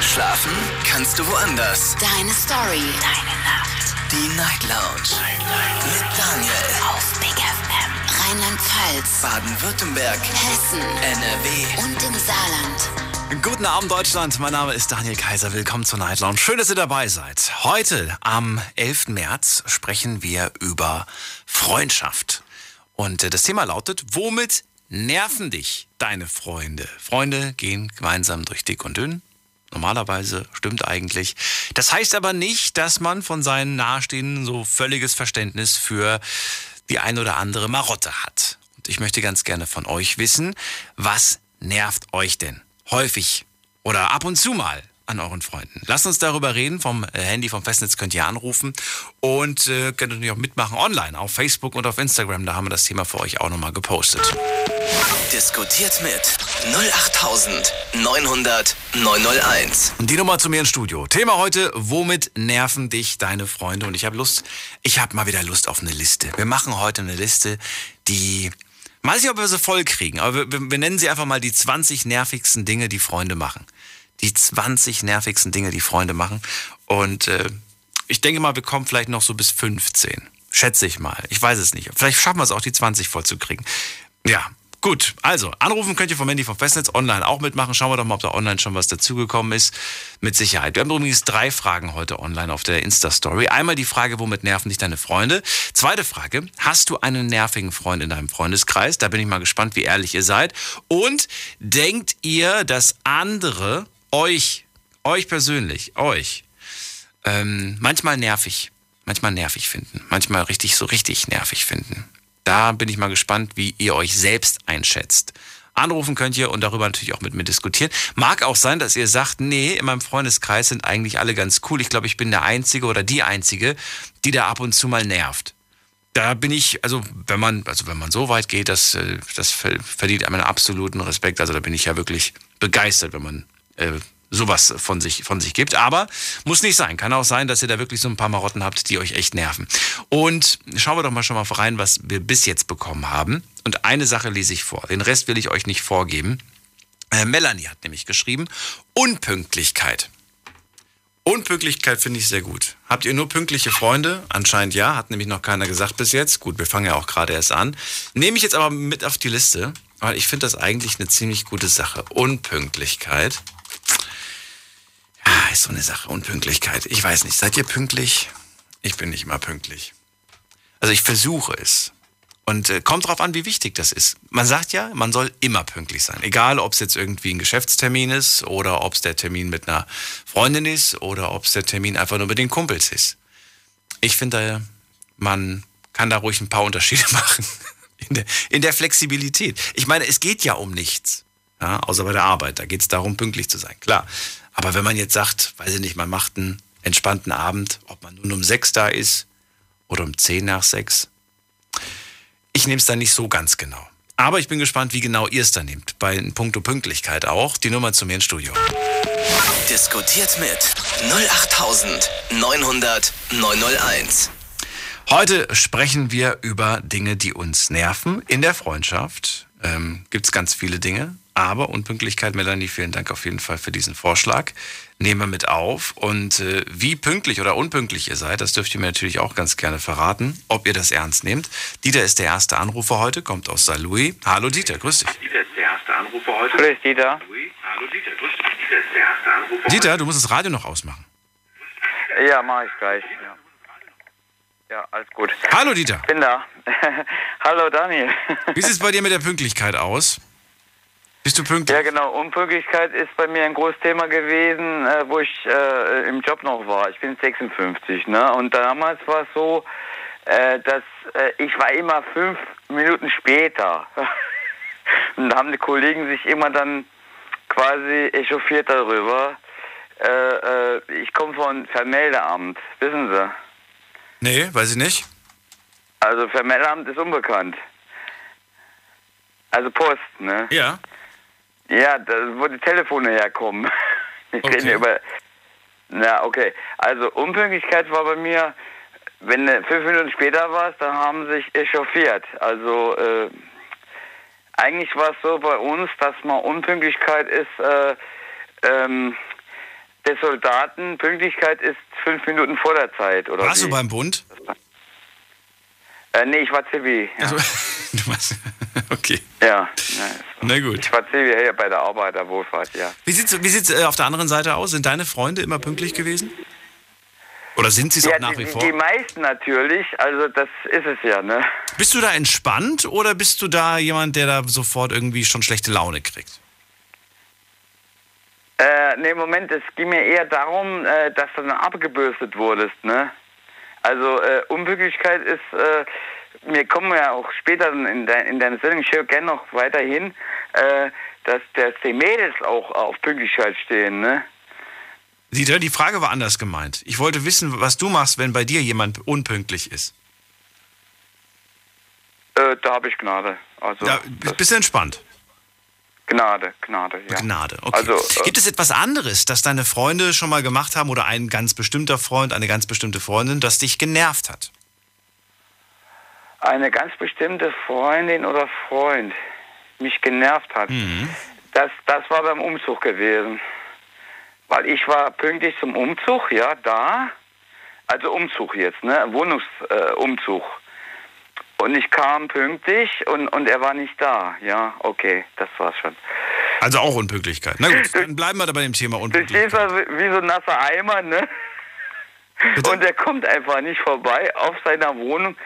Schlafen kannst du woanders. Deine Story. Deine Nacht. Die Night Lounge. Mit Daniel. Auf Big FM. Rheinland-Pfalz. Baden-Württemberg. Hessen. NRW. Und im Saarland. Guten Abend Deutschland, mein Name ist Daniel Kaiser, willkommen zur Night Lounge. Schön, dass ihr dabei seid. Heute, am 11. März, sprechen wir über Freundschaft. Und äh, das Thema lautet, womit nerven dich deine Freunde? Freunde gehen gemeinsam durch dick und dünn. Normalerweise stimmt eigentlich. Das heißt aber nicht, dass man von seinen Nahestehenden so völliges Verständnis für die ein oder andere Marotte hat. Und ich möchte ganz gerne von euch wissen, was nervt euch denn häufig oder ab und zu mal an euren Freunden. Lasst uns darüber reden. Vom äh, Handy, vom Festnetz könnt ihr anrufen und äh, könnt natürlich auch mitmachen online auf Facebook und auf Instagram. Da haben wir das Thema für euch auch nochmal gepostet. Diskutiert mit 08900 901. Und die Nummer zu mir ins Studio. Thema heute, womit nerven dich deine Freunde? Und ich habe Lust, ich habe mal wieder Lust auf eine Liste. Wir machen heute eine Liste, die, weiß nicht, ob wir sie voll kriegen, aber wir, wir nennen sie einfach mal die 20 nervigsten Dinge, die Freunde machen. Die 20 nervigsten Dinge, die Freunde machen. Und äh, ich denke mal, wir kommen vielleicht noch so bis 15. Schätze ich mal. Ich weiß es nicht. Vielleicht schaffen wir es auch, die 20 vollzukriegen. Ja, Gut, also anrufen könnt ihr vom Handy vom Festnetz online auch mitmachen. Schauen wir doch mal, ob da online schon was dazugekommen ist. Mit Sicherheit. Wir haben übrigens drei Fragen heute online auf der Insta-Story. Einmal die Frage, womit nerven dich deine Freunde? Zweite Frage, hast du einen nervigen Freund in deinem Freundeskreis? Da bin ich mal gespannt, wie ehrlich ihr seid. Und denkt ihr, dass andere euch, euch persönlich, euch, ähm, manchmal nervig, manchmal nervig finden, manchmal richtig, so richtig nervig finden? Da bin ich mal gespannt, wie ihr euch selbst einschätzt. Anrufen könnt ihr und darüber natürlich auch mit mir diskutieren. Mag auch sein, dass ihr sagt, nee, in meinem Freundeskreis sind eigentlich alle ganz cool. Ich glaube, ich bin der Einzige oder die Einzige, die da ab und zu mal nervt. Da bin ich, also wenn man, also wenn man so weit geht, das, äh, das verdient einen absoluten Respekt. Also da bin ich ja wirklich begeistert, wenn man äh, sowas von sich, von sich gibt. Aber muss nicht sein. Kann auch sein, dass ihr da wirklich so ein paar Marotten habt, die euch echt nerven. Und schauen wir doch mal schon mal rein, was wir bis jetzt bekommen haben. Und eine Sache lese ich vor. Den Rest will ich euch nicht vorgeben. Äh, Melanie hat nämlich geschrieben, Unpünktlichkeit. Unpünktlichkeit finde ich sehr gut. Habt ihr nur pünktliche Freunde? Anscheinend ja, hat nämlich noch keiner gesagt bis jetzt. Gut, wir fangen ja auch gerade erst an. Nehme ich jetzt aber mit auf die Liste, weil ich finde das eigentlich eine ziemlich gute Sache. Unpünktlichkeit. Ah, ist so eine Sache. Unpünktlichkeit. Ich weiß nicht. Seid ihr pünktlich? Ich bin nicht immer pünktlich. Also ich versuche es. Und äh, kommt drauf an, wie wichtig das ist. Man sagt ja, man soll immer pünktlich sein. Egal, ob es jetzt irgendwie ein Geschäftstermin ist oder ob es der Termin mit einer Freundin ist oder ob es der Termin einfach nur mit den Kumpels ist. Ich finde, man kann da ruhig ein paar Unterschiede machen. In der, in der Flexibilität. Ich meine, es geht ja um nichts. Ja, außer bei der Arbeit. Da geht es darum, pünktlich zu sein. Klar. Aber wenn man jetzt sagt, weiß ich nicht, man macht einen entspannten Abend, ob man nun um sechs da ist oder um zehn nach sechs, ich nehme es dann nicht so ganz genau. Aber ich bin gespannt, wie genau ihr es dann nehmt. Bei puncto Pünktlichkeit auch. Die Nummer zu mir ins Studio. Diskutiert mit 08900 901. Heute sprechen wir über Dinge, die uns nerven. In der Freundschaft ähm, gibt es ganz viele Dinge. Aber Unpünktlichkeit, Melanie, vielen Dank auf jeden Fall für diesen Vorschlag. Nehmen wir mit auf. Und äh, wie pünktlich oder unpünktlich ihr seid, das dürft ihr mir natürlich auch ganz gerne verraten, ob ihr das ernst nehmt. Dieter ist der erste Anrufer heute, kommt aus St. Louis. Hallo Dieter, grüß dich. Dieter ist der erste Anrufer heute. Grüß Dieter. Hallo Dieter, grüß dich. Dieter ist der erste Anrufer Dieter, du musst das Radio noch ausmachen. Ja, mach ich gleich. Ja, ja alles gut. Hallo Dieter. Bin da. Hallo Daniel. Wie sieht es bei dir mit der Pünktlichkeit aus? Bist du pünktlich? Ja, genau. Unpünktlichkeit ist bei mir ein großes Thema gewesen, äh, wo ich äh, im Job noch war. Ich bin 56, ne? Und damals war es so, äh, dass äh, ich war immer fünf Minuten später. Und da haben die Kollegen sich immer dann quasi echauffiert darüber. Äh, äh, ich komme von Vermeldeamt, wissen Sie? Nee, weiß ich nicht. Also Vermeldeamt ist unbekannt. Also Post, ne? Ja. Ja, da, wo die Telefone herkommen. Wir Okay. reden über. Na, okay. Also Unpünktlichkeit war bei mir, wenn du fünf Minuten später warst, dann haben sie sich echauffiert. Also äh, eigentlich war es so bei uns, dass mal Unpünktlichkeit ist, äh, ähm, des Soldaten, Pünktlichkeit ist fünf Minuten vor der Zeit, oder Warst wie? du beim Bund? Äh, nee, ich war Zivi. Ja, Also, du warst, okay, ja. ja. na gut. Ich war Zivi hier bei der Arbeiterwohlfahrt, ja. Wie sieht's, wie sieht's äh, auf der anderen Seite aus? Sind deine Freunde immer pünktlich gewesen? Oder sind sie es Ja, auch nach die, wie vor? die meisten natürlich, also das ist es ja, ne? Bist du da entspannt oder bist du da jemand, der da sofort irgendwie schon schlechte Laune kriegt? Äh, nee, Moment, es ging mir eher darum, äh, dass du dann abgebürstet wurdest, ne? Also äh, Unpünktlichkeit ist, äh, wir kommen ja auch später in, de in deiner Sendung, ich höre gerne noch weiterhin, äh, dass, dass die Mädels auch auf Pünktlichkeit stehen, ne? Dieter, die Frage war anders gemeint. Ich wollte wissen, was du machst, wenn bei dir jemand unpünktlich ist. Äh, da habe ich Gnade. Also Da, bist du entspannt? Gnade, Gnade, ja. Gnade. Okay. Also, äh, Gibt es etwas anderes, das deine Freunde schon mal gemacht haben oder ein ganz bestimmter Freund, eine ganz bestimmte Freundin, das dich genervt hat? eine ganz bestimmte Freundin oder Freund mich genervt hat, Mhm. das, das war beim Umzug gewesen. Weil ich war pünktlich zum Umzug, ja, da. Also Umzug jetzt, ne? Wohnungsumzug. Äh. Und ich kam pünktlich und, und er war nicht da. Ja, okay, das war's schon. Also auch Unpünktlichkeit. Na gut, dann bleiben wir da bei dem Thema Du stehst Unpünktlichkeit. da wie so ein nasser Eimer, ne? Bitte? Und er kommt einfach nicht vorbei auf seiner Wohnung.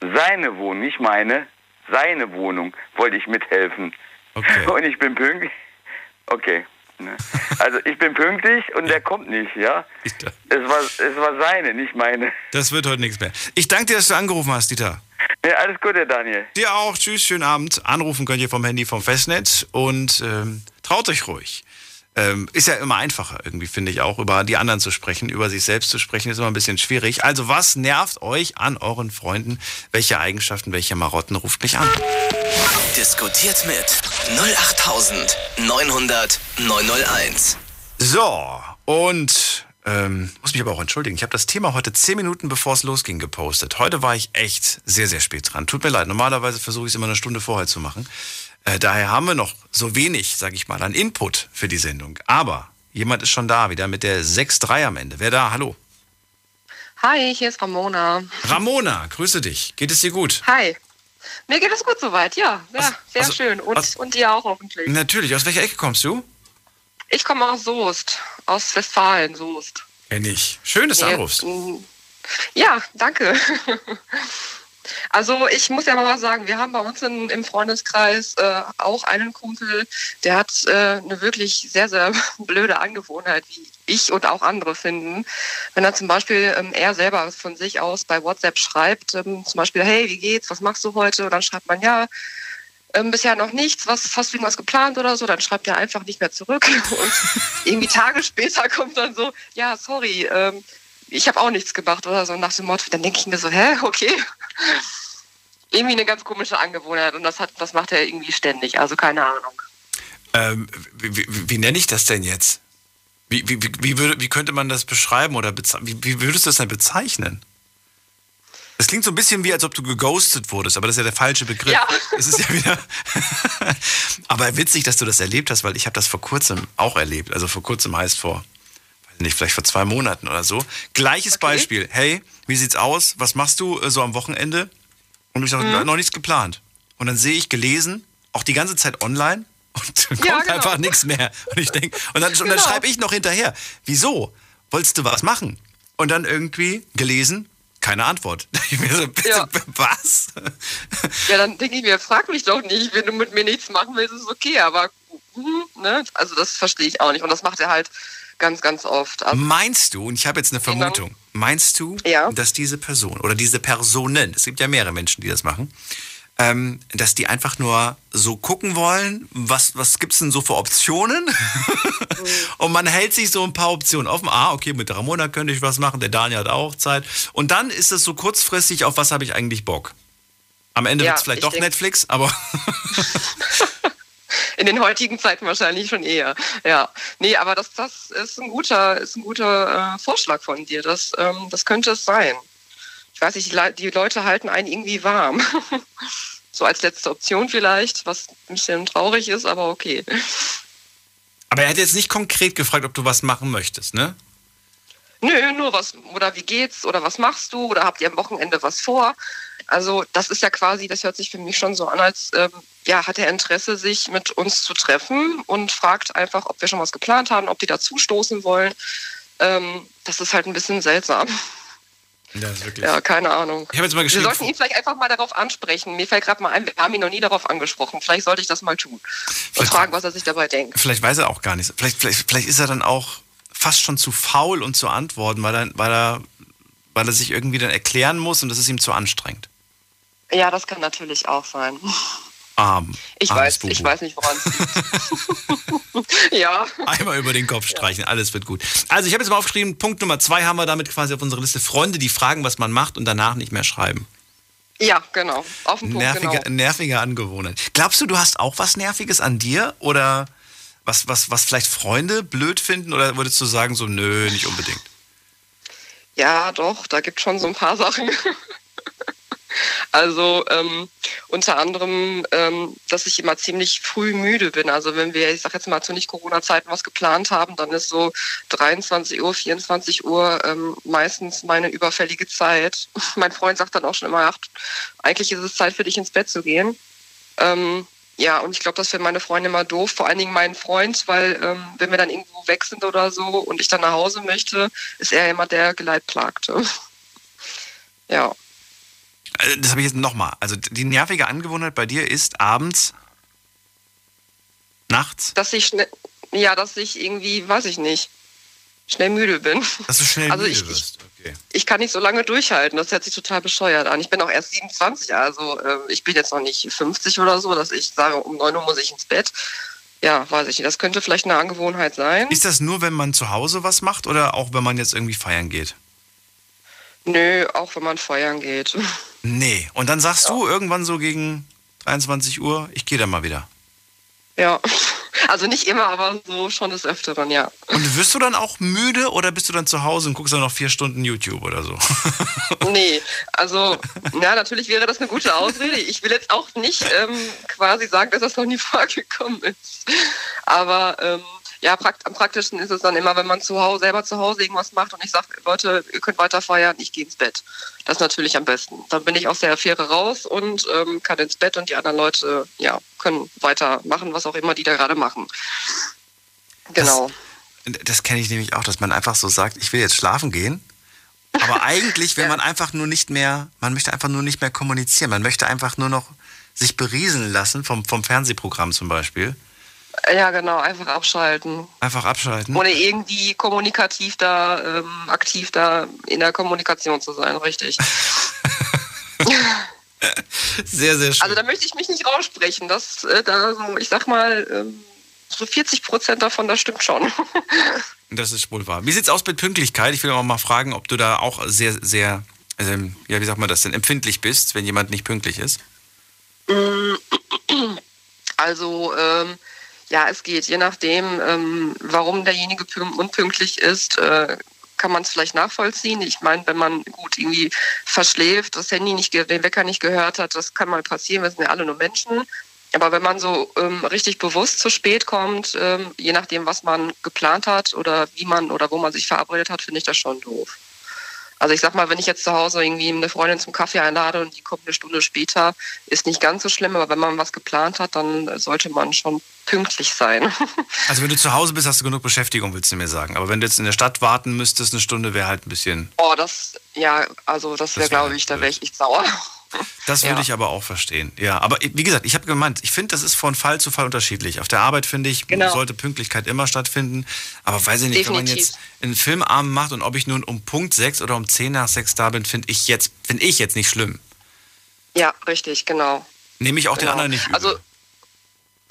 Seine Wohnung, nicht meine. Seine Wohnung wollte ich mithelfen. Okay. Und ich bin pünktlich. Okay. ne. Also ich bin pünktlich und der kommt nicht, ja? Es war, es war seine, nicht meine. Das wird heute nichts mehr. Ich danke dir, dass du angerufen hast, Dieter. Ja, alles Gute, Daniel. Dir auch. Tschüss, schönen Abend. Anrufen könnt ihr vom Handy vom Festnetz und ähm, traut euch ruhig. Ähm, ist ja immer einfacher, irgendwie, finde ich auch, über die anderen zu sprechen. Über sich selbst zu sprechen, ist immer ein bisschen schwierig. Also, was nervt euch an euren Freunden? Welche Eigenschaften, welche Marotten ruft mich an? Diskutiert mit 08900 901. So, und ähm, muss mich aber auch entschuldigen. Ich habe das Thema heute zehn Minuten bevor es losging gepostet. Heute war ich echt sehr, sehr spät dran. Tut mir leid. Normalerweise versuche ich es immer eine Stunde vorher zu machen. Äh, daher haben wir noch so wenig, sage ich mal, an Input für die Sendung. Aber jemand ist schon da, wieder mit der 6-3 am Ende. Wer da? Hallo. Hi, hier ist Ramona. Ramona, grüße dich. Geht es dir gut? Hi. Mir geht es gut soweit, ja. Ja, Was- sehr was- schön. Und, was- und dir auch hoffentlich. Natürlich. Aus welcher Ecke kommst du? Ich komme aus Soest, aus Westfalen, Soest. Kenn ich. Schön, dass du Nee, anrufst. Ja, danke. Also ich muss ja mal was sagen, wir haben bei uns in, im Freundeskreis äh, auch einen Kumpel, der hat äh, eine wirklich sehr, sehr blöde Angewohnheit, wie ich und auch andere finden. Wenn er zum Beispiel ähm, er selber von sich aus bei WhatsApp schreibt, ähm, zum Beispiel, hey, wie geht's, was machst du heute? Und dann schreibt man, ja, ähm, bisher noch nichts, was fast irgendwas geplant oder so, dann schreibt er einfach nicht mehr zurück. Und irgendwie Tage später kommt dann so, ja, sorry, ähm, ich habe auch nichts gemacht oder so nach dem Motto. Dann denke ich mir so, hä, okay. irgendwie eine ganz komische Angewohnheit und das hat, das macht er irgendwie ständig, also keine Ahnung. Ähm, wie, wie, wie nenne ich das denn jetzt? Wie, wie, wie, würde, wie könnte man das beschreiben oder wie, wie würdest du das denn bezeichnen? Das klingt so ein bisschen wie, als ob du geghostet wurdest, aber das ist ja der falsche Begriff. Ja. Es ist ja wieder. aber witzig, dass du das erlebt hast, weil ich habe das vor kurzem auch erlebt. Also vor kurzem heißt vor, weiß nicht, vielleicht vor zwei Monaten oder so. Gleiches Beispiel. Hey, wie sieht's aus? Was machst du äh, so am Wochenende? Und ich sage, Mhm. noch nichts geplant. Und dann sehe ich gelesen, auch die ganze Zeit online und kommt Ja, genau. einfach nichts mehr. Und ich denke, und dann, und dann Genau. schreibe ich noch hinterher, wieso? Wolltest du was machen? Und dann irgendwie gelesen, keine Antwort. Ich mir so, bitte, Ja. was? Ja, dann denke ich mir, frag mich doch nicht, wenn du mit mir nichts machen willst, ist okay, aber mhm, ne? also das verstehe ich auch nicht und das macht er halt ganz, ganz oft. Also, Meinst du, und ich habe jetzt eine Vermutung, meinst du, Ja. dass diese Person oder diese Personen, es gibt ja mehrere Menschen, die das machen, ähm, dass die einfach nur so gucken wollen, was, was gibt es denn so für Optionen? und man hält sich so ein paar Optionen offen. Ah, okay, mit Ramona könnte ich was machen, der Daniel hat auch Zeit. Und dann ist es so kurzfristig, auf was habe ich eigentlich Bock? Am Ende Ja, wird es vielleicht ich doch Netflix, aber in den heutigen Zeiten wahrscheinlich schon eher. Ja. Nee, aber das, das ist ein guter, ist ein guter äh, Vorschlag von dir. Das, ähm, das könnte es sein. Ich weiß nicht, die Leute halten einen irgendwie warm. so als letzte Option vielleicht, was ein bisschen traurig ist, aber okay. Aber er hat jetzt nicht konkret gefragt, ob du was machen möchtest, ne? Nö, nur was, oder wie geht's, oder was machst du, oder habt ihr am Wochenende was vor? Also das ist ja quasi, das hört sich für mich schon so an, als ähm, ja, hat er Interesse, sich mit uns zu treffen und fragt einfach, ob wir schon was geplant haben, ob die dazu stoßen wollen. Ähm, das ist halt ein bisschen seltsam. Ja, ist wirklich. Ja, keine Ahnung. Ich jetzt mal Wir sollten ihn vielleicht einfach mal darauf ansprechen. Mir fällt gerade mal ein, wir haben ihn noch nie darauf angesprochen. Vielleicht sollte ich das mal tun. Und fragen, was er sich dabei denkt. Vielleicht weiß er auch gar nichts. Vielleicht, vielleicht, vielleicht ist er dann auch fast schon zu faul, um zu antworten, weil er, weil er, weil er sich irgendwie dann erklären muss und das ist ihm zu anstrengend. Ja, das kann natürlich auch sein. Arm. Ich armes weiß, Bubu. ich weiß nicht, woran es liegt. ja. Einmal über den Kopf streichen, alles wird gut. Also ich habe jetzt mal aufgeschrieben, Punkt Nummer zwei haben wir damit quasi auf unserer Liste. Freunde, die fragen, was man macht und danach nicht mehr schreiben. Ja, genau. Auf den Punkt, Nervige, genau. nervige Angewohnheit. Glaubst du, du hast auch was Nerviges an dir? Oder was, was, was vielleicht Freunde blöd finden? Oder würdest du sagen, so, nö, nicht unbedingt? Ja, doch, da gibt schon so ein paar Sachen. Also ähm, unter anderem, ähm, dass ich immer ziemlich früh müde bin. Also wenn wir, ich sag jetzt mal zu Nicht-Corona-Zeiten was geplant haben, dann ist so 23 Uhr, 24 Uhr ähm, meistens meine überfällige Zeit. Mein Freund sagt dann auch schon immer, ach, eigentlich ist es Zeit für dich ins Bett zu gehen. Ähm, ja, und ich glaube, das wäre meine Freundin immer doof, vor allen Dingen mein Freund, weil ähm, wenn wir dann irgendwo weg sind oder so und ich dann nach Hause möchte, ist er immer der Geleitplagte. ja. Also, Das habe ich jetzt nochmal. Also die nervige Angewohnheit bei dir ist abends, nachts, dass ich schnell, ja, dass ich irgendwie, weiß ich nicht, schnell müde bin. dass du schnell Also müde ich- wirst. Okay. Ich kann nicht so lange durchhalten. Das hört sich total bescheuert an. Ich bin auch erst 27, also äh, ich bin jetzt noch nicht 50 oder so, dass ich sage, um 9 Uhr muss ich ins Bett. Ja, weiß ich nicht. Das könnte vielleicht eine Angewohnheit sein. Ist das nur, wenn man zu Hause was macht oder auch wenn man jetzt irgendwie feiern geht? Nö, auch wenn man feiern geht. Nee. Und dann sagst du irgendwann so gegen 23 Uhr, ich gehe da mal wieder. Ja. Also nicht immer, aber so schon des Öfteren, ja. Und wirst du dann auch müde oder bist du dann zu Hause und guckst dann noch vier Stunden YouTube oder so? Nee, also, ja, natürlich wäre das eine gute Ausrede. Ich will jetzt auch nicht ähm, quasi sagen, dass das noch nie vorgekommen ist. Aber ähm, ja, prakt am praktischsten ist es dann immer, wenn man zu Hause, selber zu Hause irgendwas macht und ich sage, Leute, ihr könnt weiter feiern, ich gehe ins Bett. Das ist natürlich am besten. Dann bin ich aus der Affäre raus und ähm, kann ins Bett und die anderen Leute, ja, können weitermachen, was auch immer die da gerade machen. Genau. Das kenne ich nämlich auch, dass man einfach so sagt, ich will jetzt schlafen gehen. Aber eigentlich will man einfach nur nicht mehr, man möchte einfach nur nicht mehr kommunizieren. Man möchte einfach nur noch sich berieseln lassen vom, vom Fernsehprogramm zum Beispiel. Ja, genau, einfach abschalten. Einfach abschalten. Ohne irgendwie kommunikativ da, ähm, aktiv da in der Kommunikation zu sein, richtig. Sehr, sehr schön. Also da möchte ich mich nicht raussprechen. Das, äh, da so, ich sag mal, ähm, so 40 Prozent davon, das stimmt schon. Das ist wohl wahr. Wie sieht's aus mit Pünktlichkeit? Ich will auch mal fragen, ob du da auch sehr, sehr, also, ja, wie sagt man das denn, empfindlich bist, wenn jemand nicht pünktlich ist. Also, ähm, ja, es geht. Je nachdem, ähm, warum derjenige pün- unpünktlich ist, äh, kann man es vielleicht nachvollziehen. Ich meine, wenn man gut irgendwie verschläft, das Handy nicht, den Wecker nicht gehört hat, das kann mal passieren. Wir sind ja alle nur Menschen. Aber wenn man so ähm, richtig bewusst zu spät kommt, ähm, je nachdem, was man geplant hat oder wie man oder wo man sich verabredet hat, finde ich das schon doof. Also ich sag mal, wenn ich jetzt zu Hause irgendwie eine Freundin zum Kaffee einlade und die kommt eine Stunde später, ist nicht ganz so schlimm, aber wenn man was geplant hat, dann sollte man schon pünktlich sein. Also wenn du zu Hause bist, hast du genug Beschäftigung, willst du mir sagen. Aber wenn du jetzt in der Stadt warten müsstest, eine Stunde wäre halt ein bisschen. oh, das, ja, also das wäre, Das wär glaube ich, da wäre ich echt sauer. Das würde Ja. ich aber auch verstehen. Ja, aber wie gesagt, ich habe gemeint, ich finde, das ist von Fall zu Fall unterschiedlich. Auf der Arbeit finde ich, Genau. sollte Pünktlichkeit immer stattfinden. Aber weiß ich nicht, wenn man Definitiv. jetzt einen Filmabend macht und ob ich nun um Punkt 6 oder um 10 nach 6 da bin, finde ich jetzt, finde ich jetzt nicht schlimm. Ja, richtig, genau. Nehme ich auch den Genau. anderen nicht übel. Also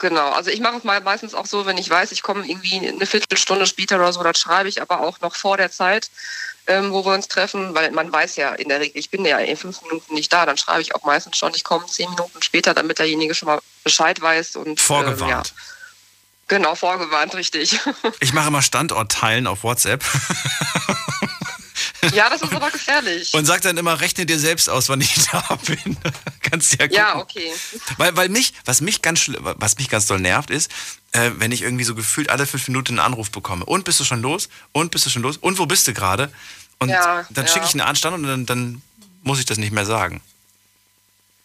Genau, also ich mache es mal meistens auch so, wenn ich weiß, ich komme irgendwie eine Viertelstunde später oder so, dann schreibe ich aber auch noch vor der Zeit, ähm, wo wir uns treffen, weil man weiß ja in der Regel, ich bin ja in fünf Minuten nicht da, dann schreibe ich auch meistens schon, ich komme zehn Minuten später, damit derjenige schon mal Bescheid weiß und ähm, ja, Vorgewarnt. genau, vorgewarnt, richtig. Ich mache immer Standortteilen auf WhatsApp ja, das ist aber gefährlich. und sage dann immer, rechne dir selbst aus, wann ich da bin. Kannst ja gucken. Ja, okay. Weil, weil mich, was mich ganz was mich ganz doll nervt, ist, äh, wenn ich irgendwie so gefühlt alle fünf Minuten einen Anruf bekomme. Und bist du schon los? Und bist du schon los? Und wo bist du gerade? Und Ja, dann schicke ich einen Anstand und dann, dann muss ich das nicht mehr sagen.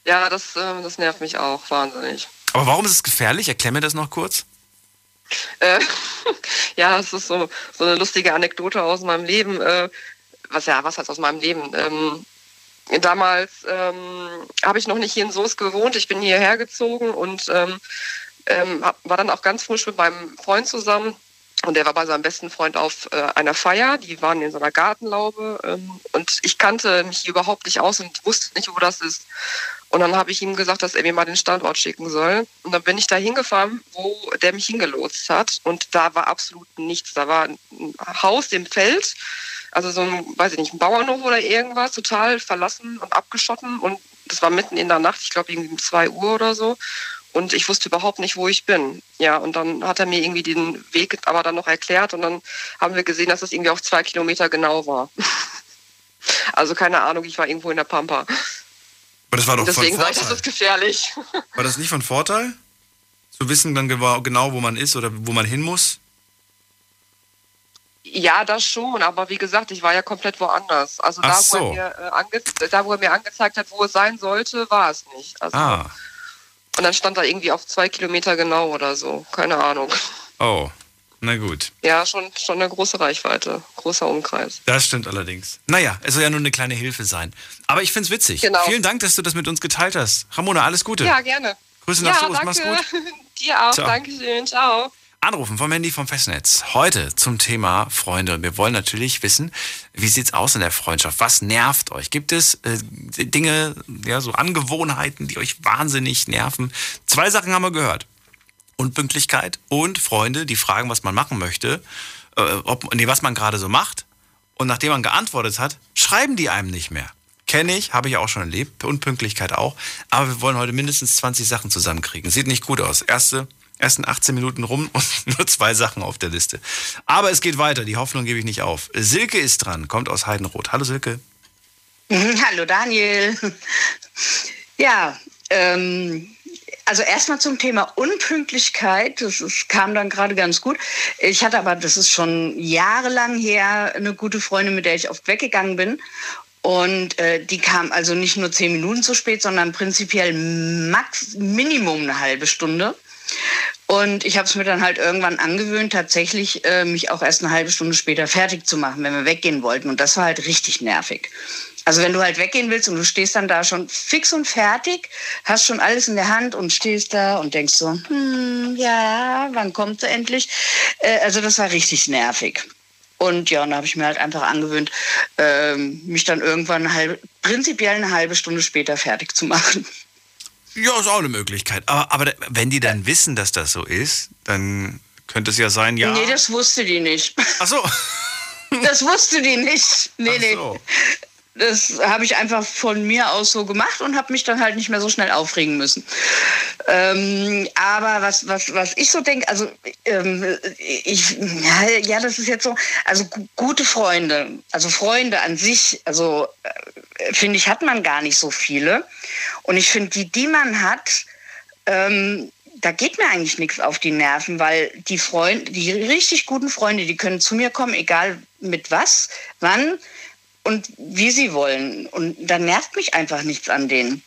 Ja, das, äh, das nervt mich auch wahnsinnig. Aber warum ist es gefährlich? Erklär mir das noch kurz. Äh, ja, es ist so, so eine lustige Anekdote aus meinem Leben. Äh, was ja, was heißt aus meinem Leben? Ähm, damals ähm, habe ich noch nicht hier in Soest gewohnt. Ich bin hierher gezogen und ähm, ähm, war dann auch ganz frisch mit meinem Freund zusammen. Und der war bei seinem besten Freund auf äh, einer Feier. Die waren in so einer Gartenlaube. Ähm, und ich kannte mich hier überhaupt nicht aus und wusste nicht, wo das ist. Und dann habe ich ihm gesagt, dass er mir mal den Standort schicken soll. Und dann bin ich da hingefahren, wo der mich hingelotst hat. Und da war absolut nichts. Da war ein Haus im Feld, also so ein, weiß ich nicht, ein Bauernhof oder irgendwas, total verlassen und abgeschotten. Und das war mitten in der Nacht, ich glaube irgendwie um 2 Uhr oder so. Und ich wusste überhaupt nicht, wo ich bin. Ja, und dann hat er mir irgendwie den Weg aber dann noch erklärt. Und dann haben wir gesehen, dass es irgendwie auf zwei Kilometer genau war. Also keine Ahnung, ich war irgendwo in der Pampa. Aber das war doch Deswegen von sage ich, das Vorteil. ist gefährlich. War das nicht von Vorteil? Zu wissen dann genau, wo man ist oder wo man hin muss? Ja, das schon, aber wie gesagt, ich war ja komplett woanders. Also da, so. wo er mir, äh, da, wo er mir angezeigt hat, wo es sein sollte, war es nicht. Also, Ah, Und dann stand da irgendwie auf zwei Kilometer genau oder so. Keine Ahnung. oh, na gut. Ja, schon, schon eine große Reichweite, großer Umkreis. Das stimmt allerdings. Naja, es soll ja nur eine kleine Hilfe sein. Aber ich find's witzig. Genau. Vielen Dank, dass du das mit uns geteilt hast. Ramona, alles Gute. Ja, gerne. Grüße nach ja, Soest, mach's gut. Dir auch, Ciao. Dankeschön, ciao. Anrufen vom Handy vom Festnetz. Heute zum Thema Freunde. Und wir wollen natürlich wissen, wie sieht's aus in der Freundschaft? Was nervt euch? Gibt es äh, Dinge, ja, so Angewohnheiten, die euch wahnsinnig nerven? Zwei Sachen haben wir gehört. Unpünktlichkeit und Freunde, die fragen, was man machen möchte, äh, ob, nee, was man gerade so macht. Und nachdem man geantwortet hat, schreiben die einem nicht mehr. Kenne ich, habe ich auch schon erlebt, Unpünktlichkeit auch. Aber wir wollen heute mindestens 20 Sachen zusammenkriegen. Sieht nicht gut aus. Erste, ersten 18 Minuten rum und nur zwei Sachen auf der Liste. Aber es geht weiter, die Hoffnung gebe ich nicht auf. Silke ist dran, kommt aus Heidenroth. Hallo Silke. Hallo Daniel. Ja, ähm, also erstmal zum Thema Unpünktlichkeit. Das ist, kam dann gerade ganz gut. Ich hatte aber, das ist schon jahrelang her, eine gute Freundin, mit der ich oft weggegangen bin. Und äh, die kam also nicht nur zehn Minuten zu spät, sondern prinzipiell max Minimum eine halbe Stunde. Und ich habe es mir dann halt irgendwann angewöhnt, tatsächlich äh, mich auch erst eine halbe Stunde später fertig zu machen, wenn wir weggehen wollten. Und das war halt richtig nervig. Also wenn du halt weggehen willst und du stehst dann da schon fix und fertig, hast schon alles in der Hand und stehst da und denkst so, hm, ja, wann kommt sie endlich? Äh, also das war richtig nervig. Und ja, und da habe ich mir halt einfach angewöhnt, ähm, mich dann irgendwann eine prinzipiell eine halbe Stunde später fertig zu machen. Ja, ist auch eine Möglichkeit. Aber, aber wenn die dann wissen, dass das so ist, dann könnte es ja sein, ja. Nee, das wusste die nicht. Ach so. Das wusste die nicht. Nee, Ach nee. so. Das habe ich einfach von mir aus so gemacht und habe mich dann halt nicht mehr so schnell aufregen müssen. Ähm, aber was, was, was ich so denke, also ähm, ich, ja, ja, das ist jetzt so, also gu- gute Freunde, also Freunde an sich, also äh, finde ich, hat man gar nicht so viele. Und ich finde, die, die man hat, ähm, da geht mir eigentlich nichts auf die Nerven, weil die Freunde, die richtig guten Freunde, die können zu mir kommen, egal mit was, wann und wie sie wollen. Und da nervt mich einfach nichts an denen.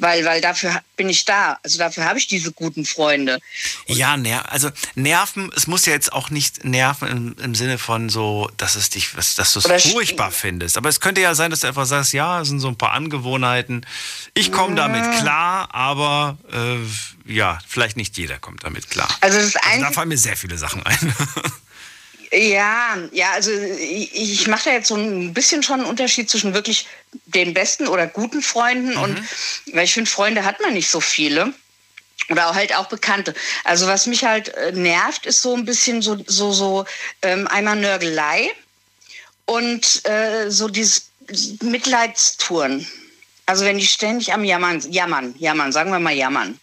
Weil, weil dafür bin ich da. Also dafür habe ich diese guten Freunde. Ja, ner also nerven, es muss ja jetzt auch nicht nerven im, im Sinne von so, dass es dich, dass du es furchtbar findest. Aber es könnte ja sein, dass du einfach sagst, ja, es sind so ein paar Angewohnheiten. Ich komme damit klar, aber äh, ja, vielleicht nicht jeder kommt damit klar. Also das Also da fallen mir sehr viele Sachen ein. Ja, ja, also ich, mache da jetzt so ein bisschen schon einen Unterschied zwischen wirklich den besten oder guten Freunden und weil ich finde, Freunde hat man nicht so viele. Oder halt auch Bekannte. Also was mich halt äh, nervt, ist so ein bisschen so, so, so ähm, einmal Nörgelei und äh, so dieses Mitleidstouren. Also wenn die ständig am Jammern, jammern, jammern, sagen wir mal jammern.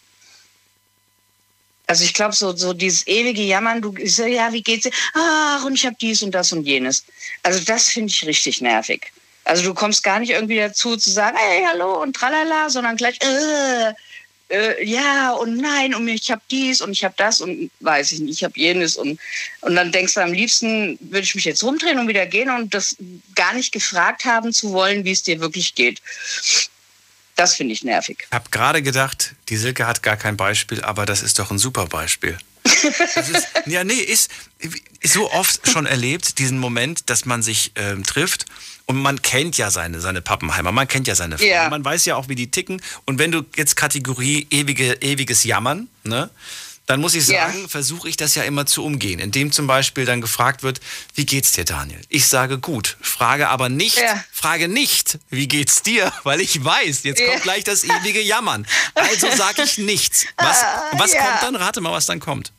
Also ich glaube, so, so dieses ewige Jammern, du so, ja, wie geht's dir? Ach, und ich habe dies und das und jenes. Also das finde ich richtig nervig. Also du kommst gar nicht irgendwie dazu zu sagen, hey, hallo und tralala, sondern gleich, äh, äh, ja und nein und ich habe dies und ich habe das und weiß ich nicht, ich habe jenes und, und dann denkst du am liebsten, würde ich mich jetzt rumdrehen und wieder gehen und das gar nicht gefragt haben zu wollen, wie es dir wirklich geht. Das finde ich nervig. Ich habe gerade gedacht, die Silke hat gar kein Beispiel, aber das ist doch ein super Beispiel. Ist, ja, nee, ist, ist, so oft schon erlebt, diesen Moment, dass man sich ähm, trifft und man kennt ja seine, seine Pappenheimer, man kennt ja seine Frau, Ja. man weiß ja auch, wie die ticken. Und wenn du jetzt Kategorie ewige, ewiges Jammern, ne? Dann muss ich Ja. sagen, versuche ich das ja immer zu umgehen, indem zum Beispiel dann gefragt wird, wie geht's dir, Daniel? Ich sage gut, frage aber nicht, Ja. frage nicht, wie geht's dir, weil ich weiß, jetzt Ja. kommt gleich das ewige Jammern. Also sage ich nichts. Was, was ja. kommt dann? Rate mal, was dann kommt.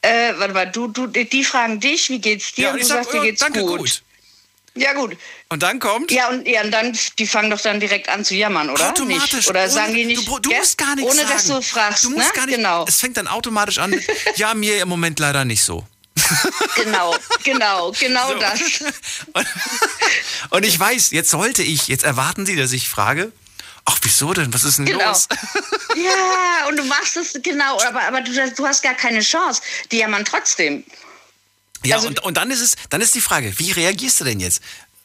Äh, warte mal, du, du, die fragen dich, wie geht's dir? Ja, und und du sag, sagst, dir geht's danke, gut. gut. Ja, gut. Und dann kommt Ja, und, ja, und dann, die fangen doch dann direkt an zu jammern, oder? automatisch. Nicht? Oder ohne- sagen die nicht, Du, du musst gar nichts ohne sagen. dass du fragst, Du musst ne? gar nicht, Genau, Es fängt dann automatisch an ja, mir im Moment leider nicht so. genau, genau, genau So. das. Und, und ich weiß, jetzt sollte ich, jetzt erwarten Sie, dass ich frage, ach, wieso denn? Was ist denn Genau. los? Ja, und du machst es, genau, aber, aber du, du hast gar keine Chance. Die jammern trotzdem. Ja, Also- und, und dann ist es, dann ist die Frage, wie reagierst du denn jetzt?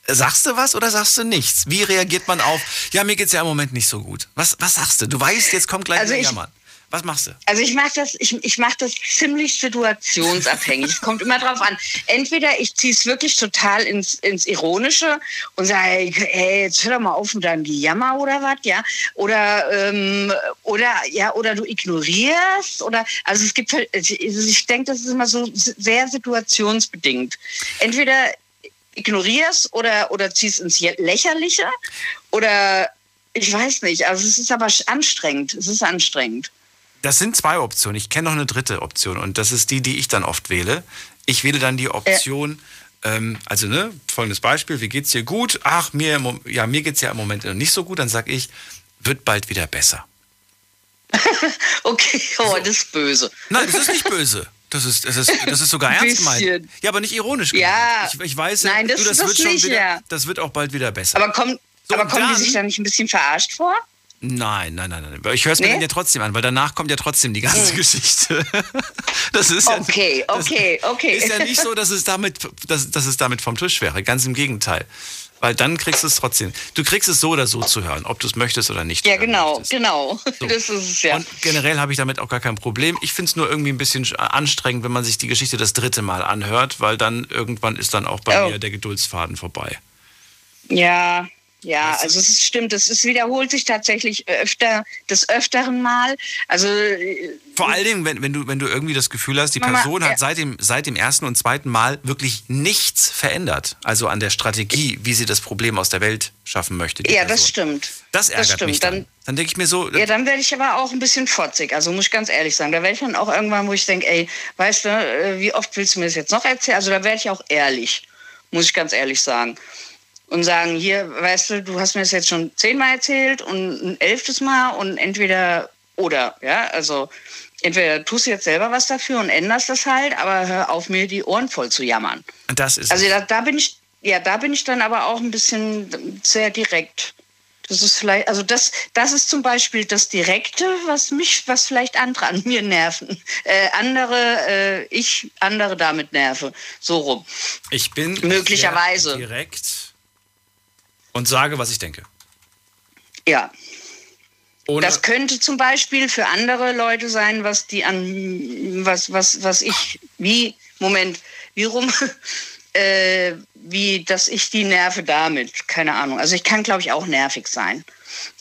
Sagst du was oder sagst du nichts? Wie reagiert man auf, ja, mir geht's ja im Moment nicht so gut. Was, was sagst du? Du weißt, jetzt kommt gleich Also ich- Jammern. Was machst du? Also ich mache das, ich, ich mach das ziemlich situationsabhängig. es kommt immer drauf an. Entweder ich ziehe es wirklich total ins, ins Ironische und sage, ey, jetzt hör doch mal auf mit deinem Gejammer oder was, ja. Oder, ähm, oder, ja, oder du ignorierst. Oder also es gibt halt- also ich denke, das ist immer so sehr situationsbedingt. Entweder ignorierst oder, oder ziehst ins Lächerliche oder ich weiß nicht. Also es ist aber anstrengend. Es ist anstrengend. Das sind zwei Optionen. Ich kenne noch eine dritte Option und das ist die, die ich dann oft wähle. Ich wähle dann die Option, ähm, also ne, folgendes Beispiel, wie geht's dir gut? Ach, mir, ja, mir geht's ja im Moment nicht so gut. Dann sage ich, wird bald wieder besser. Okay, oh, das ist böse. Nein, das ist nicht böse. Das ist, das ist, das ist sogar ernst gemeint. Ja, aber nicht ironisch gemeint. Ja. Ich, ich weiß, Nein, das- du, das, das wird schon nicht, wieder, ja. das wird auch bald wieder besser. Aber, kommen So, aber kommen dann- die sich da nicht ein bisschen verarscht vor? Nein, nein, nein, nein. Ich höre es mir Nee? dann ja trotzdem an, weil danach kommt ja trotzdem die ganze Geschichte. Das ist ja, Okay, okay, okay. ist ja nicht so, dass es, damit, dass, dass es damit vom Tisch wäre. Ganz im Gegenteil. Weil dann kriegst du es trotzdem. Du kriegst es so oder so zu hören, ob du es möchtest oder nicht. Ja, genau, möchtest. genau. Das ist es ja. Und generell habe ich damit auch gar kein Problem. Ich finde es nur irgendwie ein bisschen sch- anstrengend, wenn man sich die Geschichte das dritte Mal anhört, weil dann irgendwann ist dann auch bei Oh. mir der Geduldsfaden vorbei. Ja, ja, Das also es ist, stimmt, es ist, wiederholt sich tatsächlich öfter, des Öfteren mal. Also äh, Vor allen Dingen, wenn, wenn, du, wenn du irgendwie das Gefühl hast, die Mama, Person hat ja. seit dem, seit dem ersten und zweiten Mal wirklich nichts verändert. Also an der Strategie, wie sie das Problem aus der Welt schaffen möchte. ja, Person. das stimmt. Das ärgert stimmt. mich dann. Dann- Dann, denke ich mir so, Ja, dann werde ich aber auch ein bisschen fotzig. Also muss ich ganz ehrlich sagen. Da werde ich dann auch irgendwann, wo ich denke, ey, weißt du, äh, wie oft willst du mir das jetzt noch erzählen? Also da werde ich auch ehrlich, muss ich ganz ehrlich sagen. Und sagen, hier, weißt du, du hast mir das jetzt schon zehnmal erzählt und ein elftes Mal und entweder oder, ja, also entweder tust du jetzt selber was dafür und änderst das halt, aber hör auf, mir die Ohren voll zu jammern. das ist Also da, da bin ich, ja, da bin ich dann aber auch ein bisschen sehr direkt. Das ist vielleicht, also das, das ist zum Beispiel das Direkte, was mich, was vielleicht andere an mir nerven. Äh, andere, äh, ich andere damit nerve. So rum. Ich bin Möglicherweise. direkt und sage, was ich denke. Ja. Ohne, Das könnte zum Beispiel für andere Leute sein, was die an, was, was, was ich, wie, Moment, wie rum, äh, wie, dass ich die nerve damit. Keine Ahnung. Also ich kann, glaube ich, auch nervig sein.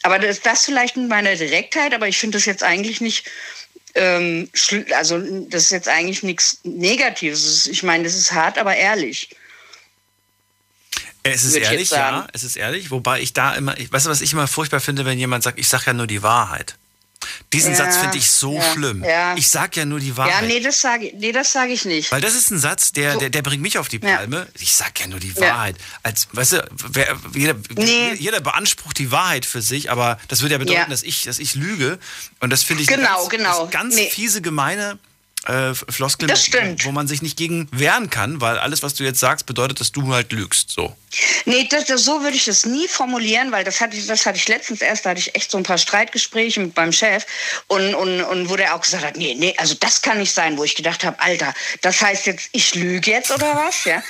Aber das, das vielleicht mit meiner Direktheit, aber ich finde das jetzt eigentlich nicht, ähm, also das ist jetzt eigentlich nichts Negatives. Ich meine, das ist hart, aber ehrlich. Es ist ehrlich, ja, es ist ehrlich. Wobei ich da immer, ich, weißt du, was ich immer furchtbar finde, wenn jemand sagt, ich sage ja nur die Wahrheit. Diesen Ja, Satz finde ich so ja, schlimm. ja. Ich sage ja nur die Ja, Wahrheit. nee, das sage nee, das sage ich nicht. Weil das ist ein Satz, der, So. der, der bringt mich auf die Ja. Palme. Ich sag ja nur die Ja. Wahrheit. Als, weißt du, wer, jeder, Nee. jeder beansprucht die Wahrheit für sich, aber das würde ja bedeuten, Ja. dass, ich, dass ich lüge. Und das finde ich Genau, ganz, genau. ganz Nee. fiese, gemeine äh, stimmt. wo man sich nicht gegen wehren kann, weil alles, was du jetzt sagst, bedeutet, dass du halt lügst. So. Nee, das, das, so würde ich das nie formulieren, weil das hatte, ich, das hatte ich letztens erst, da hatte ich echt so ein paar Streitgespräche mit meinem Chef und, und, und wo der auch gesagt hat, nee, nee, also das kann nicht sein, wo ich gedacht habe, Alter, das heißt jetzt, ich lüge jetzt oder was? Ja,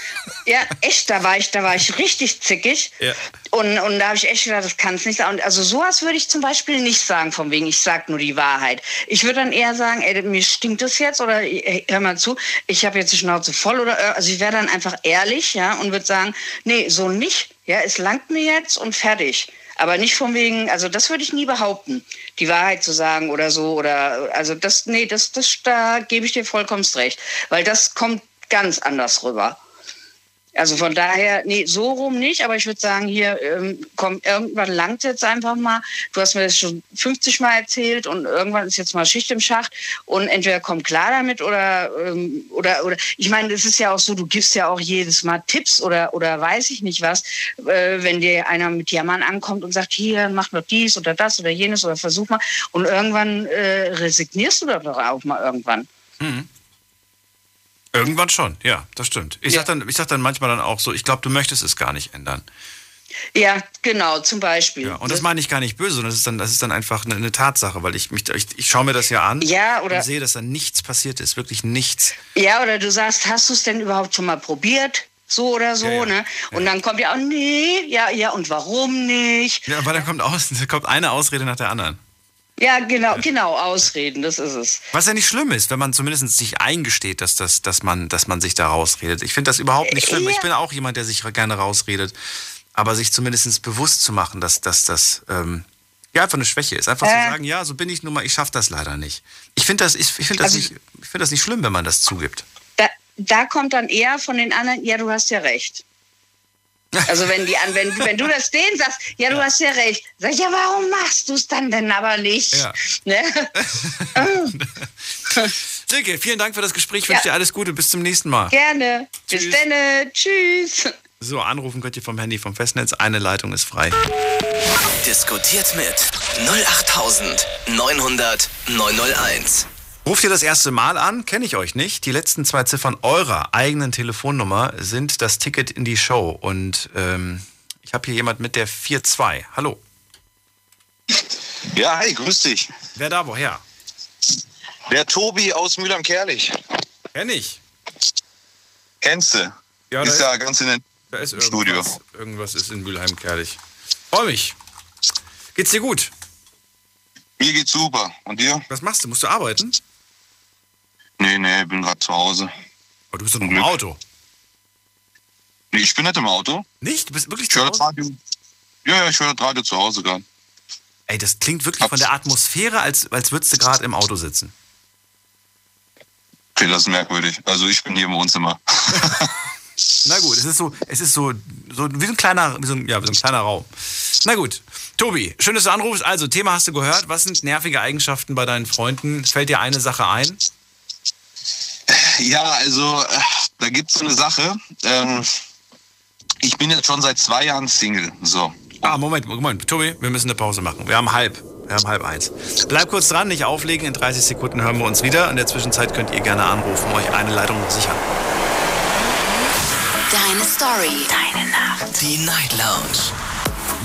ja echt, da war ich, da war ich richtig zickig. Ja. Und, und da habe ich echt gedacht, das kann es nicht sein. Und also sowas würde ich zum Beispiel nicht sagen, von wegen, ich sage nur die Wahrheit. Ich würde dann eher sagen, ey, mir stinkt das jetzt oder ey, hör mal zu, ich habe jetzt die Schnauze voll oder äh, also ich wäre dann einfach ehrlich, ja, und würde sagen, nee, so nicht. Ja, es langt mir jetzt und fertig. Aber nicht von wegen, also das würde ich nie behaupten, die Wahrheit zu sagen oder so oder also das, nee, das, das da gebe ich dir vollkommen recht, weil das kommt ganz anders rüber. Also von daher, nee, so rum nicht, aber ich würde sagen, hier, ähm, komm, irgendwann langt jetzt einfach mal. Du hast mir das schon 50 Mal erzählt und irgendwann ist jetzt mal Schicht im Schacht und entweder komm klar damit oder, ähm, oder, oder, ich meine, es ist ja auch so, du gibst ja auch jedes Mal Tipps oder, oder weiß ich nicht was, äh, wenn dir einer mit Jammern ankommt und sagt, hier, mach doch dies oder das oder jenes oder versuch mal und irgendwann äh, resignierst du doch auch mal irgendwann. Irgendwann schon, ja, das stimmt. Ich, Ja. sag dann, ich sag dann manchmal dann auch so, ich glaube, du möchtest es gar nicht ändern. Ja, genau, zum Beispiel. Ja, und das meine ich gar nicht böse, sondern das ist dann, das ist dann einfach eine, eine Tatsache, weil ich mich, ich, ich schaue mir das ja an Ja, oder- und sehe, dass da nichts passiert ist, wirklich nichts. Ja, oder du sagst, hast du es denn überhaupt schon mal probiert? So oder so, Ja, ne? Und dann kommt ja auch, nee, ja, ja, und warum nicht? Ja, aber dann kommt, aus, da kommt eine Ausrede nach der anderen. Ja, genau, genau, Ausreden, das ist es. Was ja nicht schlimm ist, wenn man zumindest sich eingesteht, dass, das, dass, man, dass man sich da rausredet. Ich finde das überhaupt nicht schlimm. Ja. Ich bin auch jemand, der sich gerne rausredet. Aber sich zumindest bewusst zu machen, dass, dass das ähm, ja einfach eine Schwäche ist. Einfach zu Äh. sagen, ja, so bin ich nun mal, ich schaffe das leider nicht. Ich finde das, ich, ich find das, Also- nicht, ich find das nicht schlimm, wenn man das zugibt. Da, da kommt dann eher von den anderen, ja, du hast ja recht. Also wenn die an, wenn, wenn du das denen sagst, ja, du hast ja recht, sag ich, ja, warum machst du es dann denn aber nicht? Ja. Ne? Silke, vielen Dank für das Gespräch. Ich Ja. wünsche dir alles Gute. Bis zum nächsten Mal. Gerne. Bis Tschüss. dann. Tschüss. So, anrufen könnt ihr vom Handy vom Festnetz. Eine Leitung ist frei. Diskutiert mit 08900 901. Ruft ihr das erste Mal an? Kenne ich euch nicht. Die letzten zwei Ziffern eurer eigenen Telefonnummer sind das Ticket in die Show. Und ähm, ich habe hier jemand mit der 42. Hallo. Ja, hi, grüß dich. Wer da woher? Der Tobi aus Mülheim-Kerlich. Kenn ich. Kennst du? Ja, ist da ja ganz in den Studio. irgendwas. Irgendwas ist in Mülheim-Kerlich. Freu mich. Geht's dir gut? Mir geht's super. Und dir? Was machst du? Musst du arbeiten? Nee, nee, bin gerade zu Hause. Oh, du bist doch noch im. Auto. Nee, ich bin nicht im Auto. Nicht? Du bist wirklich Ich zu höre das Hause? Radio. Ja, ja, ich höre das Radio zu Hause gerade. Ey, das klingt wirklich von der Atmosphäre, als, als würdest du gerade im Auto sitzen. Okay, das ist merkwürdig. Also ich bin hier im Wohnzimmer. Na gut, es ist so, es ist so, so wie so ein kleiner, wie so ein, ja, wie so ein kleiner Raum. Na gut. Tobi, schön, dass du anrufst. Also, Thema hast du gehört. Was sind nervige Eigenschaften bei deinen Freunden? Fällt dir eine Sache ein? Ja, also äh, da gibt's so eine Sache. Ähm, ich bin jetzt schon seit zwei Jahren Single. So. Ah, Moment, Moment. Tobi, wir müssen eine Pause machen. Wir haben halb. Wir haben halb eins. Bleib kurz dran, nicht auflegen. In 30 Sekunden hören wir uns wieder. In der Zwischenzeit könnt ihr gerne anrufen, euch eine Leitung sichern. Deine Story. Deine Nacht. Die Night Lounge.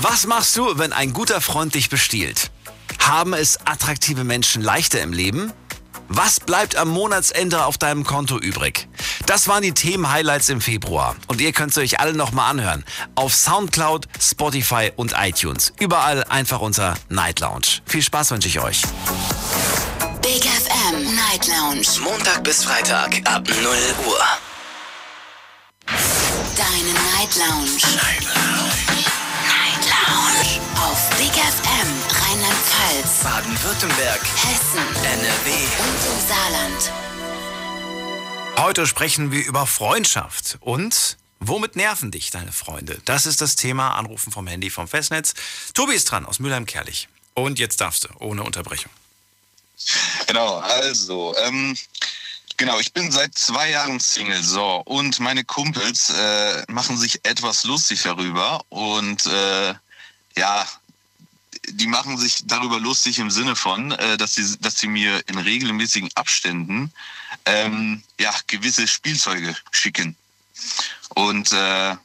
Was machst du, wenn ein guter Freund dich bestiehlt? Haben es attraktive Menschen leichter im Leben? Was bleibt am Monatsende auf deinem Konto übrig? Das waren die Themen-Highlights im Februar. Und ihr könnt es euch alle nochmal anhören. Auf Soundcloud, Spotify und iTunes. Überall einfach unter Night Lounge. Viel Spaß wünsche ich euch. Big FM Night Lounge. Montag bis Freitag ab 0 Uhr. Deine Night Lounge. Night Lounge. Night Lounge. Auf Big FM Rheinland-Pfalz, Baden-Württemberg, Hessen NRW. und im Saarland. Heute sprechen wir über Freundschaft und womit nerven dich deine Freunde? Das ist das Thema. Anrufen vom Handy vom Festnetz. Tobi ist dran aus Mülheim-Kerlich. Und jetzt darfst du, ohne Unterbrechung. Genau, also, ähm, genau, ich bin seit zwei Jahren Single, so, und meine Kumpels äh, machen sich etwas lustig darüber und äh, ja, die machen sich darüber lustig im Sinne von, äh, dass sie, dass sie mir in regelmäßigen Abständen ähm, ja gewisse Spielzeuge schicken. Und äh,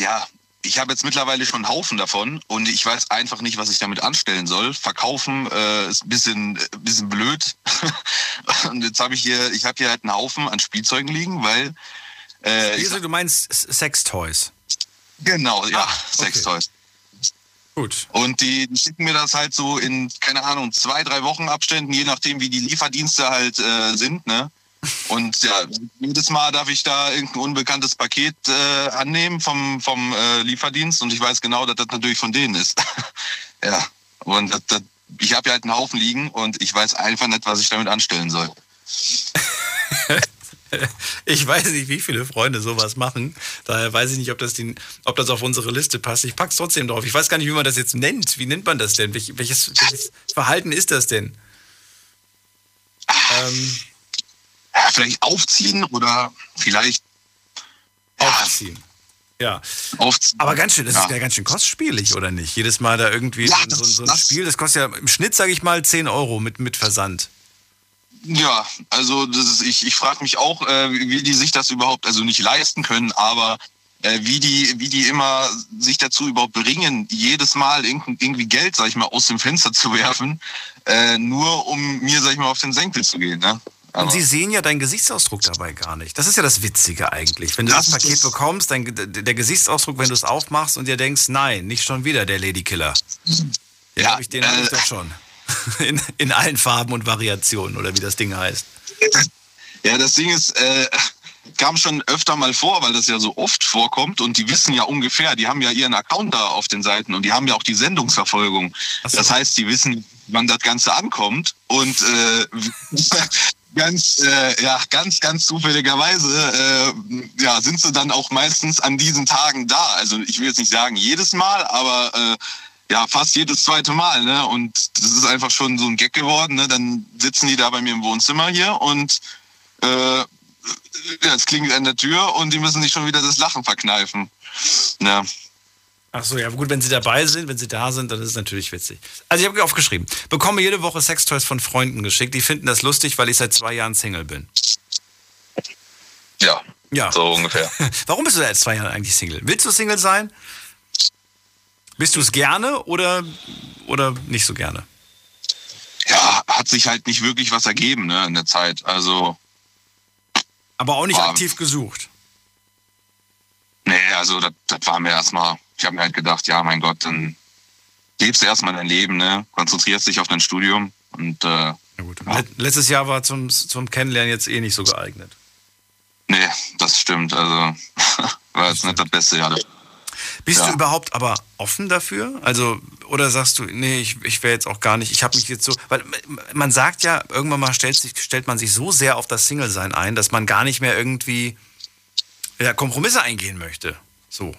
ja, ich habe jetzt mittlerweile schon einen Haufen davon und ich weiß einfach nicht, was ich damit anstellen soll. Verkaufen äh, ist ein bisschen, äh, bisschen blöd. und jetzt habe ich hier, ich habe hier halt einen Haufen an Spielzeugen liegen, weil äh, Wieso, du meinst Sextoys? genau, ja, Ah, okay. Sextoys. Gut. Und die, schicken mir das halt so in, keine Ahnung, zwei, drei Wochen Abständen, je nachdem, wie die Lieferdienste halt äh, sind, ne? Und ja, jedes Mal darf ich da irgendein unbekanntes Paket äh, annehmen vom, vom äh, Lieferdienst und ich weiß genau, dass das natürlich von denen ist. ja. Und das, das, ich habe ja halt einen Haufen liegen und ich weiß einfach nicht, was ich damit anstellen soll. Ich weiß nicht, wie viele Freunde sowas machen. Daher weiß ich nicht, ob das, die, ob das auf unsere Liste passt. Ich pack's trotzdem drauf. Ich weiß gar nicht, wie man das jetzt nennt. Wie nennt man das denn? Welch, welches, welches Verhalten ist das denn? Ähm, Ja, vielleicht aufziehen oder vielleicht aufziehen. Ja. aufziehen. Aber ganz schön, das Ja. ist ja ganz schön kostspielig, oder nicht? Jedes Mal da irgendwie Ja, so, das- so ein das- Spiel, das kostet ja im Schnitt, sage ich mal, 10 Euro mit, mit Versand. Ja, also das ist, ich, ich frage mich auch, äh, wie die sich das überhaupt, also nicht leisten können, aber äh, wie die, wie die immer sich dazu überhaupt bringen, jedes Mal irgend- irgendwie Geld, sag ich mal, aus dem Fenster zu werfen, äh, nur um mir, sag ich mal, auf den Senkel zu gehen. Ne? Und sie sehen ja deinen Gesichtsausdruck dabei gar nicht. Das ist ja das Witzige eigentlich. Wenn du das, Das Paket bekommst, dein, der Gesichtsausdruck, wenn du es aufmachst und dir denkst, nein, nicht schon wieder der Ladykiller. Den Ja, habe ich, den hab ich äh, doch schon. In, in allen Farben und Variationen oder wie das Ding heißt. ja, das Ding ist, äh, kam schon öfter mal vor, weil das ja so oft vorkommt und die wissen ja ungefähr, die haben ja ihren Account da auf den Seiten und die haben ja auch die Sendungsverfolgung. So. Das heißt, die wissen, wann das Ganze ankommt und äh, ganz, äh, ja, ganz, ganz zufälligerweise äh, ja, sind sie dann auch meistens an diesen Tagen da. Also ich will jetzt nicht sagen jedes Mal, aber äh, ja, fast jedes zweite Mal. Ne? Und das ist einfach schon so ein Gag geworden. Ne? Dann sitzen die da bei mir im Wohnzimmer hier und äh, ja, es klingelt an der Tür und die müssen sich schon wieder das Lachen verkneifen. Ja. Ach so, ja gut, wenn sie dabei sind, wenn sie da sind, dann ist es natürlich witzig. Also ich habe aufgeschrieben, bekomme jede Woche Sextoys von Freunden geschickt. Die finden das lustig, weil ich seit zwei Jahren Single bin. Ja, Ja. so ungefähr. Warum bist du seit zwei Jahren eigentlich Single? Willst du Single sein? Bist du es gerne oder, oder nicht so gerne? Ja, hat sich halt nicht wirklich was ergeben ne, in der Zeit. Also, Aber auch nicht Ah. aktiv gesucht. nee, also das, das war mir erstmal, ich habe mir halt gedacht, ja, mein Gott, dann lebst du erstmal dein Leben, ne? konzentrierst dich auf dein Studium und äh, Ja, gut. Let- Letztes Jahr war zum, zum Kennenlernen jetzt eh nicht so geeignet. nee, das stimmt. Also war jetzt nicht das beste Jahr. Bist Ja. du überhaupt aber offen dafür? Also, oder sagst du, nee, ich, ich wäre jetzt auch gar nicht, ich habe mich jetzt so, weil man sagt ja, irgendwann mal stellt, sich, stellt man sich so sehr auf das Single-Sein ein, dass man gar nicht mehr irgendwie ja, Kompromisse eingehen möchte. So.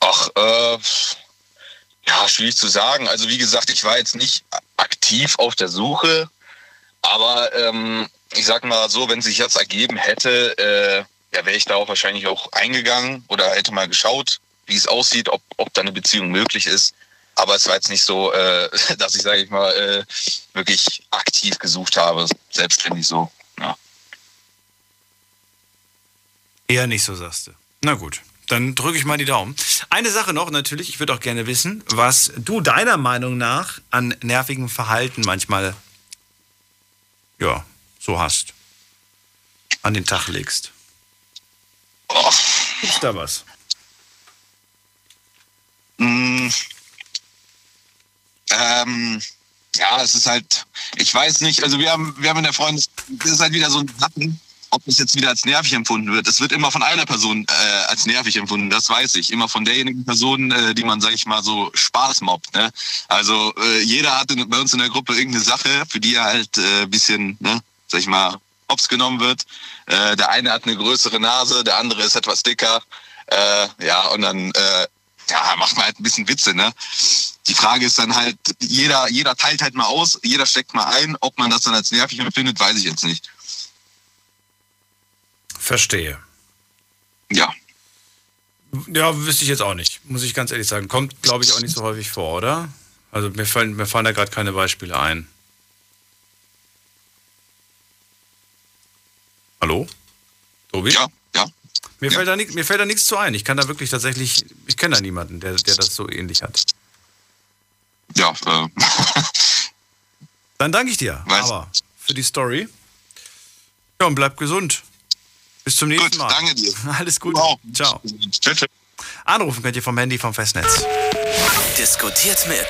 Ach, äh, ja, schwierig zu sagen. Also wie gesagt, ich war jetzt nicht aktiv auf der Suche, aber ähm, ich sag mal so, wenn sich jetzt ergeben hätte, äh, ja, wäre ich darauf wahrscheinlich auch eingegangen oder hätte mal geschaut, wie es aussieht, ob, ob da eine Beziehung möglich ist. Aber es war jetzt nicht so, äh, dass ich, sage ich mal, äh, wirklich aktiv gesucht habe, selbstständig so. Ja. Eher nicht so, sagst du. Na gut, dann drücke ich mal die Daumen. Eine Sache noch, natürlich, ich würde auch gerne wissen, was du deiner Meinung nach an nervigem Verhalten manchmal, ja, so hast. An den Tag legst. Oh. Gibt's da was? Mm. Ähm, ja, es ist halt, ich weiß nicht, also wir haben, wir haben in der Freundes, das ist halt wieder so ein Sachen, ob das jetzt wieder als nervig empfunden wird. Es wird immer von einer Person äh, als nervig empfunden, das weiß ich. Immer von derjenigen Person, äh, die man, sag ich mal, so Spaß mobbt. Ne? Also äh, jeder hatte bei uns in der Gruppe irgendeine Sache, für die er halt äh, bisschen, ne, sag ich mal, hops genommen wird. Äh, der eine hat eine größere Nase, der andere ist etwas dicker. Äh, ja, und dann äh, ja, macht man halt ein bisschen Witze, ne? Die Frage ist dann halt, jeder, jeder teilt halt mal aus, jeder steckt mal ein. Ob man das dann als nervig empfindet, weiß ich jetzt nicht. Verstehe. Ja. Ja, wüsste ich jetzt auch nicht, muss ich ganz ehrlich sagen. Kommt, glaube ich, auch nicht so häufig vor, oder? Also mir fallen, mir fallen da gerade keine Beispiele ein. Hallo? Tobi? Ja, ja. Mir, Ja. fällt da mir fällt da nichts zu ein. Ich kann da wirklich tatsächlich, ich kenne da niemanden, der, der das so ähnlich hat. Ja, äh, Dann danke ich dir, Weiß- aber für die Story. Ja, und bleib gesund. Bis zum nächsten gut, Mal. danke dir. Alles Gute. Auch. Ciao. Tschüss. Anrufen könnt ihr vom Handy vom Festnetz. Diskutiert mit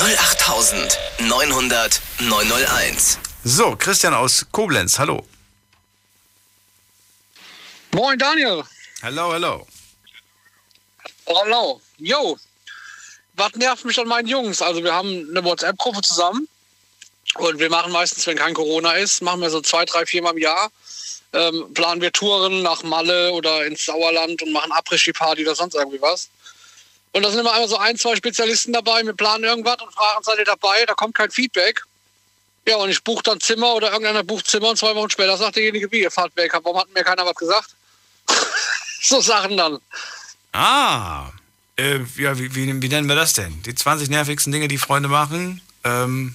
08900 901. So, Christian aus Koblenz, hallo. Moin Daniel. Hallo, hallo. Hallo. Jo. Was nervt mich an meinen Jungs? Also wir haben eine WhatsApp-Gruppe zusammen und wir machen meistens, wenn kein Corona ist, machen wir so zwei, drei, viermal im Jahr. Ähm, planen wir Touren nach Malle oder ins Sauerland und machen Après-Ski-Party oder sonst irgendwie was. Und da sind immer einmal so ein, zwei Spezialisten dabei. Wir planen irgendwas und fragen, seid ihr dabei? Da kommt kein Feedback. Ja, und ich buche dann Zimmer oder irgendeiner bucht Zimmer und zwei Wochen später sagt derjenige, wie, ihr fahrt weg. Warum hat mir keiner was gesagt? so Sachen dann. Ah, äh, ja, wie, wie, wie nennen wir das denn? Die 20 nervigsten Dinge, die Freunde machen? Ähm,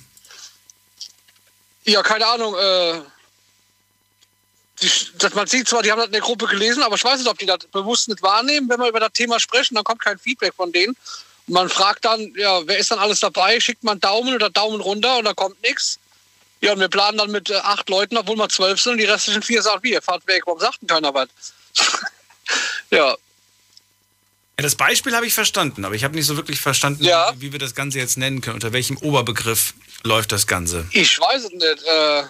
Ja, keine Ahnung. Äh, die, das, man sieht zwar, die haben das in der Gruppe gelesen, aber ich weiß nicht, ob die das bewusst nicht wahrnehmen. Wenn wir über das Thema sprechen, dann kommt kein Feedback von denen. Und man fragt dann, ja, wer ist dann alles dabei? Schickt man Daumen oder Daumen runter und da kommt nichts. Ja, und wir planen dann mit äh, acht Leuten, obwohl wir zwölf sind und die restlichen vier sagen, wie, ihr fahrt weg, warum sagt denn keiner was? ja, das Beispiel habe ich verstanden, aber ich habe nicht so wirklich verstanden, Ja. wie, wir das Ganze jetzt nennen können. Unter welchem Oberbegriff läuft das Ganze? ich weiß es nicht. Äh,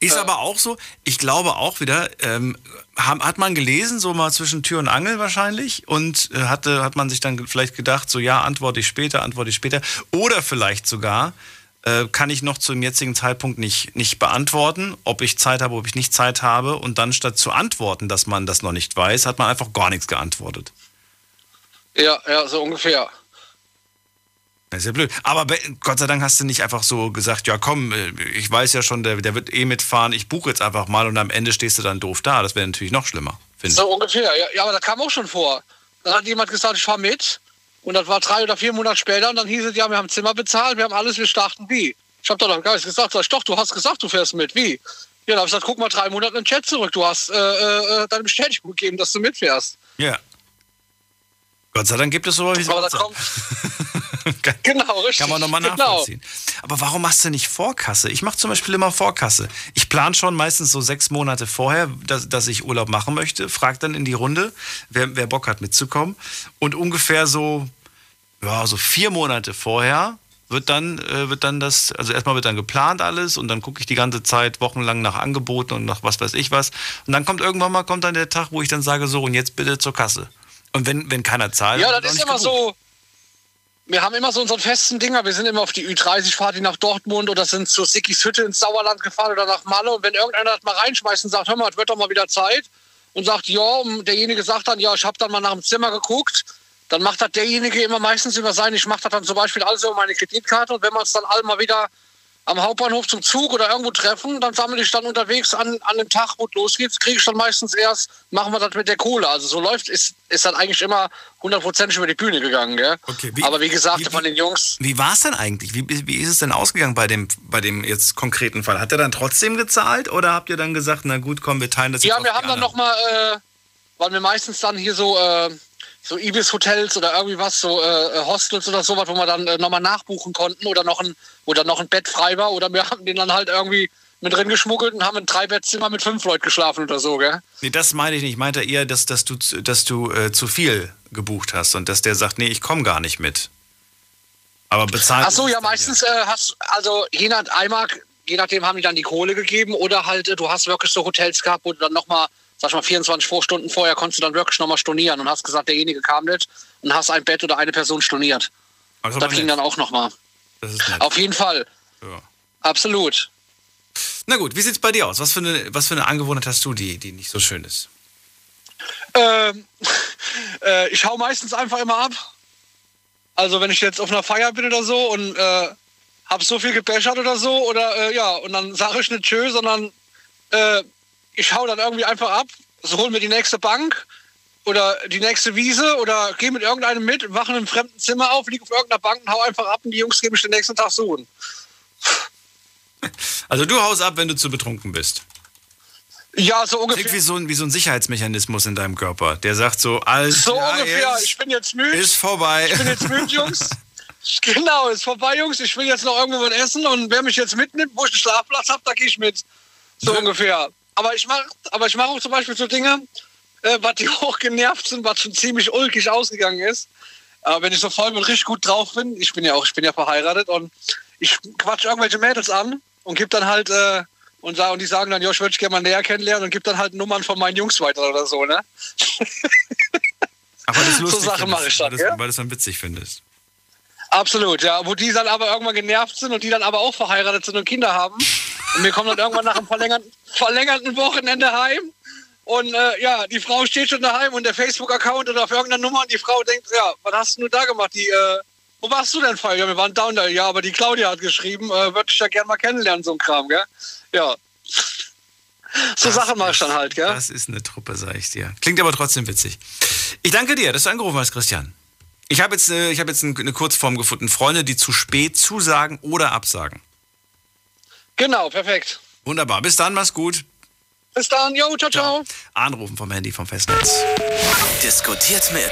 Ist aber auch so, ich glaube auch wieder, ähm, hat man gelesen, so mal zwischen Tür und Angel wahrscheinlich, und äh, hatte, hat man sich dann vielleicht gedacht, so ja, antworte ich später, antworte ich später. Oder vielleicht sogar, äh, kann ich noch zum jetzigen Zeitpunkt nicht, nicht beantworten, ob ich Zeit habe, ob ich nicht Zeit habe. Und dann statt zu antworten, dass man das noch nicht weiß, hat man einfach gar nichts geantwortet. ja, ja, so ungefähr. Das ist ja blöd. Aber be- Gott sei Dank hast du nicht einfach so gesagt, ja komm, äh, ich weiß ja schon, der, der wird eh mitfahren, ich buche jetzt einfach mal und am Ende stehst du dann doof da. Das wäre natürlich noch schlimmer, finde ich. So ungefähr, ja, ja, aber das kam auch schon vor. Dann hat jemand gesagt, ich fahre mit. Und das war drei oder vier Monate später. Und dann hieß es, ja, wir haben Zimmer bezahlt, wir haben alles, wir starten wie. Ich habe doch noch gar nichts gesagt. Sag ich, doch, du hast gesagt, du fährst mit. Wie? Ja, dann habe ich gesagt, guck mal drei Monate in den Chat zurück. Du hast äh, äh, deine Bestätigung gegeben, dass du mitfährst. Ja. Gott sei Dank gibt es so wie Aber da so. kommt. genau, richtig. Kann man nochmal genau. nachvollziehen. Aber warum machst du nicht Vorkasse? Ich mache zum Beispiel immer Vorkasse. Ich plane schon meistens so sechs Monate vorher, dass, dass ich Urlaub machen möchte. Frag dann in die Runde, wer, wer Bock hat mitzukommen. Und ungefähr so, ja, so vier Monate vorher wird dann, äh, wird dann das, also erstmal wird dann geplant alles und dann gucke ich die ganze Zeit wochenlang nach Angeboten und nach was weiß ich was. Und dann kommt irgendwann mal kommt dann der Tag, wo ich dann sage, so und jetzt bitte zur Kasse. Und wenn, wenn keiner zahlt, Ja, das ist immer gebucht. so. Wir haben immer so unseren festen Dinger. Wir sind immer auf die Ü30-Party nach Dortmund oder sind zur Sickis Hütte ins Sauerland gefahren oder nach Malle. Und wenn irgendeiner das mal reinschmeißt und sagt, hör mal, es wird doch mal wieder Zeit und sagt, ja, und derjenige sagt dann, ja, ich habe dann mal nach dem Zimmer geguckt, dann macht das derjenige immer meistens über sein. Ich mache das dann zum Beispiel alles über meine Kreditkarte und wenn wir uns dann alle mal wieder am Hauptbahnhof zum Zug oder irgendwo treffen, dann sammle ich dann unterwegs an, an dem Tag, wo es losgeht, kriege ich dann meistens erst, machen wir das mit der Kohle. Also so läuft, ist, ist dann eigentlich immer hundertprozentig über die Bühne gegangen. Gell? Okay, wie- Aber wie gesagt, wie- von den Jungs, Wie war es denn eigentlich? Wie, wie ist es denn ausgegangen bei dem, bei dem jetzt konkreten Fall? Hat er dann trotzdem gezahlt oder habt ihr dann gesagt, na gut, komm, wir teilen das jetzt ja, wir haben dann nochmal, äh, weil wir meistens dann hier so, äh, so Ibis-Hotels oder irgendwie was, so äh, Hostels oder sowas, wo wir dann äh, nochmal nachbuchen konnten oder noch ein, oder noch ein Bett frei war oder wir haben den dann halt irgendwie mit drin geschmuggelt und haben ein Dreibettzimmer mit fünf Leuten geschlafen oder so, gell? Nee, das meine ich nicht. Ich meinte eher, dass, dass du, zu- dass du äh, zu viel gebucht hast und dass der sagt, nee, ich komme gar nicht mit. Aber bezahlt. Ach so, ja, meistens äh, hast also je nach einmal, je nachdem haben die dann die Kohle gegeben oder halt äh, du hast wirklich so Hotels gehabt, wo du dann nochmal, sag ich mal, 24 vor Stunden vorher konntest du dann wirklich nochmal stornieren und hast gesagt, derjenige kam nicht und hast ein Bett oder eine Person storniert. Also Das ging nett. dann auch nochmal. Auf jeden Fall. Ja. Absolut. Na gut, wie sieht's bei dir aus? Was für eine, was für eine Angewohnheit hast du, die, die nicht so schön ist? Ähm, äh, ich hau meistens einfach immer ab. Also wenn ich jetzt auf einer Feier bin oder so und äh, hab so viel gebechert oder so oder äh, ja und dann sage ich nicht tschö, sondern äh, ich hau dann irgendwie einfach ab, so hol mir die nächste Bank oder die nächste Wiese oder gehe mit irgendeinem mit, wache in einem fremden Zimmer auf, liege auf irgendeiner Bank und hau einfach ab und die Jungs gehen mich den nächsten Tag suchen. Also du haust ab, wenn du zu betrunken bist. Ja, so ungefähr. Klingt wie so ein, wie so ein Sicherheitsmechanismus in deinem Körper, der sagt so, alles So ja, ungefähr. Ich bin jetzt müde. ist vorbei. Ich bin jetzt müde, Jungs. Genau, ist vorbei, Jungs. Ich will jetzt noch irgendwo was essen und wer mich jetzt mitnimmt, wo ich einen Schlafplatz habe, da gehe ich mit. So ungefähr. Aber ich mache aber ich mach auch zum Beispiel so Dinge, äh, was die hoch genervt sind, was schon ziemlich ulkig ausgegangen ist. Aber wenn ich so voll und richtig gut drauf bin, ich bin ja auch, ich bin ja verheiratet und ich quatsch irgendwelche Mädels an und gebe dann halt äh, und, und die sagen dann, ja, ich würde dich gerne mal näher kennenlernen und gebe dann halt Nummern von meinen Jungs weiter oder so, ne? Aber das ist So lustig Sachen findest, mache ich dann, weil, das, ja? weil du es dann witzig findest. Absolut, ja. Wo die dann aber irgendwann genervt sind und die dann aber auch verheiratet sind und Kinder haben. Und wir kommen dann irgendwann nach einem verlängerten, verlängerten Wochenende heim. Und äh, ja, die Frau steht schon daheim und der Facebook-Account oder auf irgendeiner Nummer und die Frau denkt, ja, was hast du da gemacht? Die, äh, wo warst du denn, Fall? Ja, wir waren down da. Ja, aber die Claudia hat geschrieben, äh, würde ich ja gerne mal kennenlernen, so ein Kram, gell? Ja. So Sachen ist- dann halt, gell? Das ist eine Truppe, sag ich dir. Klingt aber trotzdem witzig. Ich danke dir, dass du angerufen hast, Christian. Ich habe jetzt, äh, ich hab jetzt ein- eine Kurzform gefunden. Freunde, die zu spät zusagen oder absagen. Genau, perfekt. Wunderbar. Bis dann, mach's gut. Bis dann, jo, ciao, ciao. Anrufen vom Handy vom Festnetz. Diskutiert mit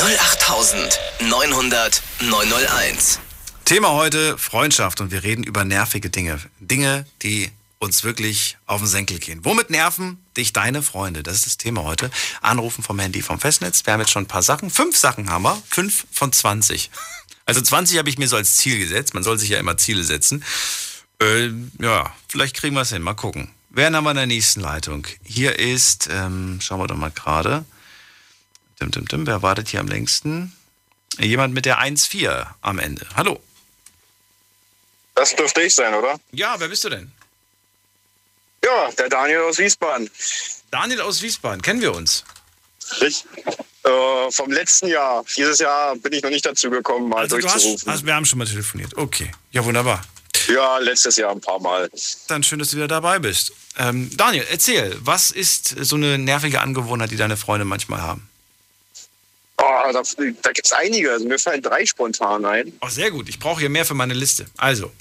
08900 901. Thema heute Freundschaft und wir reden über nervige Dinge. Dinge, die uns wirklich auf den Senkel gehen. Womit nerven dich deine Freunde? Das ist das Thema heute. Anrufen vom Handy vom Festnetz. Wir haben jetzt schon ein paar Sachen. Fünf Sachen haben wir. Fünf von 20. Also 20 habe ich mir so als Ziel gesetzt. Man soll sich ja immer Ziele setzen. Äh, ja, vielleicht kriegen wir es hin. Mal gucken. Wen haben wir in der nächsten Leitung? Hier ist, ähm, schauen wir doch mal gerade. Dim, dim, dim. Wer wartet hier am längsten? Jemand mit der 1-4 am Ende. Hallo. Das dürfte ich sein, oder? Ja, wer bist du denn? Ja, der Daniel aus Wiesbaden. Daniel aus Wiesbaden, kennen wir uns? Ich, äh, vom letzten Jahr. Dieses Jahr bin ich noch nicht dazu gekommen, mal Also du hast, durchzurufen. hast, wir haben schon mal telefoniert. Okay, ja wunderbar. Ja, letztes Jahr ein paar Mal. Dann schön, dass du wieder dabei bist. Ähm, Daniel, erzähl, was ist so eine nervige Angewohnheit, die deine Freunde manchmal haben? Oh, da da gibt es einige. Also mir fallen drei spontan ein. Auch sehr gut, ich brauche hier mehr für meine Liste. Also,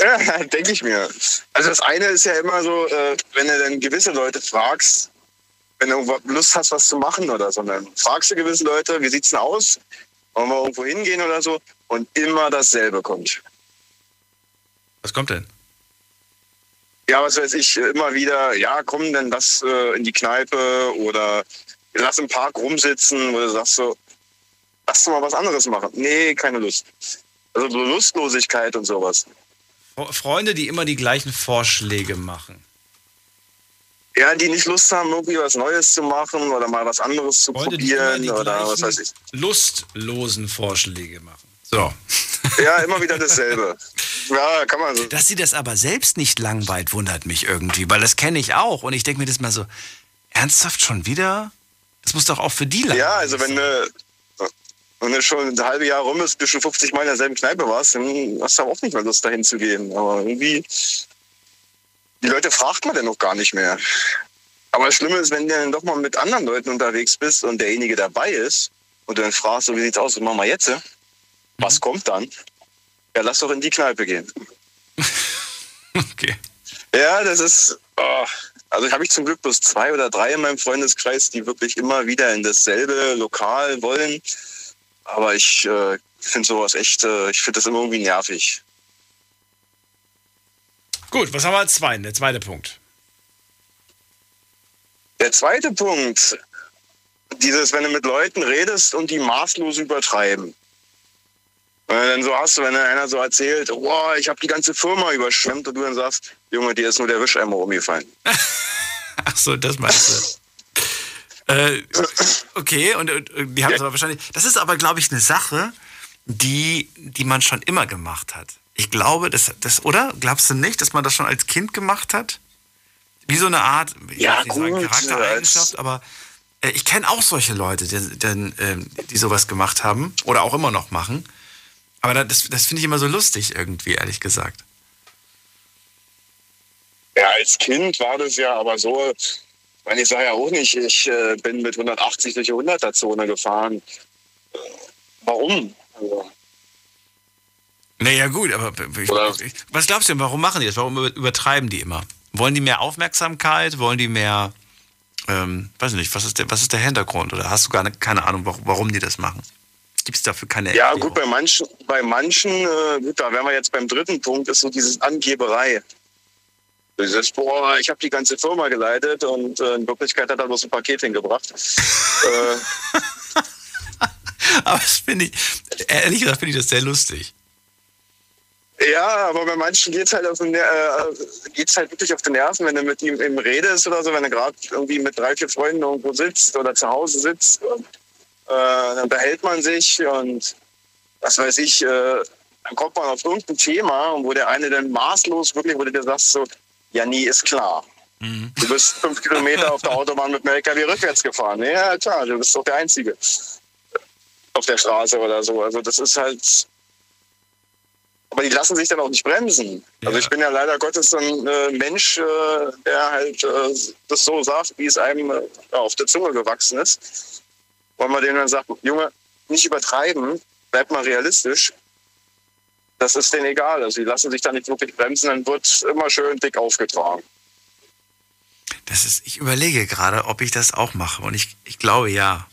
Ja, denke ich mir. Also das eine ist ja immer so, äh, wenn du dann gewisse Leute fragst, wenn du Lust hast, was zu machen oder so, dann fragst du gewisse Leute, wie sieht's denn aus? Wollen wir irgendwo hingehen oder so? Und immer dasselbe kommt. Was kommt denn? Ja, was weiß ich, immer wieder, ja, komm, dann lass äh, in die Kneipe oder lass im Park rumsitzen, du sagst so, lass doch mal was anderes machen. Nee, keine Lust. Also so Lustlosigkeit und sowas. Fre- Freunde, die immer die gleichen Vorschläge machen. Ja, die nicht Lust haben, irgendwie was Neues zu machen oder mal was anderes zu Freunde, probieren oder was weiß ich. lustlosen Vorschläge machen. So. Ja, immer wieder dasselbe. Ja, kann man so. Dass sie das aber selbst nicht langweilt, wundert mich irgendwie, weil das kenne ich auch. Und ich denke mir das mal so, ernsthaft schon wieder? Das muss doch auch für die langweilig Ja, also wenn du, wenn du schon ein halbes Jahr rum bist, bis du 50 Mal in derselben Kneipe warst, dann hast du auch nicht mehr Lust, dahin zu gehen. Aber irgendwie, die Leute fragt man dann noch gar nicht mehr. Aber das Schlimme ist, wenn du dann doch mal mit anderen Leuten unterwegs bist und derjenige dabei ist und du dann fragst, so, wie sieht's aus, was machen wir jetzt? Was kommt dann? Ja, lass doch in die Kneipe gehen. Okay. Ja, das ist. Oh. Also habe ich zum Glück bloß zwei oder drei in meinem Freundeskreis, die wirklich immer wieder in dasselbe Lokal wollen. Aber ich äh, finde sowas echt, äh, ich finde das immer irgendwie nervig. Gut, was haben wir als zweiten? Der zweite Punkt. Der zweite Punkt, dieses, wenn du mit Leuten redest und die maßlos übertreiben. Dann so hast, wenn dann einer so erzählt, wow, ich habe die ganze Firma überschwemmt und du dann sagst, Junge, dir ist nur der Wischeimer umgefallen. Ach so, das meinst du. äh, okay, und, und die haben es aber wahrscheinlich. Das ist aber, glaube ich, eine Sache, die, die man schon immer gemacht hat. Ich glaube, das, das, oder? Glaubst du nicht, dass man das schon als Kind gemacht hat? Wie so eine Art, Ja, nicht sagen gut, Charaktereigenschaft, aber äh, ich kenne auch solche Leute, die, die, ähm, die sowas gemacht haben oder auch immer noch machen. Aber da- das, das finde ich immer so lustig irgendwie, ehrlich gesagt. Ja, als Kind war das ja aber so, meine, ich sage ja auch nicht, ich äh, bin mit 180 durch die 100er-Zone gefahren. Äh, warum? Also, Naja, gut, aber ich, ich, was glaubst du denn, warum machen die das? Warum über- übertreiben die immer? Wollen die mehr Aufmerksamkeit? Wollen die mehr, ähm, weiß nicht, was ist der, was ist der Hintergrund? Oder hast du gar ne, keine Ahnung, warum die das machen? Gibt es dafür keine ja, Erklärung? gut, bei manchen, bei manchen äh, gut, da wären wir jetzt beim dritten Punkt, ist so dieses Angeberei. Dieses, boah, ich habe die ganze Firma geleitet und äh, in Wirklichkeit hat er bloß ein Paket hingebracht. äh, Aber das finde ich, ehrlich gesagt, finde ich das sehr lustig. Ja, aber bei manchen halt, auf den, Ner- äh, geht's halt wirklich auf die Nerven, wenn du mit ihm im redest oder so, wenn du gerade irgendwie mit drei, vier Freunden irgendwo sitzt oder zu Hause sitzt. Und, äh, dann behält man sich und was weiß ich, äh, dann kommt man auf irgendein Thema, wo der eine dann maßlos wirklich, wo du dir sagst so, ja, nie ist klar. Du bist fünf Kilometer auf der Autobahn mit dem LKW rückwärts gefahren. Ja, klar, du bist doch der Einzige auf der Straße oder so. Also das ist halt, aber die lassen sich dann auch nicht bremsen. Also ich bin ja leider Gottes ein äh, Mensch, äh, der halt äh, das so sagt, wie es einem äh, ja, auf der Zunge gewachsen ist. Weil man denen dann sagt, Junge, nicht übertreiben, bleib mal realistisch. Das ist denen egal. Also die lassen sich da nicht wirklich bremsen, dann wird immer schön dick aufgetragen. Das ist, ich überlege gerade, ob ich das auch mache. Und ich, ich glaube ja.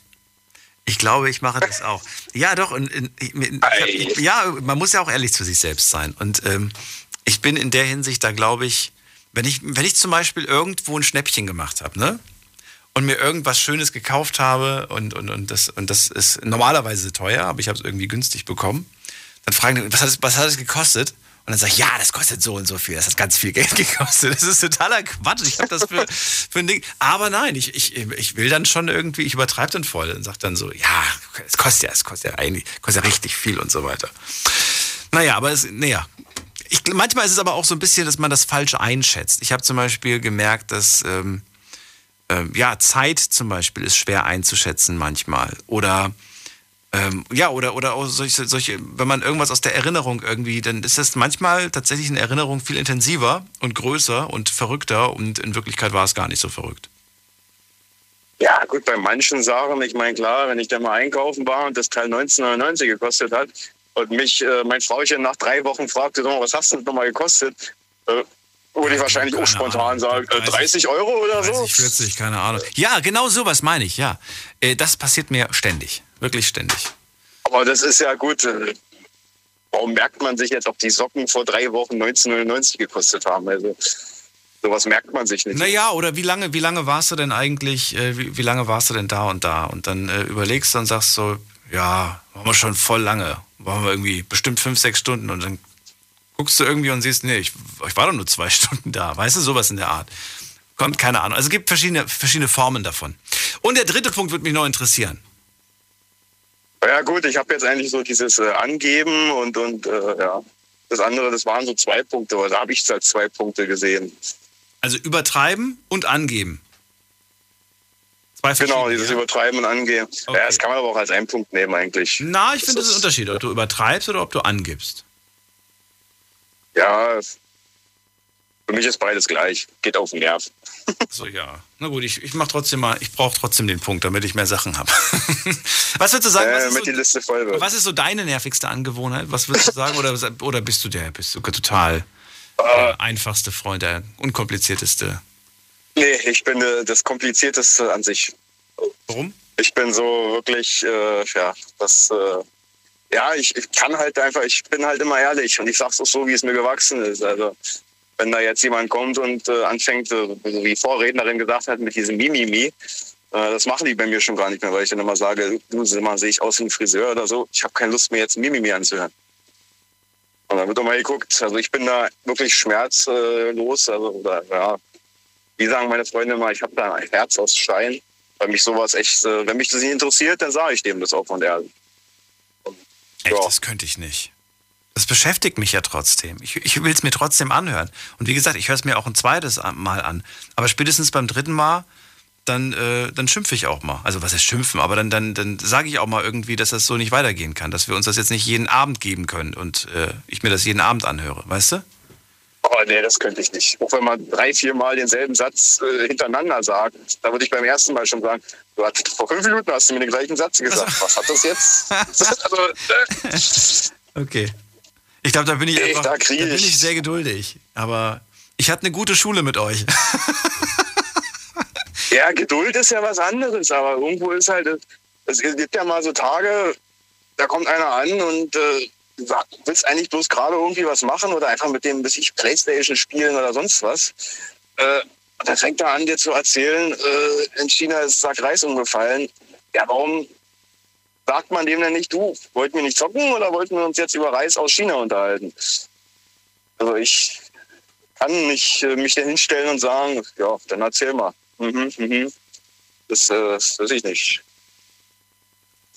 Ich glaube, ich mache das auch. Ja, doch. Und, in, in, ich, ja, man muss ja auch ehrlich zu sich selbst sein. Und ähm, ich bin in der Hinsicht, da glaube ich, wenn ich, wenn ich zum Beispiel irgendwo ein Schnäppchen gemacht habe, ne? Und mir irgendwas Schönes gekauft habe und, und, und, das, und das ist normalerweise teuer, aber ich habe es irgendwie günstig bekommen, dann fragen die, was hat es, was hat es gekostet? Und dann sage ich, ja, das kostet so und so viel. Das hat ganz viel Geld gekostet. Das ist totaler Quatsch. Ich habe das für, für ein Ding. Aber nein, ich, ich, ich will dann schon irgendwie, ich übertreibe dann voll und sage dann so, ja, es kostet ja, es kostet ja eigentlich, kostet ja richtig viel und so weiter. Naja, aber es, naja. Ich, manchmal ist es aber auch so ein bisschen, dass man das falsch einschätzt. Ich habe zum Beispiel gemerkt, dass ähm, ähm, ja, Zeit zum Beispiel ist schwer einzuschätzen manchmal. Oder ähm, ja, oder, oder auch solche, solche, wenn man irgendwas aus der Erinnerung irgendwie, dann ist das manchmal tatsächlich eine Erinnerung viel intensiver und größer und verrückter und in Wirklichkeit war es gar nicht so verrückt. Ja, gut, bei manchen Sachen, ich meine, klar, wenn ich da mal einkaufen war und das Teil 1999 gekostet hat und mich äh, mein Frauchen nach drei Wochen fragte, was hast du denn nochmal gekostet? Äh, würde ich wahrscheinlich auch spontan sagen, äh, 30 Euro oder so? 30, 40, keine Ahnung. Ja, genau sowas meine ich, ja. Äh, das passiert mir ständig, wirklich ständig. Aber das ist ja gut. äh, Warum merkt man sich jetzt, ob die Socken vor drei Wochen 1999 gekostet haben? Also sowas merkt man sich nicht. Naja, oder wie lange, wie lange warst du denn eigentlich, wie, wie lange warst du denn da und da? Und dann äh, überlegst du und sagst so, ja, waren wir schon voll lange. Waren wir irgendwie bestimmt fünf, sechs Stunden und dann guckst du irgendwie und siehst, nee, ich, ich war doch nur zwei Stunden da. Weißt du, sowas in der Art. Kommt keine Ahnung. Also es gibt verschiedene, verschiedene Formen davon. Und der dritte Punkt würde mich noch interessieren. Ja gut, ich habe jetzt eigentlich so dieses äh, Angeben und, und äh, ja. Das andere, das waren so zwei Punkte, aber da habe ich es als zwei Punkte gesehen. Also übertreiben und angeben. Zwei Genau, dieses ja? Übertreiben und Angeben. Ja, das kann man aber auch als einen Punkt nehmen eigentlich. Na, ich finde, das ist ein Unterschied, ob du übertreibst oder ob du angibst. Ja, für mich ist beides gleich. Geht auf den Nerv. So, ja. Na gut, ich, ich mach trotzdem mal, ich brauche trotzdem den Punkt, damit ich mehr Sachen habe. was würdest du sagen, was Äh, ist, mit die so, Liste voll wird. was ist so deine nervigste Angewohnheit? Was würdest du sagen? Oder, oder bist du der, bist du total Äh. der einfachste Freund, der unkomplizierteste? Nee, ich bin äh, das Komplizierteste an sich. Warum? Ich bin so wirklich, äh, ja, das, äh, ja, ich, ich kann halt einfach, ich bin halt immer ehrlich und ich sag's auch so, wie es mir gewachsen ist. Also, wenn da jetzt jemand kommt und äh, anfängt, äh, wie die Vorrednerin gesagt hat, mit diesem Mimimi, äh, das machen die bei mir schon gar nicht mehr, weil ich dann immer sage, du, sag mal, sehe ich aus wie ein Friseur oder so, ich habe keine Lust mehr jetzt Mimimi anzuhören. Und dann wird doch mal geguckt. Also ich bin da wirklich schmerzlos. Also, oder, ja, wie sagen meine Freunde immer, ich habe da ein Herz aus Stein. Weil mich sowas echt, äh, wenn mich das nicht interessiert, dann sage ich dem das auch von der. Echt, das könnte ich nicht. Das beschäftigt mich ja trotzdem. Ich, ich will es mir trotzdem anhören. Und wie gesagt, ich höre es mir auch ein zweites Mal an. Aber spätestens beim dritten Mal, dann, äh, dann schimpfe ich auch mal. Also was heißt schimpfen? Aber dann, dann, dann sage ich auch mal irgendwie, dass das so nicht weitergehen kann. Dass wir uns das jetzt nicht jeden Abend geben können und äh, ich mir das jeden Abend anhöre. Weißt du? Oh nee, das könnte ich nicht. Auch wenn man drei, vier Mal denselben Satz äh, hintereinander sagt, da würde ich beim ersten Mal schon sagen, du hast, vor fünf Minuten hast du mir den gleichen Satz gesagt. Was hat das jetzt? also, äh, Okay. Ich glaube, da bin ich einfach, da da bin ich- sehr geduldig. Aber ich hatte eine gute Schule mit euch. ja, Geduld ist ja was anderes, aber irgendwo ist halt, es gibt ja mal so Tage, da kommt einer an und äh, willst eigentlich bloß gerade irgendwie was machen oder einfach mit dem, bis ich Playstation spielen oder sonst was. Äh, und dann fängt er an, dir zu erzählen, äh, in China ist Sack Reis umgefallen. Ja, warum sagt man dem denn nicht, du, wollten wir nicht zocken oder wollten wir uns jetzt über Reis aus China unterhalten? Also ich kann nicht äh, mich da hinstellen und sagen, ja, dann erzähl mal. Mhm, mhm. Das, äh, das weiß ich nicht.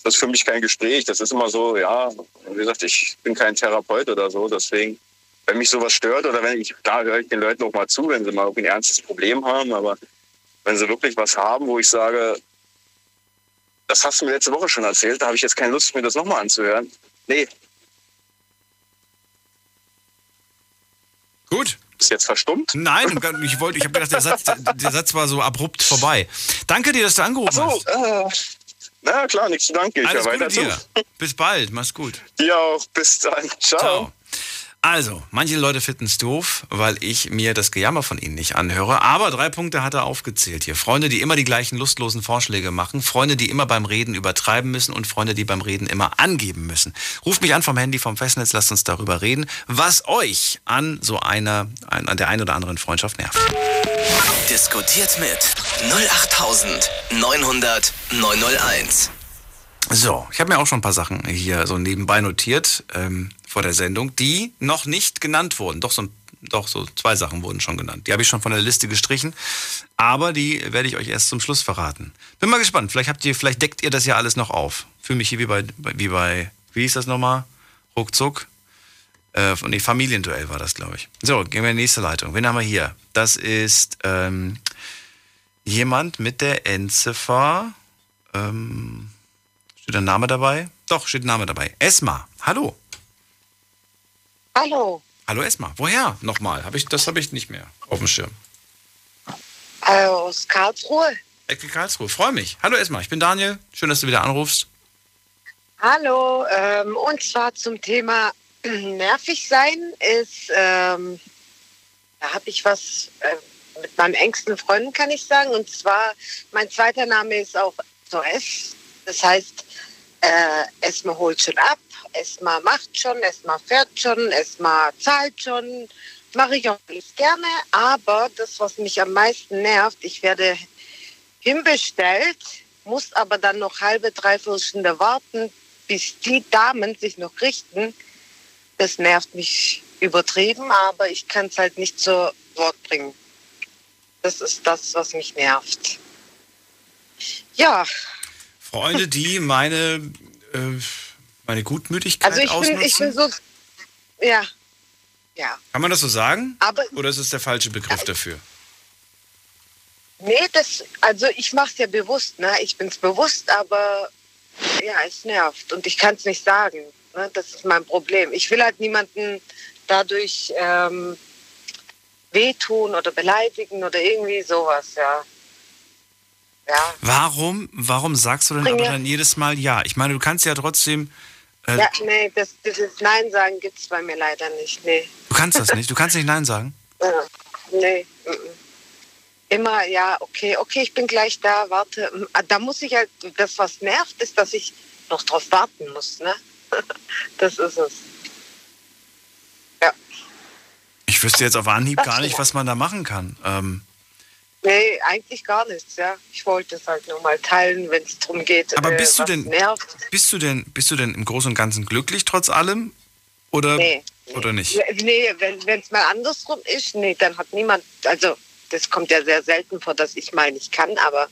Das ist für mich kein Gespräch. Das ist immer so, ja, wie gesagt, ich bin kein Therapeut oder so. Deswegen, wenn mich sowas stört oder wenn ich, da höre ich den Leuten auch mal zu, wenn sie mal irgendwie ein ernstes Problem haben. Aber wenn sie wirklich was haben, wo ich sage, das hast du mir letzte Woche schon erzählt, da habe ich jetzt keine Lust, mir das nochmal anzuhören. Nee. Gut. Ist jetzt verstummt? Nein, ich wollte, ich habe gedacht, der Satz, der, Satz war so abrupt vorbei. Danke dir, dass du angerufen So, hast. äh, na klar, nichts zu danken. Ich Alles Gute weiter zu. dir. Bis bald, mach's gut. Dir auch. Bis dann. Ciao. Ciao. Also, manche Leute finden es doof, weil ich mir das Gejammer von ihnen nicht anhöre. Aber drei Punkte hat er aufgezählt hier. Freunde, die immer die gleichen lustlosen Vorschläge machen, Freunde, die immer beim Reden übertreiben müssen und Freunde, die beim Reden immer angeben müssen. Ruft mich an vom Handy, vom Festnetz, lasst uns darüber reden, was euch an so einer, an der einen oder anderen Freundschaft nervt. Diskutiert mit 08900 901. So, ich habe mir auch schon ein paar Sachen hier so nebenbei notiert ähm, vor der Sendung, die noch nicht genannt wurden. Doch so, doch so zwei Sachen wurden schon genannt. Die habe ich schon von der Liste gestrichen, aber die werde ich euch erst zum Schluss verraten. Bin mal gespannt. Vielleicht habt ihr, vielleicht deckt ihr das ja alles noch auf. Fühle mich hier wie bei, wie bei, wie hieß das nochmal? Ruckzuck. Äh, nee, Familienduell war das, glaube ich. So, gehen wir in die nächste Leitung. Wen haben wir hier? Das ist ähm, jemand mit der Endziffer. Ähm, Steht ein Name dabei? Doch, steht ein Name dabei. Esma. Hallo. Hallo, Hallo Esma. Woher? Nochmal. Hab ich, das habe ich nicht mehr auf dem Schirm. äh, aus Karlsruhe. Ecke Karlsruhe. Freue mich. Hallo Esma. Ich bin Daniel. Schön, dass du wieder anrufst. Hallo, ähm, und zwar zum Thema nervig sein ist, ähm, da habe ich was äh, mit meinem engsten Freunden, kann ich sagen. Und zwar, mein zweiter Name ist auch so S. Das heißt, äh, Esma holt schon ab, Esma macht schon, Esma fährt schon, Esma zahlt schon. Mache ich auch nicht gerne, aber das, was mich am meisten nervt, ich werde hinbestellt, muss aber dann noch halbe, dreiviertel Stunde warten, bis die Damen sich noch richten. Das nervt mich übertrieben, aber ich kann es halt nicht zu Wort bringen. Das ist das, was mich nervt. Ja, Freunde, die meine, äh, meine Gutmütigkeit also ich ausnutzen. bin, ich bin so, ja, ja. Kann man das so sagen? Aber Oder ist es der falsche Begriff dafür? Nee, das, also ich mache es ja bewusst, ne? Ich bin es bewusst, aber ja, es nervt und ich kann es nicht sagen. Ne? Das ist mein Problem. Ich will halt niemanden dadurch ähm, wehtun oder beleidigen oder irgendwie sowas, ja. Ja, Warum, warum sagst du denn Bringe. aber dann jedes Mal ja? Ich meine, du kannst ja trotzdem, äh, ja nee, das, dieses Nein sagen gibt es bei mir leider nicht. Nee. du kannst das nicht. Du kannst nicht Nein sagen. Ja, nee. mm, mm. Immer, ja, okay, okay, ich bin gleich da, warte. Mm, ah, Da muss ich halt, das, was nervt, ist, dass ich noch drauf warten muss, ne? Das ist es. Ich wüsste jetzt auf Anhieb gar nicht, was man da machen kann. Ähm, Nee, eigentlich gar nichts, ja. Ich wollte es halt nur mal teilen, wenn es darum geht. aber äh, bist du was denn, Nervt. bist du denn, bist du denn im Großen und Ganzen glücklich trotz allem? Oder, Nee. oder nicht? Nee, wenn es mal andersrum ist, nee, dann hat niemand, also das kommt ja sehr selten vor, dass ich mal nicht kann, aber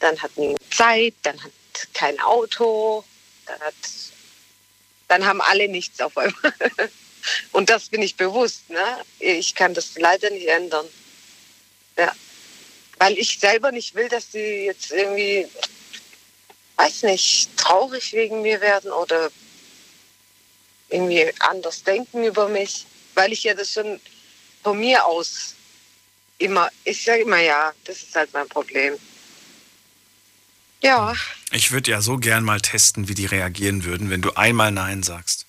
dann hat niemand Zeit, dann hat kein Auto, dann, hat, dann haben alle nichts auf einmal. Und das bin ich bewusst, ne? Ich kann das leider nicht ändern. Weil ich selber nicht will, dass die jetzt irgendwie, weiß nicht, traurig wegen mir werden oder irgendwie anders denken über mich, weil ich ja das schon von mir aus immer, ich sage immer ja, das ist halt mein Problem. Ja, Ich würde ja so gern mal testen, wie die reagieren würden, wenn du einmal Nein sagst.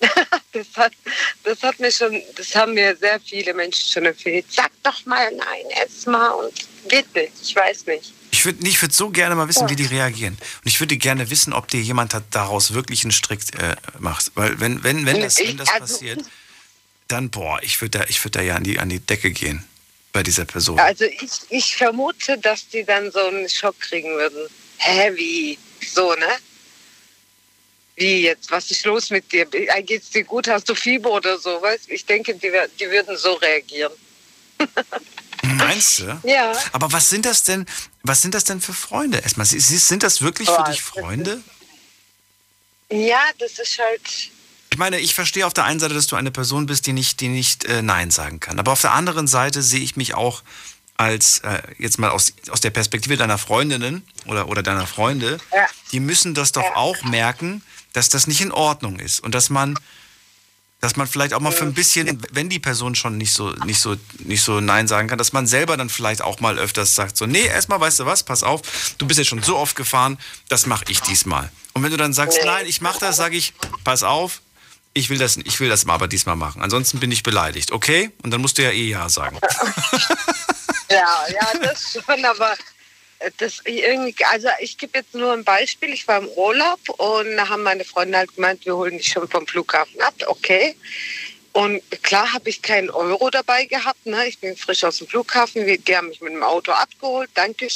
das hat, das hat mir schon, das haben mir sehr viele Menschen schon empfohlen. Sag doch mal nein, erstmal und geht nicht, ich weiß nicht. Ich würde ich würd so gerne mal wissen, Ja. wie die reagieren. Und ich würde gerne wissen, ob dir jemand hat daraus wirklich einen Strick äh, macht. Weil wenn, wenn, wenn das, wenn das also- passiert, dann, boah, ich würde da, ich würd da ja an die, an die Decke gehen bei dieser Person. Also ich, ich vermute, dass die dann so einen Schock kriegen würden. Hä, wie? So, ne? Wie jetzt? Was ist los mit dir? Äh, Geht's dir gut? Hast du Fieber oder so? Weißt? Ich denke, die, die würden so reagieren. Meinst du? Ja. Aber was sind das denn, was sind das denn für Freunde? Erstmal, sind das wirklich für dich Freunde? Ja, das ist halt. Ich meine, ich verstehe auf der einen Seite, dass du eine Person bist, die nicht, die nicht äh, Nein sagen kann. Aber auf der anderen Seite sehe ich mich auch als, äh, jetzt mal aus, aus der Perspektive deiner Freundinnen oder, oder deiner Freunde, Ja. die müssen das doch auch merken, dass das nicht in Ordnung ist und dass man, dass man vielleicht auch mal für ein bisschen, wenn die Person schon nicht so, nicht so, nicht so Nein sagen kann, dass man selber dann vielleicht auch mal öfters sagt, so, nee, erstmal, weißt du was, pass auf, du bist jetzt schon so oft gefahren, das mache ich diesmal. Und wenn du dann sagst, nein, ich mache das, sage ich, pass auf, ich will das, ich will das mal aber diesmal machen. Ansonsten bin ich beleidigt, okay? Und dann musst du ja eh ja sagen. Ja, ja, das schon, aber das irgendwie, also ich gebe jetzt nur ein Beispiel. Ich war im Urlaub und da haben meine Freunde halt gemeint, wir holen dich schon vom Flughafen ab, okay. Und klar habe ich keinen Euro dabei gehabt. Ne? Ich bin frisch aus dem Flughafen. Die haben mich mit dem Auto abgeholt. Danke.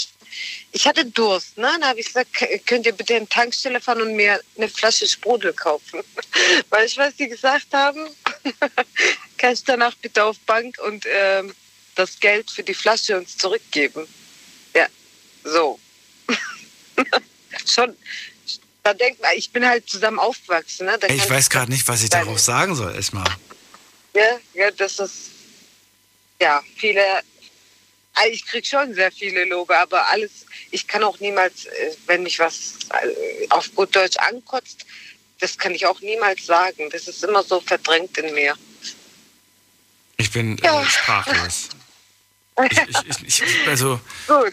Ich hatte Durst. Ne? Dann habe ich gesagt, "K- könnt ihr bitte in die Tankstelle fahren und mir eine Flasche Sprudel kaufen? Weil ich weiß, die gesagt haben, kannst danach bitte auf Bank und ähm, das Geld für die Flasche uns zurückgeben. So. Schon. Da denkt man, ich bin halt zusammen aufgewachsen. Ne? Ich weiß gerade nicht, was ich darauf sagen soll, erstmal. ja, ja, das ist ja viele. also Ich krieg schon sehr viele Lobe, aber alles. Ich kann auch niemals, äh, wenn mich was äh, auf gut Deutsch ankotzt, das kann ich auch niemals sagen. Das ist immer so verdrängt in mir. Ich bin Ja. äh, sprachlos. Ich, ich, ich, also, Gut.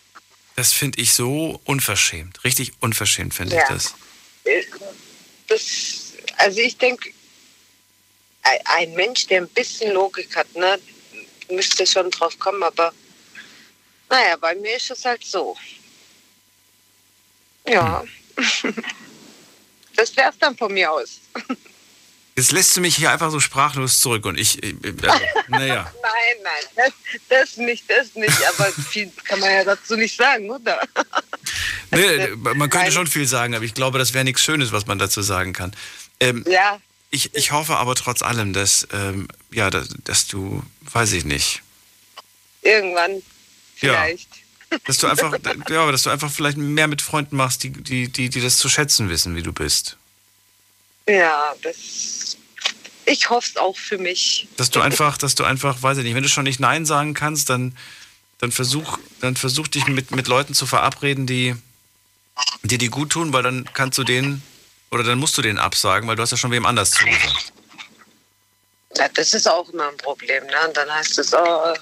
Das finde ich so unverschämt. Richtig unverschämt finde Ja. ich das. Äh, Das, also ich denke, ein- Mensch, der ein bisschen Logik hat, ne, müsste schon drauf kommen, aber naja, bei mir ist es halt so. Ja. Das wär's dann von mir aus. Jetzt lässt du mich hier einfach so sprachlos zurück und ich, äh, äh, naja. Nein, nein, das, das nicht, das nicht, aber viel kann man ja dazu nicht sagen, oder? Nee, man könnte schon viel sagen, aber ich glaube, das wäre nichts Schönes, was man dazu sagen kann. Ähm, Ja. Ich, ich hoffe aber trotz allem, dass, ähm, ja, dass, dass du, weiß ich nicht, Irgendwann Ja. vielleicht. dass du einfach, ja, dass du einfach vielleicht mehr mit Freunden machst, die, die, die, die das zu schätzen wissen, wie du bist. Ja, das. Ich hoffe es auch für mich. Dass du einfach, dass du einfach, weiß ich nicht, wenn du schon nicht Nein sagen kannst, dann, dann versuch, dann versuch dich mit, mit Leuten zu verabreden, die dir die gut tun, weil dann kannst du denen, oder dann musst du denen absagen, weil du hast ja schon wem anders zugesagt. Ja, das ist auch immer ein Problem. Ne? Und dann heißt es, oh,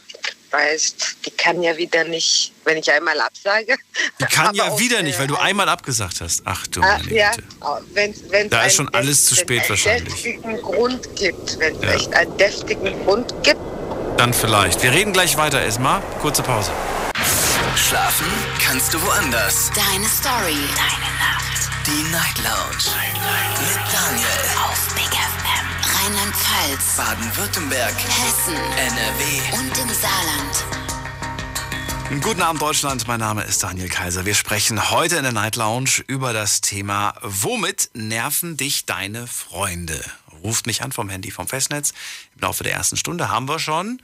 weißt, die kann ja wieder nicht, wenn ich einmal absage. Die kann ja wieder nicht, weil du einmal abgesagt hast. Ach du Ah, meine ja, Güte. wenn wenn Da ist schon alles zu spät wahrscheinlich. deftigen Grund gibt, wenn es Ja. echt einen deftigen Grund gibt. Dann vielleicht. Wir reden gleich weiter, Esma. Kurze Pause. Schlafen kannst du woanders. Deine Story. Deine Nacht. Die Night Lounge. Mit Daniel. Auf Big FM. Rheinland-Pfalz. Baden-Württemberg. Hessen. NRW. Und im Saarland. Guten Abend, Deutschland. Mein Name ist Daniel Kaiser. Wir sprechen heute in der Night Lounge über das Thema Womit nerven dich deine Freunde? Ruft mich an vom Handy vom Festnetz. Im Laufe der ersten Stunde haben wir schon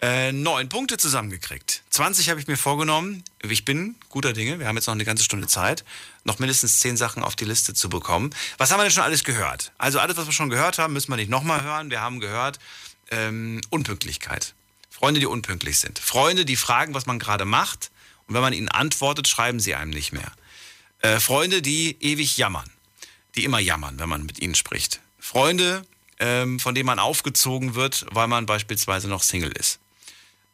äh, neun Punkte zusammengekriegt. 20 habe ich mir vorgenommen. Ich bin guter Dinge. Wir haben jetzt noch eine ganze Stunde Zeit, noch mindestens zehn Sachen auf die Liste zu bekommen. Was haben wir denn schon alles gehört? Also alles, was wir schon gehört haben, müssen wir nicht nochmal hören. Wir haben gehört ähm, Unpünktlichkeit. Freunde, die unpünktlich sind. Freunde, die fragen, was man gerade macht. Und wenn man ihnen antwortet, schreiben sie einem nicht mehr. Äh, Freunde, die ewig jammern. Die immer jammern, wenn man mit ihnen spricht. Freunde, ähm, von dem man aufgezogen wird, weil man beispielsweise noch Single ist.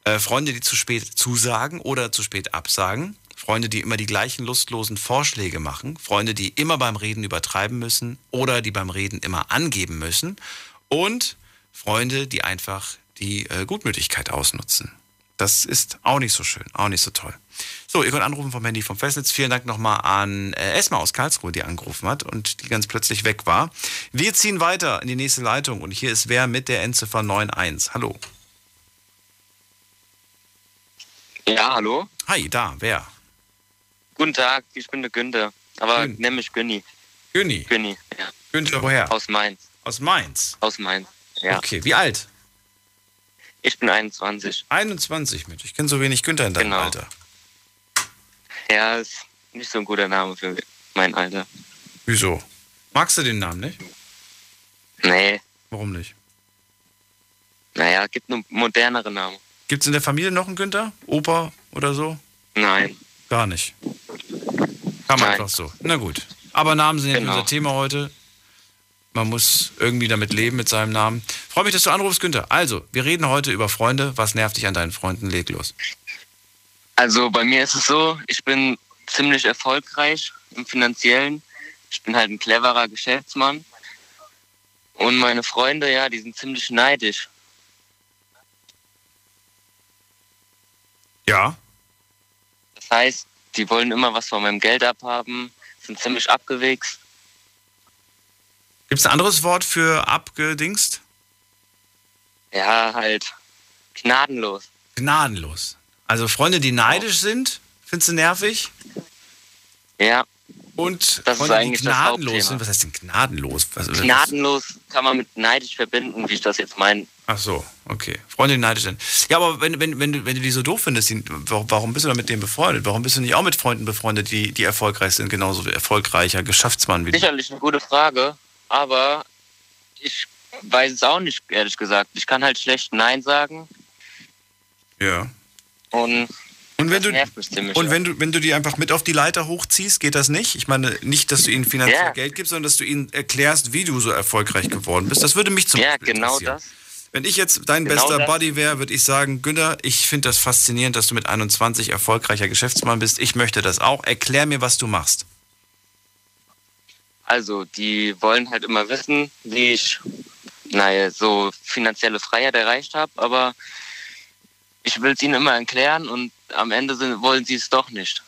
Äh, Freunde, die zu spät zusagen oder zu spät absagen. Freunde, die immer die gleichen lustlosen Vorschläge machen. Freunde, die immer beim Reden übertreiben müssen oder die beim Reden immer angeben müssen. Und Freunde, die einfach die äh, Gutmütigkeit ausnutzen. Das ist auch nicht so schön, auch nicht so toll. So, ihr könnt anrufen vom Handy vom Festnetz. Vielen Dank nochmal an äh, Esma aus Karlsruhe, die angerufen hat und die ganz plötzlich weg war. Wir ziehen weiter in die nächste Leitung und hier ist wer mit der Endziffer 91. Hallo. Ja, hallo. Hi, da, wer? Guten Tag, ich bin der Günther. Aber Gün- nenn mich Günni. Günni. Günni, ja. Günther, woher? Aus Mainz. Aus Mainz. Aus Mainz, ja. Okay, wie alt? Ich bin 21. 21 mit. Ich kenne so wenig Günther in deinem Genau. Alter. Ja, ist nicht so ein guter Name für mein Alter. Wieso? Magst du den Namen nicht? Nee, Warum nicht? naja, gibt nur modernere Namen. Gibt es in der Familie noch einen Günther? Opa oder so? Nein. Gar nicht. Kam Nein. einfach so. Na gut. Aber Namen sind ja Genau. unser Thema heute. Man muss irgendwie damit leben mit seinem Namen. Freue mich, dass du anrufst, Günther. Also, wir reden heute über Freunde. Was nervt dich an deinen Freunden? Leg los. Also bei mir ist es so, ich bin ziemlich erfolgreich im Finanziellen. Ich bin halt ein cleverer Geschäftsmann. Und meine Freunde, ja, die sind ziemlich neidisch. Ja. Das heißt, die wollen immer was von meinem Geld abhaben, sind ziemlich abgewichst. Gibt es ein anderes Wort für abgedingst? Ja, halt gnadenlos. Gnadenlos. Also Freunde, die neidisch sind, findest du nervig? Ja. Und Das ist Freunde, eigentlich die das gnadenlos Hauptthema. sind. Was heißt denn gnadenlos? Was- Gnadenlos kann man mit neidisch verbinden, wie ich das jetzt meine. Ach so, okay. Freunde, die neidisch sind. Ja, aber wenn, wenn, wenn, du, wenn du die so doof findest, die, warum, bist du dann mit denen befreundet? Warum bist du nicht auch mit Freunden befreundet, die, die erfolgreich sind, genauso wie erfolgreicher Geschäftsmann wie du? Sicherlich eine gute Frage, aber ich weiß es auch nicht, ehrlich gesagt. Ich kann halt schlecht Nein sagen Ja. und, Und wenn du, ziemlich. und wenn du, wenn du die einfach mit auf die Leiter hochziehst, geht das nicht? Ich meine, nicht, dass du ihnen finanziell Ja. Geld gibst, sondern dass du ihnen erklärst, wie du so erfolgreich geworden bist. Das würde mich zum ja, Beispiel genau interessieren. das. Wenn ich jetzt dein Genau bester das. Buddy wäre, würde ich sagen, Günther, ich finde das faszinierend, dass du mit 21 erfolgreicher Geschäftsmann bist. Ich möchte das auch. Erklär mir, was du machst. Also, die wollen halt immer wissen, wie ich, naja, so finanzielle Freiheit erreicht habe, aber ich will es ihnen immer erklären und am Ende sind, wollen sie es doch nicht.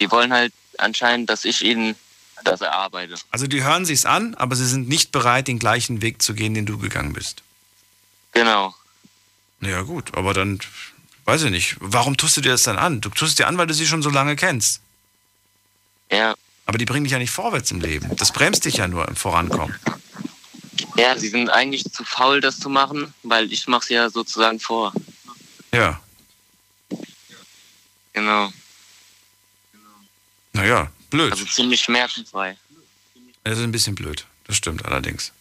Die wollen halt anscheinend, dass ich ihnen das erarbeite. Also die hören sich's an, aber sie sind nicht bereit, den gleichen Weg zu gehen, den du gegangen bist. Genau. Ja gut, aber dann weiß ich nicht. Warum tust du dir das dann an? Du tust es dir an, weil du sie schon so lange kennst. Ja. Aber die bringen dich ja nicht vorwärts im Leben. Das bremst dich ja nur im Vorankommen. Ja, sie sind eigentlich zu faul, das zu machen, weil ich mache es ja sozusagen vor. Ja. Genau. Naja, blöd. Also ziemlich schmerzensfrei. Das ist ein bisschen blöd. Das stimmt allerdings.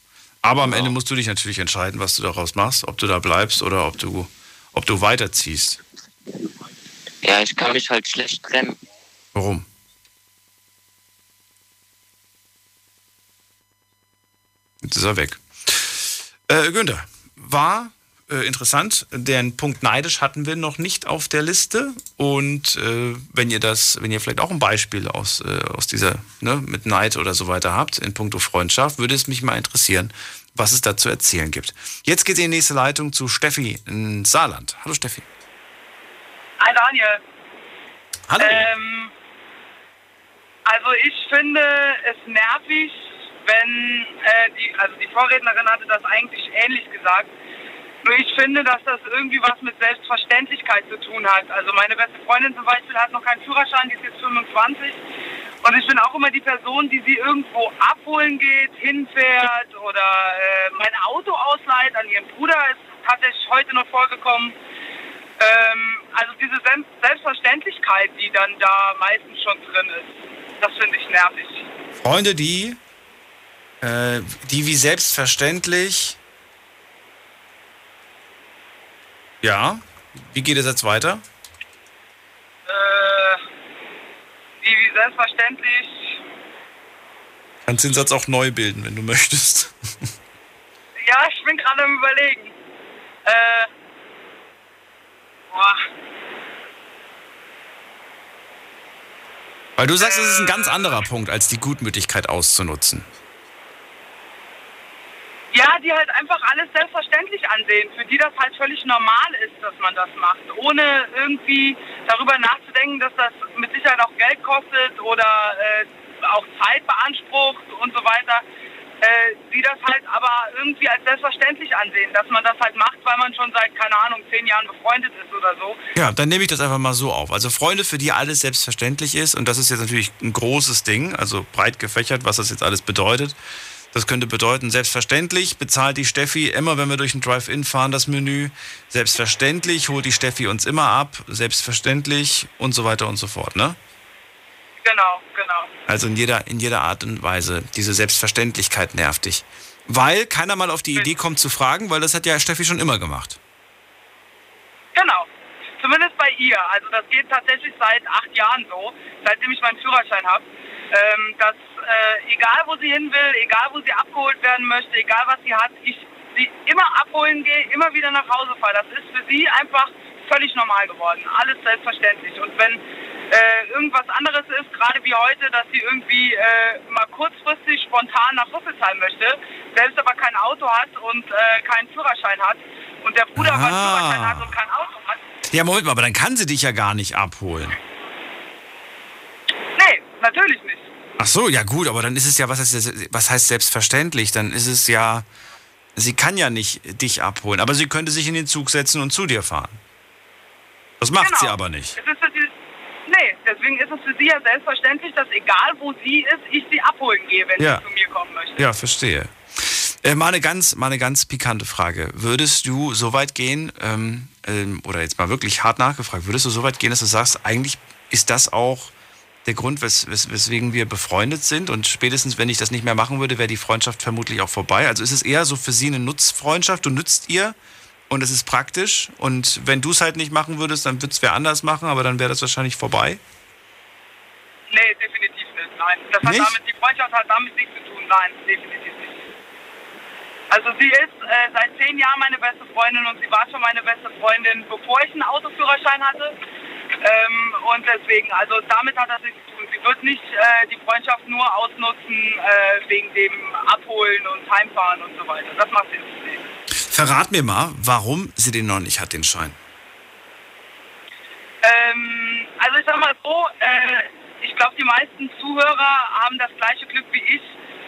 Aber am Ende musst du dich natürlich entscheiden, was du daraus machst, ob du da bleibst oder ob du, ob du weiterziehst. Ja, ich kann mich halt schlecht trennen. Warum? Jetzt ist er weg. Äh, Günther, war äh, interessant. Den Punkt neidisch hatten wir noch nicht auf der Liste. Und äh, wenn ihr das, wenn ihr vielleicht auch ein Beispiel aus, äh, aus dieser, ne, mit Neid oder so weiter habt, in puncto Freundschaft, würde es mich mal interessieren, was es da zu erzählen gibt. Jetzt geht die nächste Leitung zu Steffi in Saarland. Hallo Steffi. Hi Daniel. Hallo. Ähm, also ich finde es nervig, wenn äh, die, also die Vorrednerin hatte das eigentlich ähnlich gesagt. Nur ich finde, dass das irgendwie was mit Selbstverständlichkeit zu tun hat. Also meine beste Freundin zum Beispiel hat noch keinen Führerschein, die ist jetzt 25. Und ich bin auch immer die Person, die sie irgendwo abholen geht, hinfährt oder äh, mein Auto ausleiht an ihren Bruder, ist tatsächlich heute noch vorgekommen. Ähm, also diese Selbstverständlichkeit, die dann da meistens schon drin ist, das finde ich nervig. Freunde, die, äh, die wie selbstverständlich. Ja, wie geht es jetzt weiter? Äh, die wie selbstverständlich, Kannst den Satz auch neu bilden, wenn du möchtest. Ja, ich bin gerade am überlegen. Äh, boah. Weil du sagst, es ist ein ganz anderer Punkt, als die Gutmütigkeit auszunutzen. Ja, die halt einfach alles selbstverständlich ansehen, für die das halt völlig normal ist, dass man das macht, ohne irgendwie darüber nachzudenken, dass das mit Sicherheit auch Geld kostet oder äh, auch Zeit beansprucht und so weiter. Äh, die das halt aber irgendwie als selbstverständlich ansehen, dass man das halt macht, weil man schon seit, keine Ahnung, zehn Jahren befreundet ist oder so. Ja, dann nehme ich das einfach mal so auf. Also Freunde, für die alles selbstverständlich ist, und das ist jetzt natürlich ein großes Ding, also breit gefächert, was das jetzt alles bedeutet. Das könnte bedeuten, selbstverständlich bezahlt die Steffi immer, wenn wir durch den Drive-In fahren, das Menü. Selbstverständlich holt die Steffi uns immer ab. Selbstverständlich und so weiter und so fort, ne? Genau, genau. Also in jeder, in jeder Art und Weise. Diese Selbstverständlichkeit nervt dich. Weil keiner mal auf die Idee kommt zu fragen, weil das hat ja Steffi schon immer gemacht. Genau. Zumindest bei ihr. Also das geht tatsächlich seit acht Jahren so, seitdem ich meinen Führerschein habe. Ähm, dass äh, egal wo sie hin will, egal wo sie abgeholt werden möchte, egal was sie hat, ich sie immer abholen gehe, immer wieder nach Hause fahre. Das ist für sie einfach völlig normal geworden. Alles selbstverständlich. Und wenn äh, irgendwas anderes ist, gerade wie heute, dass sie irgendwie äh, mal kurzfristig spontan nach Rüsselsheim möchte, selbst aber kein Auto hat und äh, keinen Führerschein hat und der Bruder aber einen Ah. Führerschein hat und kein Auto hat. Ja, Moment mal, aber dann kann sie dich ja gar nicht abholen. Nee, natürlich nicht. Ach so, ja gut, aber dann ist es ja, was heißt, was heißt selbstverständlich? Dann ist es ja, sie kann ja nicht dich abholen, aber sie könnte sich in den Zug setzen und zu dir fahren. Das macht Genau. sie aber nicht. Es ist sie, nee, deswegen ist es für sie ja selbstverständlich, dass egal wo sie ist, ich sie abholen gehe, wenn Ja. sie zu mir kommen möchte. Ja, verstehe. Äh, mal, eine ganz, mal eine ganz pikante Frage. Würdest du so weit gehen, ähm, ähm, oder jetzt mal wirklich hart nachgefragt, würdest du so weit gehen, dass du sagst, eigentlich ist das auch der Grund, wes wes weswegen wir befreundet sind und spätestens, wenn ich das nicht mehr machen würde, wäre die Freundschaft vermutlich auch vorbei. Also ist es eher so für sie eine Nutzfreundschaft, du nützt ihr und es ist praktisch und wenn du es halt nicht machen würdest, dann würde es wer anders machen, aber dann wäre das wahrscheinlich vorbei. Nee, definitiv nicht. Nein. Das Nicht? damit, die Freundschaft hat damit nichts zu tun. Nein, definitiv nicht. Also sie ist äh, seit zehn Jahren meine beste Freundin und sie war schon meine beste Freundin, bevor ich einen Autoführerschein hatte. Ähm, und deswegen, also damit hat das nichts zu tun. Sie wird nicht äh, die Freundschaft nur ausnutzen äh, wegen dem Abholen und Heimfahren und so weiter. Das macht sie nicht. Verrat mir mal, warum sie den noch nicht hat, den Schein. Ähm, also ich sag mal so, äh, ich glaube, die meisten Zuhörer haben das gleiche Glück wie ich.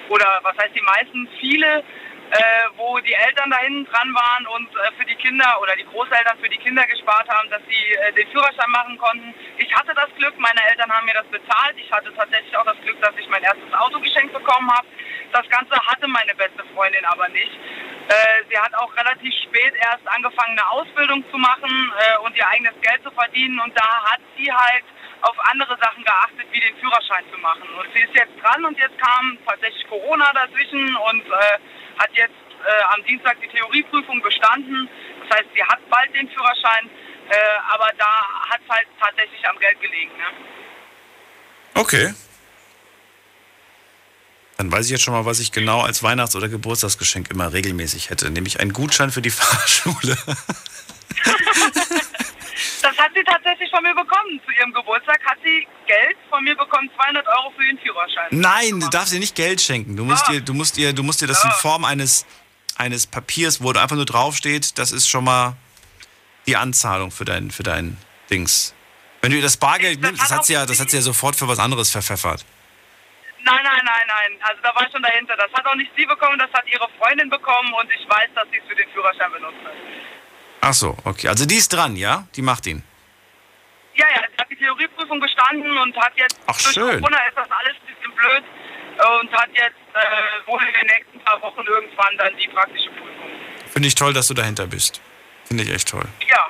Oder was heißt die meisten? Viele, äh, wo die Eltern da hinten dran waren und äh, für die Kinder oder die Großeltern für die Kinder gespart haben, dass sie äh, den Führerschein machen konnten. Ich hatte das Glück, meine Eltern haben mir das bezahlt. Ich hatte tatsächlich auch das Glück, dass ich mein erstes Auto geschenkt bekommen habe. Das Ganze hatte meine beste Freundin aber nicht. Äh, sie hat auch relativ spät erst angefangen, eine Ausbildung zu machen äh, und ihr eigenes Geld zu verdienen. Und da hat sie halt auf andere Sachen geachtet, wie den Führerschein zu machen. Und sie ist jetzt dran und jetzt kam tatsächlich Corona dazwischen und äh, hat jetzt äh, am Dienstag die Theorieprüfung bestanden. Das heißt, sie hat bald den Führerschein, äh, aber da hat es halt tatsächlich am Geld gelegen. Ne? Okay. Dann weiß ich jetzt schon mal, was ich genau als Weihnachts- oder Geburtstagsgeschenk immer regelmäßig hätte, nämlich einen Gutschein für die Fahrschule. Das hat sie tatsächlich von mir bekommen. Zu ihrem Geburtstag hat sie Geld von mir bekommen, 200 Euro für ihren Führerschein. Nein, du darfst ihr nicht Geld schenken. Du musst ihr, du musst ihr, du musst ihr das in Form eines, eines Papiers, wo da einfach nur draufsteht, das ist schon mal die Anzahlung für dein, für dein Dings. Wenn du ihr das Bargeld nimmst, das hat sie ja, das hat sie ja sofort für was anderes verpfeffert. Nein, nein, nein, nein. Also da war ich schon dahinter. Das hat auch nicht sie bekommen, das hat ihre Freundin bekommen und ich weiß, dass sie es für den Führerschein benutzt hat. Ach so, okay. Also die ist dran, ja? Die macht ihn. Ja, ja, sie hat die Theorieprüfung bestanden und hat jetzt Ach, durch schön. Corona ist das alles ein bisschen blöd und hat jetzt äh, wohl in den nächsten paar Wochen irgendwann dann die praktische Prüfung. Finde ich toll, dass du dahinter bist. Finde ich echt toll. Ja,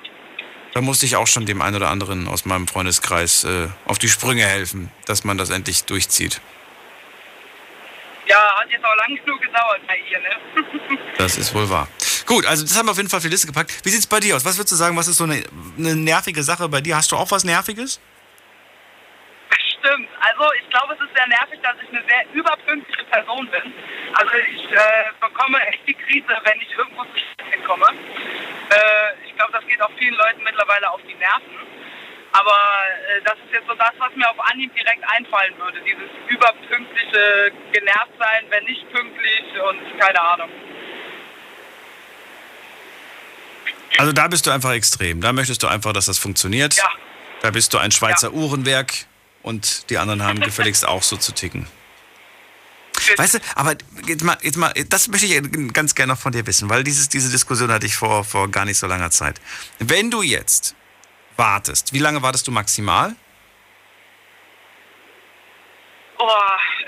Da musste ich auch schon dem einen oder anderen aus meinem Freundeskreis äh, auf die Sprünge helfen, dass man das endlich durchzieht. ja, hat jetzt auch lang genug gedauert bei ihr, ne? Das ist wohl wahr. Gut, also das haben wir auf jeden Fall auf die Liste gepackt. Wie sieht's bei dir aus? Was würdest du sagen, was ist so eine, eine nervige Sache bei dir? Hast du auch was Nerviges? stimmt. Also ich glaube, es ist sehr nervig, dass ich eine sehr überpünktliche Person bin. Also ich äh, bekomme echt die Krise, wenn ich irgendwo zu spät komme. Äh, ich glaube, das geht auch vielen Leuten mittlerweile auf die Nerven. Aber äh, das ist jetzt so das, was mir auf Anhieb direkt einfallen würde. Dieses überpünktliche Genervtsein, wenn nicht pünktlich und keine Ahnung. Also da bist du einfach extrem. Da möchtest du einfach, dass das funktioniert. Ja. Da bist du ein Schweizer Uhrenwerk und die anderen haben gefälligst auch so zu ticken. Weißt du, aber jetzt mal, jetzt mal, das möchte ich ganz gerne noch von dir wissen, weil dieses, diese Diskussion hatte ich vor, vor gar nicht so langer Zeit. Wenn du jetzt wartest, wie lange wartest du maximal? Oh,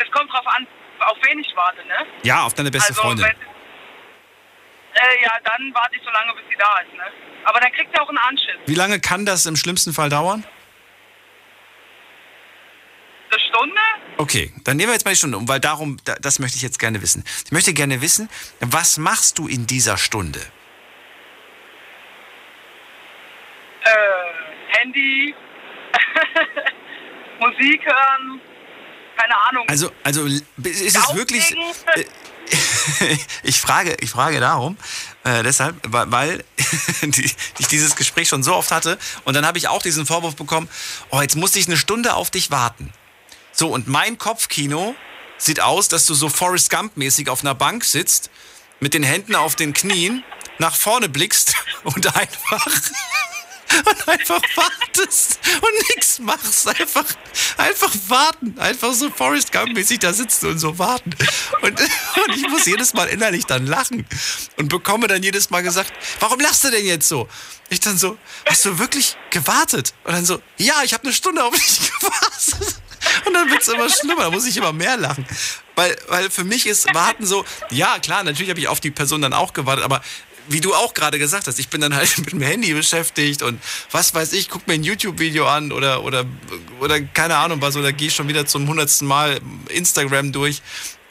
es kommt drauf an, auf wen ich warte, ne? Ja, auf deine beste also, Freundin. Wenn, äh, ja, dann warte ich so lange, bis sie da ist, ne? Aber dann kriegt sie auch einen Anschiss. Wie lange kann das im schlimmsten Fall dauern? Eine Stunde? Okay, dann nehmen wir jetzt mal die Stunde um, weil darum, da- das möchte ich jetzt gerne wissen. Ich möchte gerne wissen, was machst du in dieser Stunde? Äh, Handy, Musik hören, keine Ahnung. Also, also ist es wirklich. Ich frage, ich frage darum, äh, deshalb, weil, weil die, ich dieses Gespräch schon so oft hatte und dann habe ich auch diesen Vorwurf bekommen, oh, jetzt musste ich eine Stunde auf dich warten. So, und mein Kopfkino sieht aus, dass du so Forrest Gump-mäßig auf einer Bank sitzt, mit den Händen auf den Knien, nach vorne blickst und einfach und einfach wartest und nichts machst. Einfach, einfach warten. Einfach so Forrest Gump-mäßig da sitzen und so warten. Und, und ich muss jedes Mal innerlich dann lachen und bekomme dann jedes Mal gesagt, warum lachst du denn jetzt so? Ich dann so, hast du wirklich gewartet? Und dann so, ja, ich habe eine Stunde auf dich gewartet. Und dann wird es immer schlimmer, da muss ich immer mehr lachen. Weil, weil für mich ist Warten so, ja klar, natürlich habe ich auf die Person dann auch gewartet, aber wie du auch gerade gesagt hast, ich bin dann halt mit dem Handy beschäftigt und was weiß ich, guck mir ein YouTube-Video an oder, oder, oder keine Ahnung was, oder gehe schon wieder zum hundertsten Mal Instagram durch.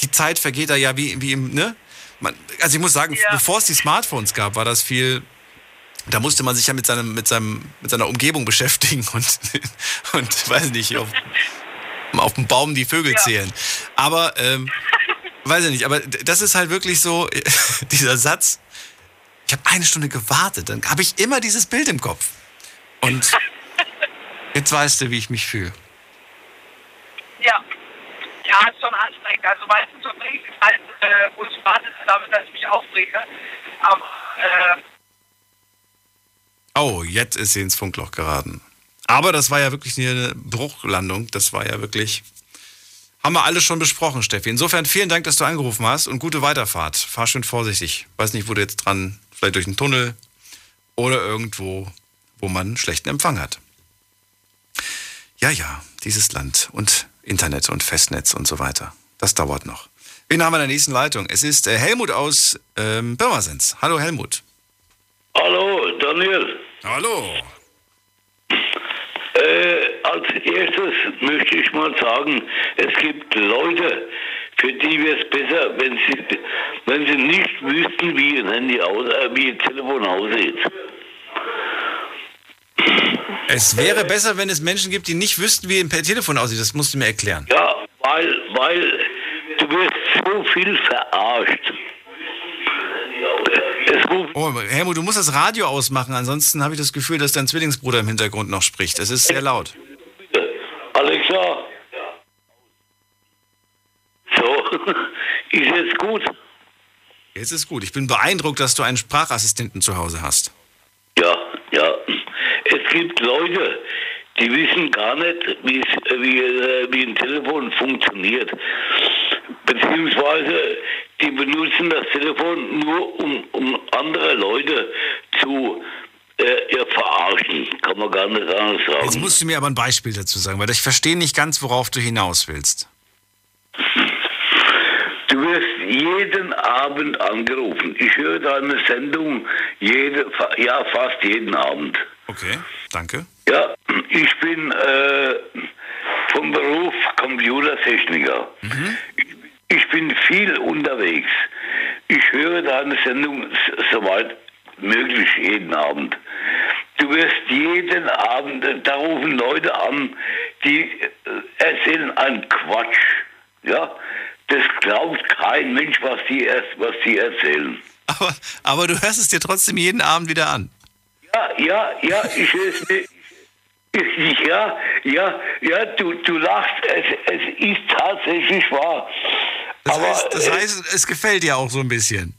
Die Zeit vergeht da ja wie, wie im, ne? Man, also ich muss sagen, bevor es die Smartphones gab, war das viel, da musste man sich ja mit, seinem, mit, seinem, mit seiner Umgebung beschäftigen und, und weiß nicht, auf, auf dem Baum die Vögel zählen. Aber, ähm, weiß ich nicht, aber das ist halt wirklich so, dieser Satz, ich habe eine Stunde gewartet, dann habe ich immer dieses Bild im Kopf. Und jetzt weißt du, wie ich mich fühle. Ja. Ja, ist schon anstrengend. Also meistens verbringe ich Zeit, äh, wo ich warte, damit, dass ich mich aufrege. Aber, äh, Oh, jetzt ist sie ins Funkloch geraten. Aber das war ja wirklich eine Bruchlandung. Das war ja wirklich. Haben wir alles schon besprochen, Steffi. Insofern vielen Dank, dass du angerufen hast und gute Weiterfahrt. Fahr schön vorsichtig. Weiß nicht, wo du jetzt dran, vielleicht durch einen Tunnel oder irgendwo, wo man schlechten Empfang hat. Ja, ja, dieses Land und Internet und Festnetz und so weiter. Das dauert noch. Wen haben wir in der nächsten Leitung? Es ist äh, Helmut aus ähm, Pirmasens. Hallo Helmut. Hallo, Daniel. Hallo. Äh, als erstes möchte ich mal sagen, es gibt Leute, für die wäre es besser, wenn sie, wenn sie nicht wüssten, wie ihr Handy aus, äh, wie ihr Telefon aussieht. Es wäre besser, wenn es Menschen gibt, die nicht wüssten, wie ein Telefon aussieht. Das musst du mir erklären. Ja, weil, weil du wirst so viel verarscht. Oh, Helmut, du musst das Radio ausmachen, ansonsten habe ich das Gefühl, dass dein Zwillingsbruder im Hintergrund noch spricht. Es ist sehr laut. Alexa. So, ist jetzt gut. Jetzt ist gut. Ich bin beeindruckt, dass du einen Sprachassistenten zu Hause hast. Ja, ja. Es gibt Leute, die wissen gar nicht, wie, äh, wie ein Telefon funktioniert. Beziehungsweise die benutzen das Telefon nur, um, um andere Leute zu äh, verarschen. Kann man gar nicht anders sagen. Jetzt musst du mir aber ein Beispiel dazu sagen, weil ich verstehe nicht ganz, worauf du hinaus willst. Du wirst jeden Abend angerufen. Ich höre deine Sendung jede, ja, fast jeden Abend. Okay, danke. Ja, ich bin äh, vom Beruf Computertechniker. Ich bin viel unterwegs. Ich höre deine Sendung soweit möglich jeden Abend. Du wirst jeden Abend, äh, da rufen Leute an, die äh, erzählen einen Quatsch. Ja, das glaubt kein Mensch, was die, was die erzählen. Aber, aber du hörst es dir trotzdem jeden Abend wieder an. Ja, ja, ja, ich es mir. ich- Ja, ja, ja, du, du lachst, es, es ist tatsächlich wahr. Das, Aber, heißt, das äh, heißt, es gefällt dir auch so ein bisschen.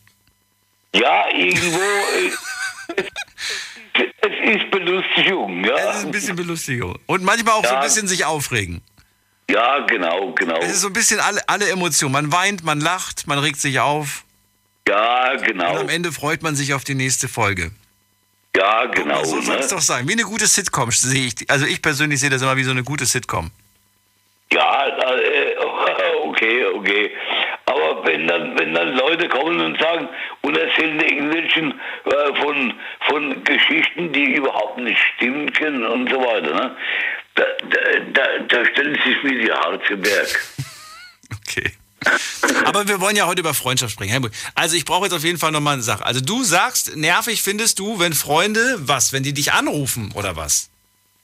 Ja, irgendwo. äh, es, es ist Belustigung, ja. Es ist ein bisschen Belustigung. Und manchmal auch so ein Ja. bisschen sich aufregen. Ja, genau, genau. Es ist so ein bisschen alle, alle Emotionen. Man weint, man lacht, man regt sich auf. Ja, genau. Und am Ende freut man sich auf die nächste Folge. Ja, genau. So soll ne? es doch sein. Wie eine gute Sitcom sehe ich. Also ich persönlich sehe das immer wie so eine gute Sitcom. Ja, äh, okay, okay. Aber wenn dann, wenn dann Leute kommen und sagen und erzählen irgendwelchen äh, von, von Geschichten, die überhaupt nicht stimmen können und so weiter, ne? Da, da, da, stellen sich mir die Haare zu Berg. Okay. Aber wir wollen ja heute über Freundschaft sprechen. Helmut, Also ich brauche jetzt auf jeden Fall nochmal eine Sache. Also du sagst, nervig findest du, wenn Freunde, was, wenn die dich anrufen oder was?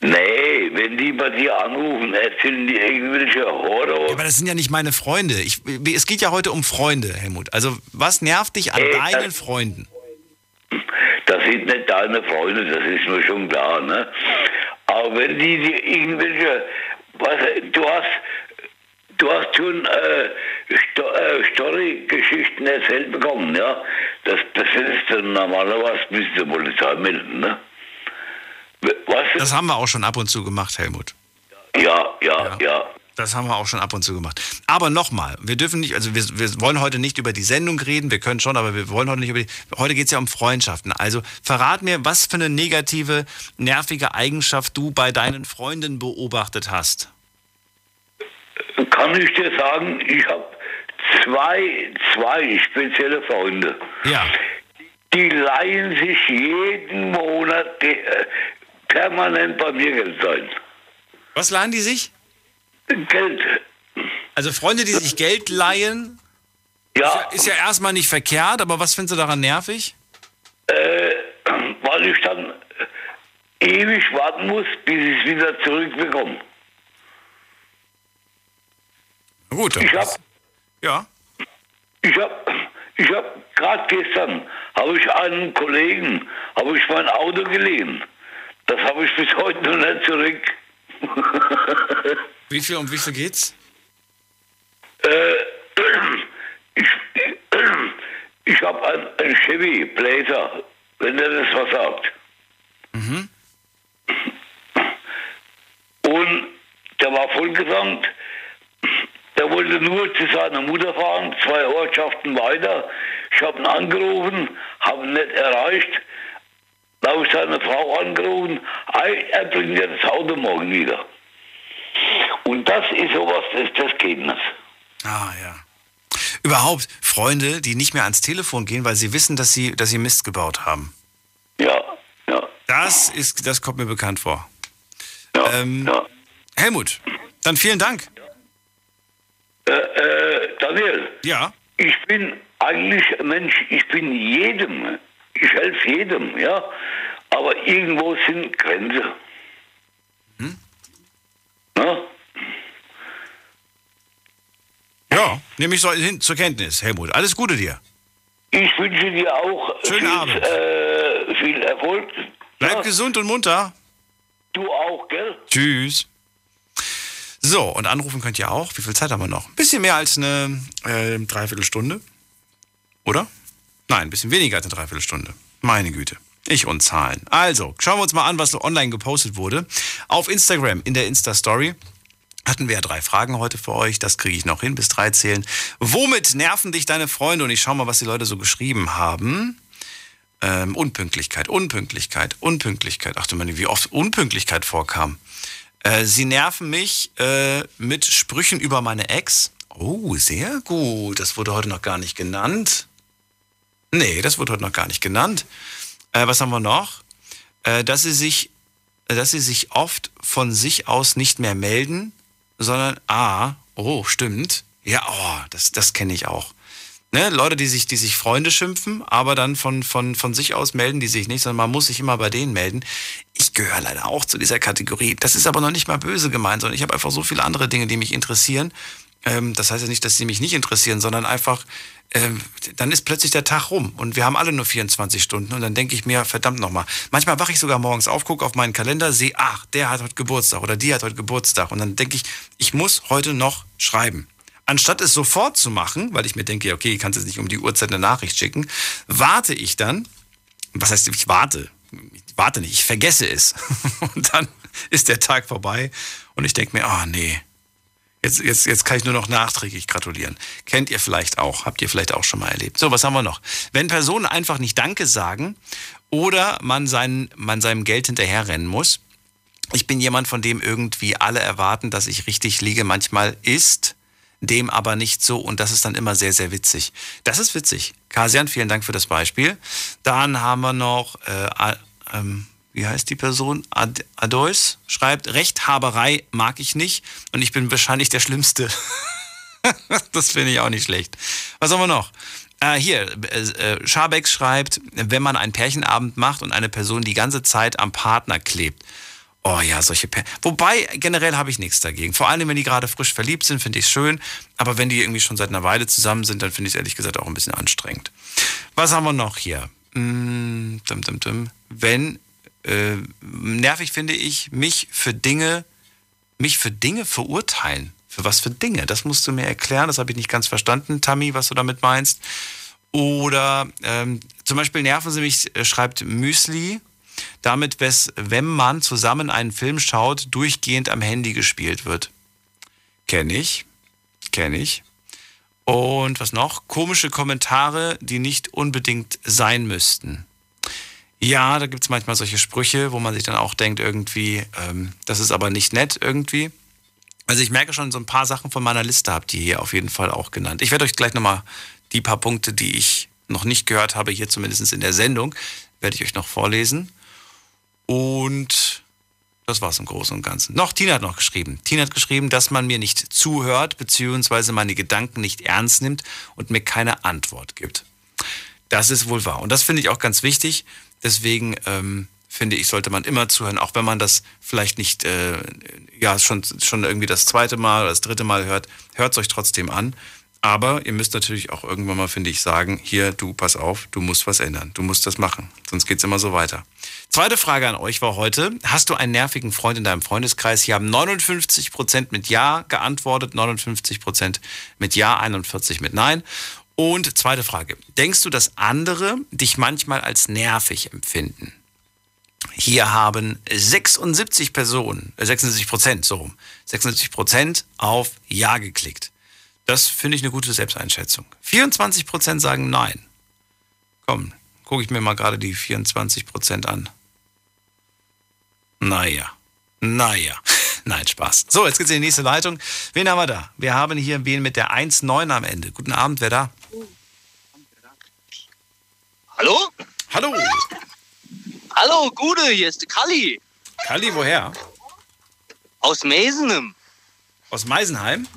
Nee, wenn die bei dir anrufen, erzählen die irgendwelche Horror. Aber das sind ja nicht meine Freunde. Ich, es geht ja heute um Freunde, Helmut. Also was nervt dich an Ey, deinen das- Freunden? Das sind nicht deine Freunde, das ist mir schon klar, ne? Aber wenn die dir irgendwelche, was, du hast, du hast schon äh, Sto äh, Story-Geschichten erzählt bekommen, ja? Das, das ist dann normalerweise bis zur Polizei melden, ne? Was? Das haben wir auch schon ab und zu gemacht, Helmut. Ja, ja, ja. Das haben wir auch schon ab und zu gemacht. Aber nochmal, wir dürfen nicht, also wir, wir wollen heute nicht über die Sendung reden, wir können schon, aber wir wollen heute nicht über die, heute geht es ja um Freundschaften. Also verrat mir, was für eine negative, nervige Eigenschaft du bei deinen Freunden beobachtet hast. Kann ich dir sagen, ich habe zwei, zwei spezielle Freunde. Ja. Die leihen sich jeden Monat äh, permanent bei mir Geld ein. Was leihen die sich? Geld. Also Freunde, die sich Geld leihen, ja. ist ja, erstmal nicht verkehrt, aber was findest du daran nervig? Äh, weil ich dann ewig warten muss, bis ich es wieder zurückbekomme. Na Gut, dann Ich hab, ja. ich hab, ich hab gerade gestern habe ich einem Kollegen habe ich mein Auto geliehen. Das habe ich bis heute noch nicht zurück. Wie viel um wie viel geht's? Äh, ich ich habe einen, einen Chevy Blazer, wenn der das was sagt. Mhm. Und der war vollgesandt. Der wollte nur zu seiner Mutter fahren, zwei Ortschaften weiter. Ich habe ihn angerufen, habe ihn nicht erreicht. Da habe ich seine Frau angerufen, "Ei, er bringt ja das Auto morgen wieder. Und das ist sowas, das, das geht nicht. Ah, ja. Überhaupt Freunde, die nicht mehr ans Telefon gehen, weil sie wissen, dass sie, dass sie Mist gebaut haben. Ja, ja. Das ist, das kommt mir bekannt vor. ähm, Helmut, dann vielen Dank. Äh, äh, Daniel. Ja. Ich bin eigentlich ein Mensch, ich bin jedem, ich helfe jedem, ja. Aber irgendwo sind Grenzen. Hm? Ja? Ja, nehme ich so hin zur Kenntnis, Helmut. Alles Gute dir. Ich wünsche dir auch Schönen viel, Abend. Äh, viel Erfolg. Bleib gesund und munter. Du auch, gell? Tschüss. So, und anrufen könnt ihr auch. Wie viel Zeit haben wir noch? Ein bisschen mehr als eine äh, Dreiviertelstunde. Oder? Nein, ein bisschen weniger als eine Dreiviertelstunde. Meine Güte. Ich und Zahlen. Also, schauen wir uns mal an, was so online gepostet wurde. Auf Instagram, in der Insta-Story, hatten wir ja drei Fragen heute für euch. Das kriege ich noch hin, bis drei zählen. Womit nerven dich deine Freunde? Und ich schaue mal, was die Leute so geschrieben haben. Ähm, Unpünktlichkeit, Unpünktlichkeit, Unpünktlichkeit. Ach du meine, wie oft Unpünktlichkeit vorkam. Äh, sie nerven mich äh, mit Sprüchen über meine Ex. Oh, sehr gut. Das wurde heute noch gar nicht genannt. Nee, das wurde heute noch gar nicht genannt. Äh, was haben wir noch? Äh, dass sie sich, dass sie sich oft von sich aus nicht mehr melden, sondern ah, oh, stimmt. Ja, oh, das, das kenne ich auch. Ne, Leute, die sich, die sich Freunde schimpfen, aber dann von, von, von sich aus melden die sich nicht, sondern man muss sich immer bei denen melden. Ich gehöre leider auch zu dieser Kategorie. Das ist aber noch nicht mal böse gemeint, sondern ich habe einfach so viele andere Dinge, die mich interessieren. Ähm, das heißt ja nicht, dass sie mich nicht interessieren, sondern einfach, ähm, dann ist plötzlich der Tag rum und wir haben alle nur 24 Stunden und dann denke ich mir, verdammt nochmal. Manchmal wache ich sogar morgens auf, gucke auf meinen Kalender, sehe, ach, der hat heute Geburtstag oder die hat heute Geburtstag und dann denke ich, ich muss heute noch schreiben. Anstatt es sofort zu machen, weil ich mir denke, okay, ich kann jetzt nicht um die Uhrzeit eine Nachricht schicken, warte ich dann, was heißt, ich warte, ich warte nicht, ich vergesse es. Und dann ist der Tag vorbei und ich denke mir, ah oh, nee, jetzt, jetzt, jetzt kann ich nur noch nachträglich gratulieren. Kennt ihr vielleicht auch, habt ihr vielleicht auch schon mal erlebt. So, was haben wir noch? Wenn Personen einfach nicht Danke sagen oder man, sein, man seinem Geld hinterherrennen muss, ich bin jemand, von dem irgendwie alle erwarten, dass ich richtig liege. Manchmal ist dem aber nicht so und das ist dann immer sehr, sehr witzig. Das ist witzig. Kasian, vielen Dank für das Beispiel. Dann haben wir noch, äh, ähm, wie heißt die Person? Ad Adois schreibt, Rechthaberei mag ich nicht und ich bin wahrscheinlich der Schlimmste. das finde ich auch nicht schlecht. Was haben wir noch? Äh, hier, äh, Schabeck schreibt, wenn man einen Pärchenabend macht und eine Person die ganze Zeit am Partner klebt. Oh ja, solche Pär Wobei, generell habe ich nichts dagegen. Vor allem, wenn die gerade frisch verliebt sind, finde ich es schön. Aber wenn die irgendwie schon seit einer Weile zusammen sind, dann finde ich es ehrlich gesagt auch ein bisschen anstrengend. Was haben wir noch hier? Mm, dum, dum, dum. Wenn, äh, nervig finde ich, mich für Dinge, mich für Dinge verurteilen. Für was für Dinge? Das musst du mir erklären. Das habe ich nicht ganz verstanden, Tammy, was du damit meinst. Oder ähm, zum Beispiel nerven sie mich, äh, schreibt Müsli damit, wenn man zusammen einen Film schaut, durchgehend am Handy gespielt wird. Kenne ich. Kenne ich. Und was noch? Komische Kommentare, die nicht unbedingt sein müssten. Ja, da gibt es manchmal solche Sprüche, wo man sich dann auch denkt, irgendwie, ähm, das ist aber nicht nett irgendwie. Also ich merke schon, so ein paar Sachen von meiner Liste habt ihr hier auf jeden Fall auch genannt. Ich werde euch gleich nochmal die paar Punkte, die ich noch nicht gehört habe, hier zumindest in der Sendung, werde ich euch noch vorlesen. Und das war's im Großen und Ganzen. Noch, Tina hat noch geschrieben. Tina hat geschrieben, dass man mir nicht zuhört, beziehungsweise meine Gedanken nicht ernst nimmt und mir keine Antwort gibt. Das ist wohl wahr. Und das finde ich auch ganz wichtig. Deswegen ähm, finde ich, sollte man immer zuhören, auch wenn man das vielleicht nicht, äh, ja, schon, schon irgendwie das zweite Mal oder das dritte Mal hört. Hört es euch trotzdem an. Aber ihr müsst natürlich auch irgendwann mal, finde ich, sagen, hier, du, pass auf, du musst was ändern. Du musst das machen. Sonst geht's immer so weiter. Zweite Frage an euch war heute, hast du einen nervigen Freund in deinem Freundeskreis? Hier haben 59 Prozent mit Ja geantwortet, 59 Prozent mit Ja, 41 mit Nein. Und zweite Frage, denkst du, dass andere dich manchmal als nervig empfinden? Hier haben 76 Personen, 76 äh, Prozent, so rum, 76 Prozent auf Ja geklickt. Das finde ich eine gute Selbsteinschätzung. 24 Prozent sagen nein. Komm, gucke ich mir mal gerade die 24 Prozent an. Naja, naja. Nein, Spaß. So, jetzt geht's in die nächste Leitung. Wen haben wir da? Wir haben hier wen mit der 1.9 am Ende. Guten Abend, wer da? Hallo? Hallo. Hallo, Gude, hier ist Kalli. Kalli, woher? Aus Meisenheim. Aus Meisenheim?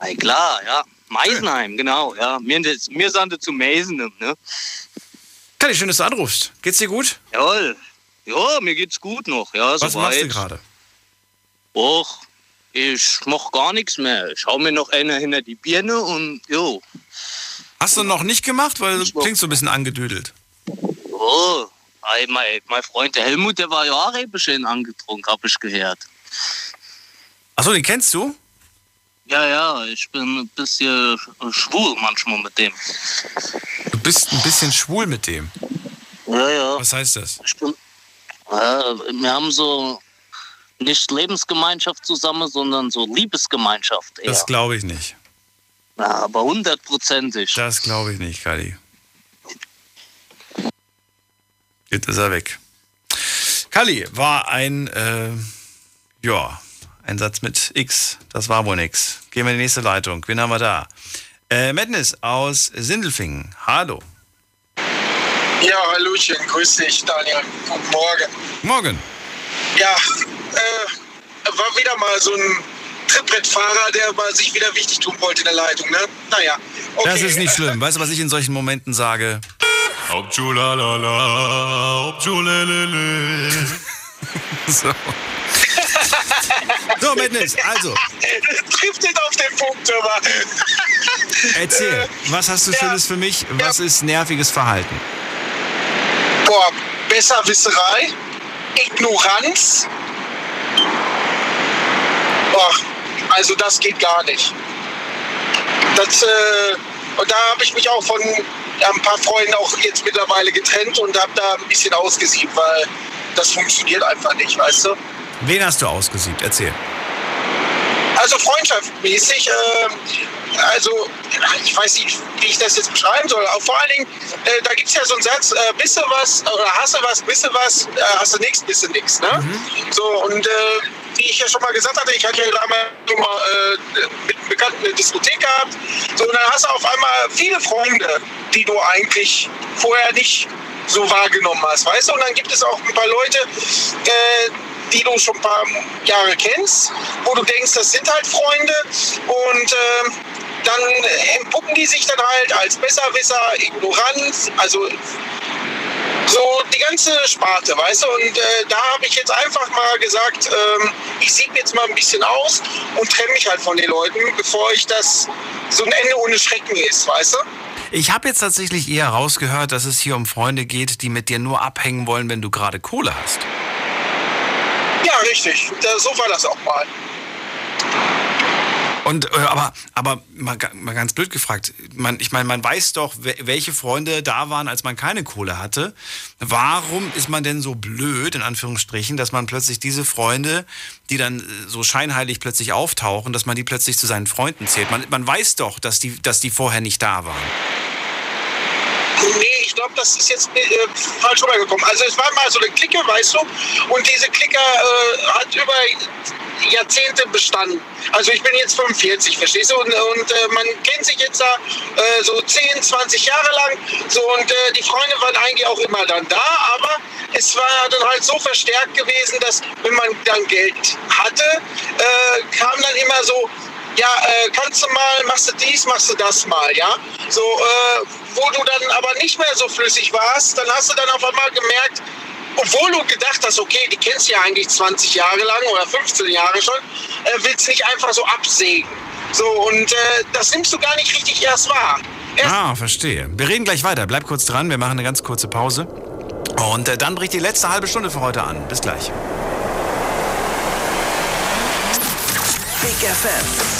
Ja, klar, ja. Meisenheim, Schön. genau, ja. Mir, mir sind zu Meisenheim, ne? Kalli, schön, dass du anrufst. Geht's dir gut? Jawohl. Ja, mir geht's gut noch, ja. Was machst du gerade? Och, ich mach gar nichts mehr. Ich hau mir noch einer hinter die Birne und jo. Hast du noch nicht gemacht? Weil du klingst so ein bisschen angedüdelt. Oh, mein, mein Freund der Helmut, der war ja auch ein bisschen angetrunken, hab ich gehört. Achso, den kennst du? Ja, ja, ich bin ein bisschen schwul manchmal mit dem. Du bist ein bisschen schwul mit dem? Ja, ja. Was heißt das? Ich bin, äh, wir haben so nicht Lebensgemeinschaft zusammen, sondern so Liebesgemeinschaft. Eher. Das glaube ich nicht. Ja, aber hundertprozentig. Das glaube ich nicht, Kali. Jetzt ist er weg. Kali war ein, äh, ja, ein Satz mit X. Das war wohl nix. Gehen wir in die nächste Leitung. Wen haben wir da? Äh, Madness aus Sindelfingen. Hallo. Ja, Hallöchen. Grüß dich, Daniel. Guten Morgen. Morgen. Ja, äh, war wieder mal so ein Trittbrettfahrer, der mal sich wieder wichtig tun wollte in der Leitung. Ne? Naja, okay. Das ist nicht schlimm. Weißt du, was ich in solchen Momenten sage? So. So, Madness, also. Trifft es auf den Punkt, aber. Erzähl, was hast du Schönes für mich? Was ist nerviges Verhalten? Boah, Besserwisserei, Ignoranz. Boah, also das geht gar nicht. Das, äh, und da habe ich mich auch von ein paar Freunden auch jetzt mittlerweile getrennt und habe da ein bisschen ausgesiebt, weil das funktioniert einfach nicht, weißt du? Wen hast du ausgesiebt? Erzähl. Also freundschaftmäßig, äh, also ich weiß nicht, wie ich das jetzt beschreiben soll, aber vor allen Dingen, äh, da gibt es ja so einen Satz, äh, bisse was oder hasse was, bisse was, äh, hast du nichts, bisse nichts. Ne? So, und äh, wie ich ja schon mal gesagt hatte, ich hatte ja damals schon mal äh, mit einem Bekannten eine Diskothek gehabt. So, und dann hast du auf einmal viele Freunde, die du eigentlich vorher nicht so wahrgenommen hast, weißt du? Und dann gibt es auch ein paar Leute, äh, die du schon ein paar Jahre kennst, wo du denkst, das sind halt Freunde und äh, dann entpuppen die sich dann halt als Besserwisser, ignorant, also so die ganze Sparte, weißt du? Und äh, da habe ich jetzt einfach mal gesagt, ähm, ich sieb jetzt mal ein bisschen aus und trenne mich halt von den Leuten, bevor ich das so ein Ende ohne Schrecken ist, weißt du? Ich habe jetzt tatsächlich eher rausgehört, dass es hier um Freunde geht, die mit dir nur abhängen wollen, wenn du gerade Kohle hast. Ja, richtig. So war das auch mal. Und äh, aber aber mal, mal ganz blöd gefragt, man, ich meine, man weiß doch, we- welche Freunde da waren, als man keine Kohle hatte. Warum ist man denn so blöd in Anführungsstrichen, dass man plötzlich diese Freunde, die dann äh, so scheinheilig plötzlich auftauchen, dass man die plötzlich zu seinen Freunden zählt? Man, man weiß doch, dass die dass die vorher nicht da waren. Glaube, das ist jetzt äh, falsch rübergekommen. Also es war mal so eine Clique, weißt du, und diese Clique äh, hat über Jahrzehnte bestanden. Also ich bin jetzt 45, verstehst du? Und, und äh, man kennt sich jetzt da äh, so 10, 20 Jahre lang. So und äh, die Freunde waren eigentlich auch immer dann da, aber es war dann halt so verstärkt gewesen, dass wenn man dann Geld hatte, äh, kam dann immer so, ja, äh, kannst du mal, machst du dies, machst du das mal, ja. So, äh, wo du dann aber nicht mehr so flüssig warst, dann hast du dann auf einmal gemerkt, obwohl du gedacht hast, okay, die kennst du ja eigentlich 20 Jahre lang oder 15 Jahre schon, äh, willst nicht einfach so absägen. So, und äh, das nimmst du gar nicht richtig erst wahr. Ah, verstehe. Wir reden gleich weiter. Bleib kurz dran, wir machen eine ganz kurze Pause. Und äh, dann bricht die letzte halbe Stunde für heute an. Bis gleich. Big FM.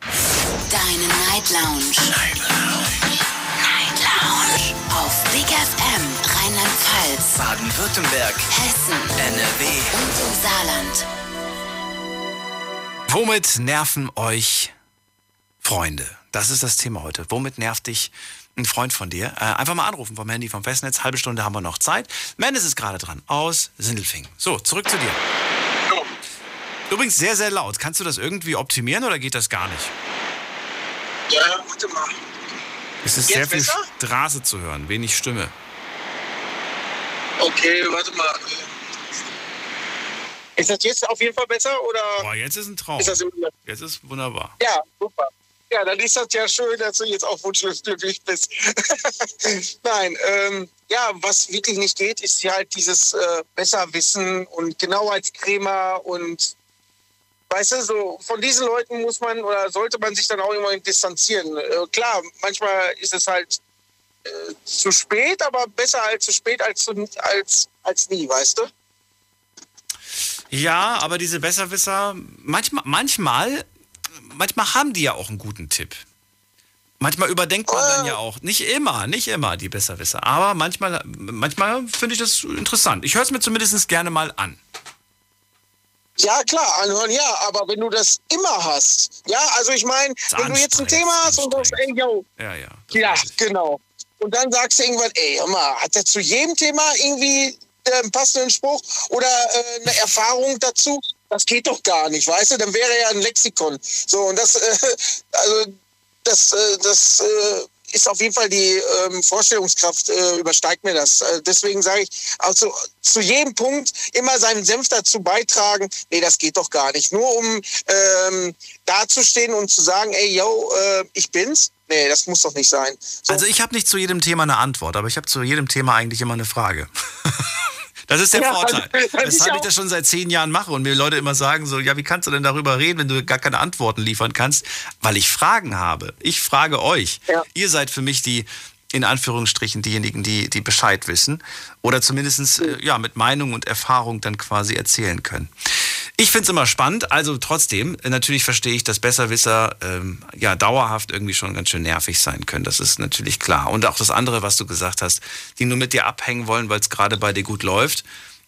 Deine Night Lounge. Night Lounge. Night Lounge. Auf Big FM Rheinland-Pfalz, Baden-Württemberg. Hessen, NRW. und im Saarland. Womit nerven euch Freunde? Das ist das Thema heute. Womit nervt dich ein Freund von dir? Äh, einfach mal anrufen vom Handy, vom Festnetz. Halbe Stunde haben wir noch Zeit. Mendes ist gerade dran. Aus Sindelfing. So, zurück zu dir. Übrigens sehr, sehr laut. Kannst du das irgendwie optimieren oder geht das gar nicht? Ja, warte mal. Es ist sehr viel besser? Straße zu hören, wenig Stimme. Okay, warte mal. Ist das jetzt auf jeden Fall besser oder? Boah, jetzt ist ein Traum. Ist das Jetzt ist wunderbar. Ja, super. Ja, dann ist das ja schön, dass du jetzt auch wunschlos glücklich bist. Nein, ähm, ja, was wirklich nicht geht, ist ja halt dieses äh, Besserwissen und Genauheitskrämer und weißt du, so von diesen Leuten muss man oder sollte man sich dann auch immer distanzieren. Äh, klar, manchmal ist es halt äh, zu spät, aber besser halt zu spät als, zu, als, als nie, weißt du? Ja, aber diese Besserwisser, manchmal, manchmal, manchmal haben die ja auch einen guten Tipp. Manchmal überdenkt man dann ja auch. Nicht immer, nicht immer die Besserwisser. Aber manchmal, manchmal finde ich das interessant. Ich höre es mir zumindest gerne mal an. Ja, klar, anhören, ja, aber wenn du das immer hast, ja, also ich meine, wenn du jetzt ein Thema hast und sagst, ey, yo, Ja, ja. ja, genau. Und dann sagst du irgendwann, ey, hör mal, hat er zu jedem Thema irgendwie äh, einen passenden Spruch oder äh, eine Erfahrung dazu? Das geht doch gar nicht, weißt du? Dann wäre ja ein Lexikon. So, und das, äh, also, das, äh, das äh, ist auf jeden Fall die ähm, Vorstellungskraft, äh, übersteigt mir das. Äh, deswegen sage ich, also zu jedem Punkt immer seinen Senf dazu beitragen, nee, das geht doch gar nicht. Nur um ähm, dazustehen und zu sagen, ey, yo, äh, ich bin's. Nee, das muss doch nicht sein. Also ich habe nicht zu jedem Thema eine Antwort, aber ich habe zu jedem Thema eigentlich immer eine Frage. Das ist der Ja, Vorteil. Weshalb ich das schon seit zehn Jahren mache und mir Leute immer sagen so, ja, wie kannst du denn darüber reden, wenn du gar keine Antworten liefern kannst? Weil ich Fragen habe. Ich frage euch. Ihr seid für mich die, in Anführungsstrichen, diejenigen, die, die Bescheid wissen oder zumindest äh, ja, mit Meinung und Erfahrung dann quasi erzählen können. Ich finde es immer spannend, also trotzdem, äh, natürlich verstehe ich, dass Besserwisser ähm, ja dauerhaft irgendwie schon ganz schön nervig sein können. Das ist natürlich klar. Und auch das andere, was du gesagt hast, die nur mit dir abhängen wollen, weil es gerade bei dir gut läuft.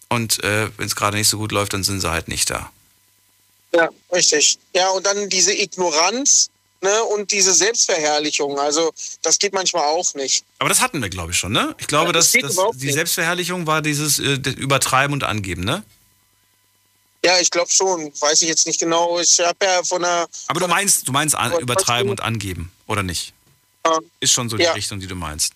Und äh, wenn es gerade nicht so gut läuft, dann sind sie halt nicht da. Ja, richtig. Ja, und dann diese Ignoranz ne, und diese Selbstverherrlichung. Also das geht manchmal auch nicht. Aber das hatten wir, glaube ich, schon, ne? Ich glaube, Ja, das dass, dass die. Selbstverherrlichung war dieses äh, Übertreiben und Angeben, ne? Ja, ich glaube schon. Weiß ich jetzt nicht genau. Ich habe ja von einer... Aber du meinst, du meinst an, übertreiben und angeben, oder nicht? Ist schon so die Ja. Richtung, die du meinst.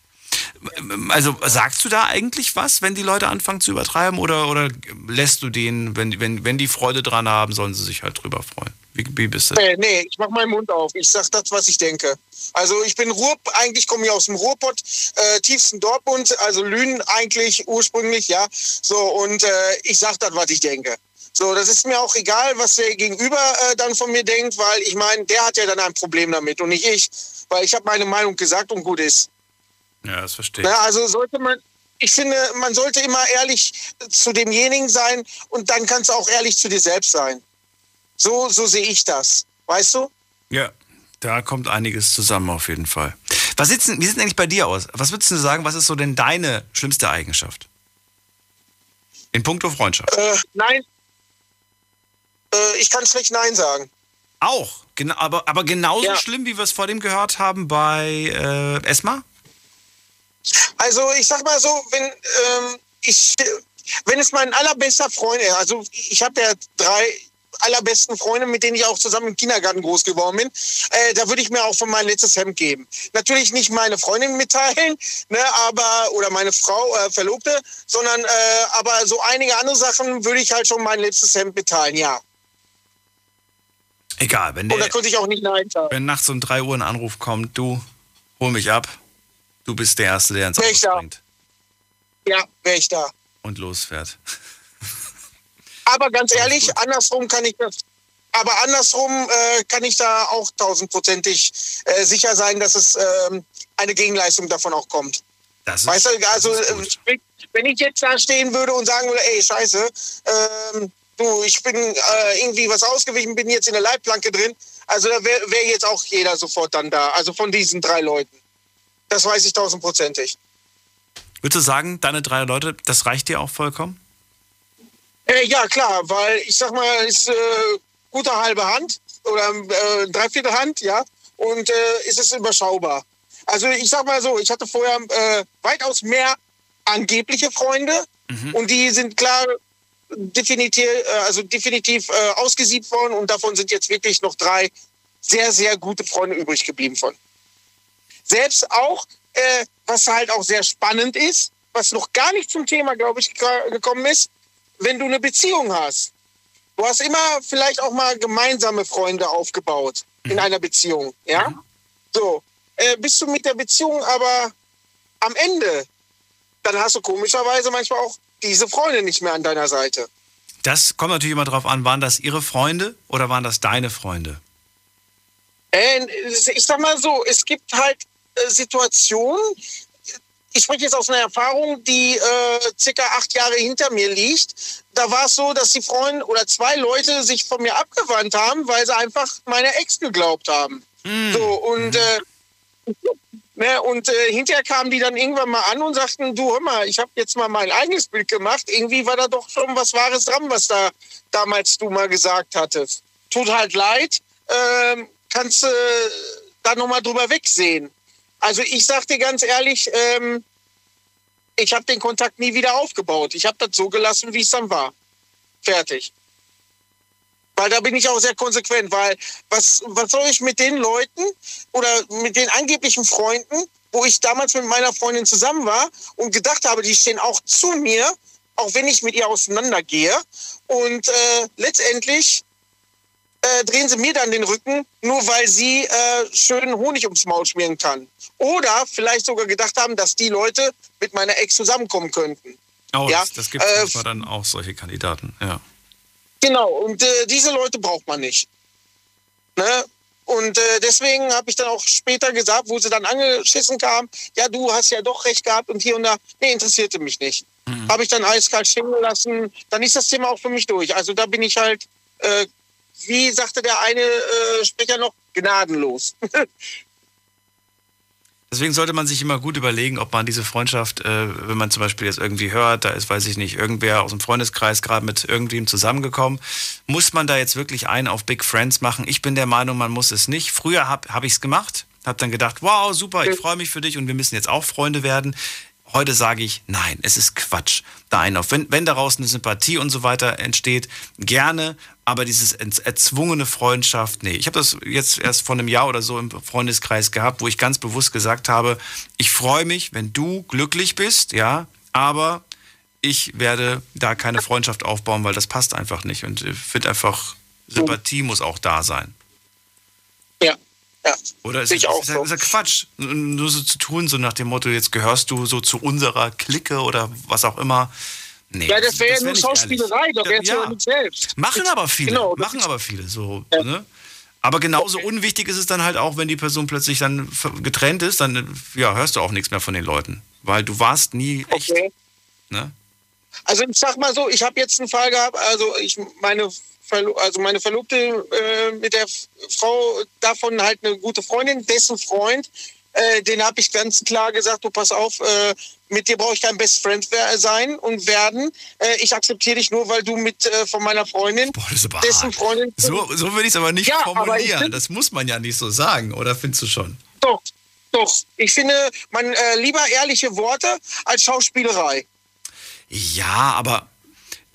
Also sagst du da eigentlich was, wenn die Leute anfangen zu übertreiben, oder, oder lässt du denen, wenn, wenn, wenn die Freude dran haben, sollen sie sich halt drüber freuen? Wie, wie bist du? Nee, nee, ich mach meinen Mund auf. Ich sag das, was ich denke. Also ich bin Ruhr, eigentlich komme ich aus dem Ruhrpott, äh, tiefsten Dortmund, also Lünen eigentlich ursprünglich, ja. So, und äh, ich sag das, was ich denke. So, das ist mir auch egal, was der Gegenüber äh, dann von mir denkt, weil ich meine, der hat ja dann ein Problem damit und nicht ich. Weil ich habe meine Meinung gesagt und gut ist. Ja, das verstehe ich. Na, also sollte man, ich finde, man sollte immer ehrlich zu demjenigen sein und dann kannst du auch ehrlich zu dir selbst sein. So, so sehe ich das. Weißt du? Ja, da kommt einiges zusammen auf jeden Fall. Was sieht's wie sieht denn eigentlich bei dir aus? Was würdest du sagen, was ist so denn deine schlimmste Eigenschaft? In puncto Freundschaft. Äh, nein. Äh, ich kann schlecht Nein sagen. Auch, genau, aber, aber genauso Ja. schlimm, wie wir es vor dem gehört haben bei äh, Esma? Also ich sag mal so, wenn ähm, ich, wenn es mein allerbester Freund ist, also ich habe ja drei allerbesten Freunde, mit denen ich auch zusammen im Kindergarten groß geworden bin, äh, da würde ich mir auch von mein letztes Hemd geben. Natürlich nicht meine Freundin mitteilen, ne, aber oder meine Frau äh, Verlobte, sondern äh, aber so einige andere Sachen würde ich halt schon mein letztes Hemd mitteilen, ja. Egal, wenn Und da der, könnte ich auch nicht Nein sagen. wenn nachts um 3 Uhr ein Anruf kommt, du, hol mich ab, du bist der Erste, der ins Auto springt Ja, wäre ich da. und losfährt. Aber ganz ehrlich, andersrum kann ich das. Aber andersrum äh, kann ich da auch tausendprozentig äh, sicher sein, dass es ähm, eine Gegenleistung davon auch kommt. Das ist, weißt du, also äh, wenn ich jetzt da stehen würde und sagen würde, ey, scheiße, ähm, du, ich bin äh, irgendwie was ausgewichen, bin jetzt in der Leitplanke drin, also da wäre wär jetzt auch jeder sofort dann da, also von diesen drei Leuten. Das weiß ich tausendprozentig. Würdest du sagen, deine drei Leute, das reicht dir auch vollkommen? Äh, ja, klar, weil ich sag mal, ist äh, gute halbe Hand oder äh, dreiviertel Hand, ja, und äh, ist es überschaubar. Also ich sag mal so, ich hatte vorher äh, weitaus mehr angebliche Freunde und die sind klar definitiv, äh, also definitiv äh, ausgesiebt worden und davon sind jetzt wirklich noch drei sehr, sehr gute Freunde übrig geblieben von. Selbst auch, äh, was halt auch sehr spannend ist, was noch gar nicht zum Thema, glaube ich, ge- gekommen ist, wenn du eine Beziehung hast. Du hast immer vielleicht auch mal gemeinsame Freunde aufgebaut in einer Beziehung, ja? So, äh, bist du mit der Beziehung aber am Ende, dann hast du komischerweise manchmal auch diese Freunde nicht mehr an deiner Seite. Das kommt natürlich immer drauf an, waren das ihre Freunde oder waren das deine Freunde? Äh, ich sag mal so, es gibt halt äh, Situationen, ich spreche jetzt aus einer Erfahrung, die äh, circa acht Jahre hinter mir liegt. Da war es so, dass die Freunde oder zwei Leute sich von mir abgewandt haben, weil sie einfach meiner Ex geglaubt haben. So, und äh, Ne? Und äh, hinterher kamen die dann irgendwann mal an und sagten, du hör mal, ich habe jetzt mal mein eigenes Bild gemacht. Irgendwie war da doch schon was Wahres dran, was da damals du mal gesagt hattest. Tut halt leid, ähm, kannst du äh, da nochmal drüber wegsehen. Also ich sag dir ganz ehrlich, ähm, ich habe den Kontakt nie wieder aufgebaut. Ich habe das so gelassen, wie es dann war. Fertig. Weil da bin ich auch sehr konsequent, weil was, was soll ich mit den Leuten oder mit den angeblichen Freunden, wo ich damals mit meiner Freundin zusammen war und gedacht habe, die stehen auch zu mir, auch wenn ich mit ihr auseinandergehe. Und äh, letztendlich äh, drehen sie mir dann den Rücken, nur weil sie äh, schön Honig ums Maul schmieren kann. Oder vielleicht sogar gedacht haben, dass die Leute mit meiner Ex zusammenkommen könnten. Oh, Ja, das, das gibt äh, manchmal dann auch solche Kandidaten, ja. Genau, und äh, diese Leute braucht man nicht. Ne? Und äh, deswegen habe ich dann auch später gesagt, wo sie dann angeschissen kam, ja, du hast ja doch recht gehabt und hier und da. Nee, interessierte mich nicht. Habe ich dann eiskalt stehen gelassen, dann ist das Thema auch für mich durch. Also da bin ich halt, äh, wie sagte der eine äh, Sprecher noch, gnadenlos. Deswegen sollte man sich immer gut überlegen, ob man diese Freundschaft, äh, wenn man zum Beispiel jetzt irgendwie hört, da ist, weiß ich nicht, irgendwer aus dem Freundeskreis gerade mit irgendwem zusammengekommen, muss man da jetzt wirklich einen auf Big Friends machen? Ich bin der Meinung, man muss es nicht. Früher habe hab ich es gemacht, habe dann gedacht, wow, super, ich freue mich für dich und wir müssen jetzt auch Freunde werden. Heute sage ich, nein, es ist Quatsch. Da einen auf. Wenn, wenn daraus eine Sympathie und so weiter entsteht, gerne, aber dieses erzwungene Freundschaft, nee. Ich habe das jetzt erst vor einem Jahr oder so im Freundeskreis gehabt, wo ich ganz bewusst gesagt habe, ich freue mich, wenn du glücklich bist, ja, aber ich werde da keine Freundschaft aufbauen, weil das passt einfach nicht. Und ich finde einfach, Sympathie muss auch da sein. Ja, ja. Oder ist, ich auch ist, ja- so. ist ja Quatsch, nur so zu tun, so nach dem Motto, jetzt gehörst du so zu unserer Clique oder was auch immer. Nee, ja, das wäre ja wär nur nicht Schauspielerei, da wär's ja, Ja. nicht selbst. Machen aber viele, Genau, machen aber viele so. Ne? Aber genauso unwichtig ist es dann halt auch, wenn die Person plötzlich dann getrennt ist, dann ja, hörst du auch nichts mehr von den Leuten. Weil du warst nie echt. Ne? Also ich sag mal so, ich habe jetzt einen Fall gehabt, also ich meine also meine Verlobte äh, mit der Frau davon halt eine gute Freundin, dessen Freund, äh, den habe ich ganz klar gesagt, du pass auf, äh, mit dir brauche ich kein Best Friend sein und werden. Äh, ich akzeptiere dich nur, weil du mit äh, von meiner Freundin, dessen Freundin. So, so würde ich es aber nicht Ja, aber formulieren. find- das muss man ja nicht so sagen, oder findest du schon? Doch, doch. Ich finde, man äh, lieber ehrliche Worte als Schauspielerei. Ja, aber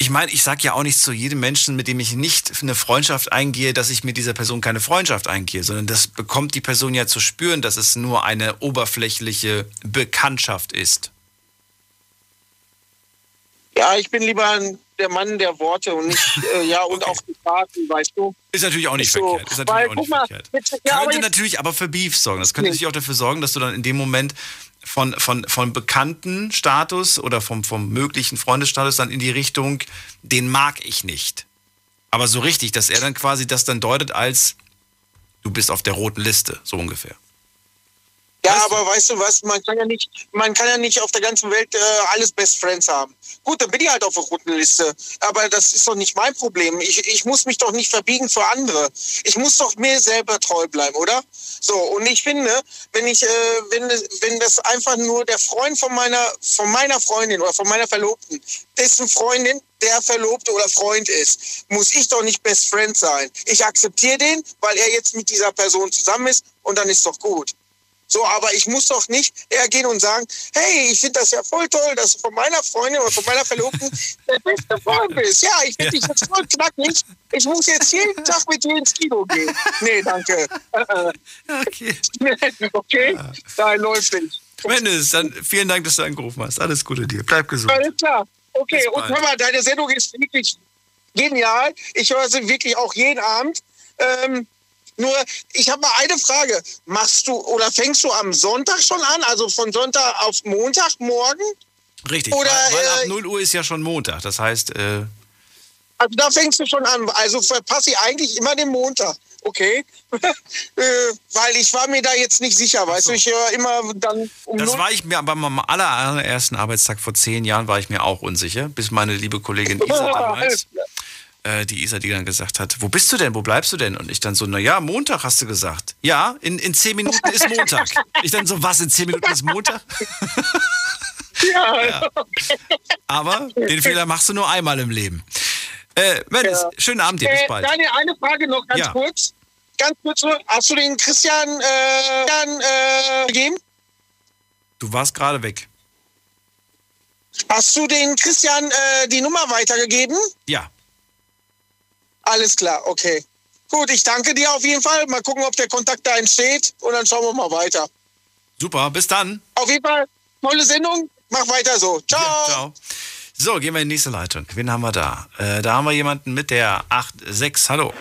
ich meine, ich sage ja auch nicht zu jedem Menschen, mit dem ich nicht eine Freundschaft eingehe, dass ich mit dieser Person keine Freundschaft eingehe, sondern das bekommt die Person ja zu spüren, dass es nur eine oberflächliche Bekanntschaft ist. Ja, ich bin lieber der Mann der Worte und nicht, äh, ja, und auch die Taten, weißt du. Ist natürlich auch nicht so. verkehrt. Ist natürlich Weil, auch nicht mal, verkehrt. jetzt- ja, aber könnte jetzt- natürlich aber für Beef sorgen. Das könnte Nee. natürlich auch dafür sorgen, dass du dann in dem Moment von, von, von bekannten Status oder vom, vom möglichen Freundesstatus dann in die Richtung, den mag ich nicht. Aber so richtig, dass er dann quasi das dann deutet als, du bist auf der roten Liste, so ungefähr. Ja, aber weißt du was, man kann ja nicht, man kann ja nicht auf der ganzen Welt äh, alles Best Friends haben. Gut, dann bin ich halt auf der roten Liste. Aber das ist doch nicht mein Problem. Ich, ich muss mich doch nicht verbiegen für andere. Ich muss doch mir selber treu bleiben, oder? So, und ich finde, wenn ich, äh, wenn, wenn das einfach nur der Freund von meiner, von meiner Freundin oder von meiner Verlobten, dessen Freundin der Verlobte oder Freund ist, muss ich doch nicht Best Friend sein. Ich akzeptiere den, weil er jetzt mit dieser Person zusammen ist und dann ist doch gut. So, aber ich muss doch nicht hergehen und sagen, hey, ich finde das ja voll toll, dass du von meiner Freundin oder von meiner Verlobten der beste Freund bist. Ja, ich finde dich jetzt voll knackig. Ich muss jetzt jeden Tag mit dir ins Kino gehen. Nee, danke. Okay. okay, nein, läuft nicht. Mendes, dann vielen Dank, dass du angerufen hast. Alles Gute dir. Bleib gesund. Alles klar. Okay, und hör mal, deine Sendung ist wirklich genial. Ich höre sie wirklich auch jeden Abend. Ähm, nur, ich habe mal eine Frage. Machst du oder fängst du am Sonntag schon an? Also von Sonntag auf Montagmorgen? Richtig, Oder, weil, weil ab äh, 0 Uhr ist ja schon Montag. Das heißt, äh, Also da fängst du schon an. Also verpasse ich eigentlich immer den Montag. Okay. äh, weil ich war mir da jetzt nicht sicher, weißt du, ich höre immer dann um das war ich mir aber am aller, allerersten Arbeitstag vor zehn Jahren war ich mir auch unsicher, bis meine liebe Kollegin Isa damals äh, die Isa, die dann gesagt hat, wo bist du denn, wo bleibst du denn? Und ich dann so, na ja, Montag hast du gesagt. Ja, in, in zehn Minuten ist Montag. Ich dann so, was, in zehn Minuten ist Montag? Ja, Ja. Aber den Fehler machst du nur einmal im Leben. Äh, Mendes, Ja. schönen Abend dir, bis Äh, bald. Daniel, eine Frage noch ganz Ja. kurz. Ganz kurz nur. Hast du den Christian, äh, Christian, äh, gegeben? Du warst gerade weg. Hast du den Christian äh, die Nummer weitergegeben? Ja. Alles klar, okay. Gut, ich danke dir auf jeden Fall. Mal gucken, ob der Kontakt da entsteht und dann schauen wir mal weiter. Super, bis dann. Auf jeden Fall, tolle Sendung. Mach weiter so. Ciao. Ciao. So, gehen wir in die nächste Leitung. Wen haben wir da? Äh, da haben wir jemanden mit der 86. Hallo.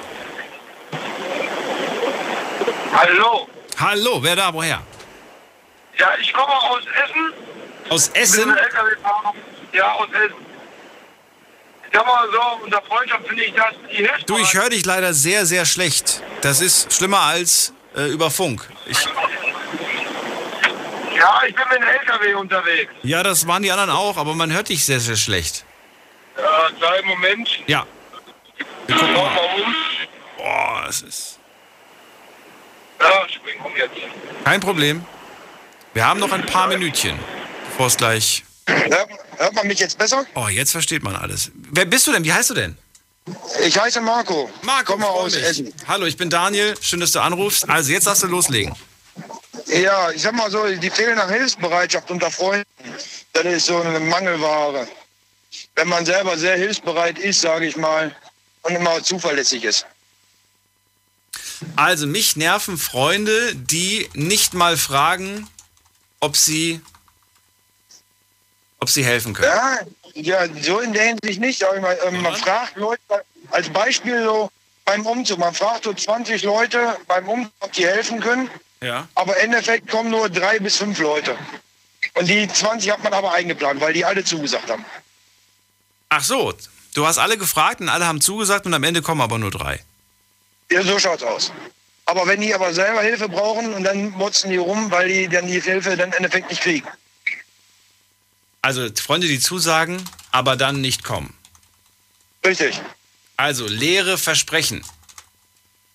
Hallo. Hallo, wer da? Woher? Ja, ich komme aus Essen. Aus Ich Essen? Ja, aus Essen. Sag mal so, unter Freundschaft finde ich das die Hilfe. Du, ich höre dich leider sehr, sehr schlecht. Das ist schlimmer als äh, über Funk. Ich, Ja, ich bin mit einem LKW unterwegs. ja, das waren die anderen auch, aber man hört dich sehr, sehr schlecht. Ja, kleinen Moment. Ja. Wir gucken mal um. Boah, es ist Ja, spring um jetzt. kein Problem. Wir haben noch ein paar Minütchen, bevor es gleich... Hört, hört man mich jetzt besser? Oh, jetzt versteht man alles. Wer bist du denn? Wie heißt du denn? Ich heiße Marco. Marco, Komme freu aus mich. Essen. Hallo, ich bin Daniel. Schön, dass du anrufst. Also, jetzt darfst du loslegen. Ja, ich sag mal so, die fehlende Hilfsbereitschaft unter Freunden, das ist so eine Mangelware. Wenn man selber sehr hilfsbereit ist, sage ich mal, und immer zuverlässig ist. Also, mich nerven Freunde, die nicht mal fragen, ob sie, ob sie helfen können. Ja, ja, so in der Hinsicht nicht. Aber mal, ähm, man fragt Leute, als Beispiel so beim Umzug, man fragt so 20 Leute beim Umzug, ob die helfen können, Ja. aber im Endeffekt kommen nur drei bis fünf Leute. Und die 20 hat man aber eingeplant, weil die alle zugesagt haben. Ach so, du hast alle gefragt und alle haben zugesagt und am Ende kommen aber nur drei. Ja, so schaut's aus. Aber wenn die aber selber Hilfe brauchen und dann motzen die rum, weil die dann die Hilfe dann im Endeffekt nicht kriegen. Also Freunde, die zusagen, aber dann nicht kommen. Richtig. Also leere Versprechen.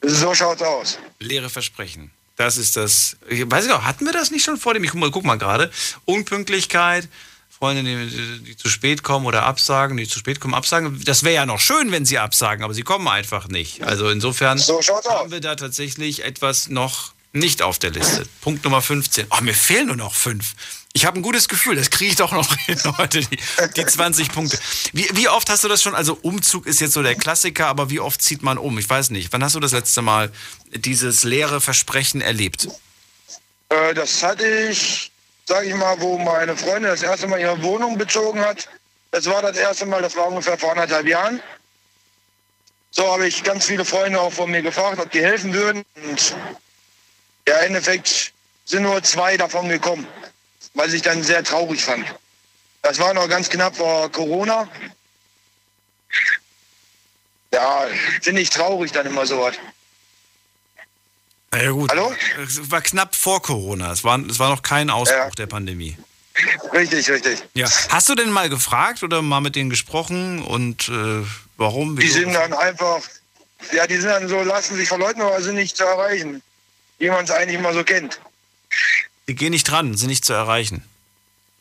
So schaut's aus. Leere Versprechen. Das ist das. Ich weiß nicht, hatten wir das nicht schon vor dem? Ich guck mal, guck mal gerade. Unpünktlichkeit, Freunde, die, die zu spät kommen oder absagen, die zu spät kommen, absagen. Das wäre ja noch schön, wenn sie absagen, aber sie kommen einfach nicht. Also insofern haben wir da tatsächlich etwas noch nicht auf der Liste. Punkt Nummer 15. Oh, mir fehlen nur noch fünf. Ich habe ein gutes Gefühl, das kriege ich doch noch hin heute, die, die 20 Punkte. Wie, wie oft hast du das schon? Also Umzug ist jetzt so der Klassiker, aber wie oft zieht man um? Ich weiß nicht. Wann hast du das letzte Mal dieses leere Versprechen erlebt? Äh, das hatte ich, sage ich mal, wo meine Freundin das erste Mal ihre Wohnung bezogen hat. Das war das erste Mal, das war ungefähr vor anderthalb Jahren. So habe ich ganz viele Freunde auch von mir gefragt, ob die helfen würden. Und ja, im Endeffekt sind nur zwei davon gekommen, was ich dann sehr traurig fand. Das war noch ganz knapp vor Corona. Ja, finde ich traurig dann immer so was. Na ja gut. Hallo? Es war knapp vor Corona. Es war, es war noch kein Ausbruch der Pandemie. Richtig, richtig. Ja. Hast du denn mal gefragt oder mal mit denen gesprochen und äh, warum? Die sind dann einfach, ja, die sind dann so, lassen sich verleugnen, aber sind nicht zu erreichen. Wie man es eigentlich immer so kennt. Die gehen nicht dran, sind nicht zu erreichen.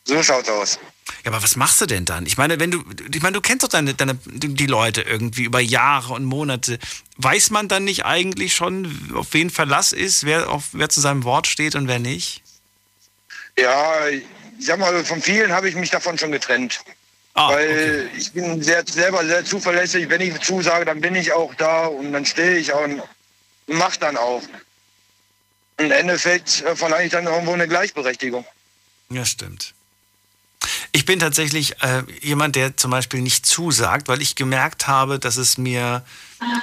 So schaut's aus. Ja, aber was machst du denn dann? Ich meine, wenn du, ich meine, du kennst doch deine, deine, die Leute irgendwie über Jahre und Monate. Weiß man dann nicht eigentlich schon, auf wen Verlass ist, wer, auf, wer zu seinem Wort steht und wer nicht? Ja, ich sag mal, von vielen habe ich mich davon schon getrennt. Weil ich bin sehr, selber sehr zuverlässig. Wenn ich zusage, dann bin ich auch da und dann stehe ich auch und mach dann auch. Im Endeffekt äh, verlange ich dann irgendwo eine Gleichberechtigung. Ja, stimmt. Ich bin tatsächlich äh, jemand, der zum Beispiel nicht zusagt, weil ich gemerkt habe, dass es mir,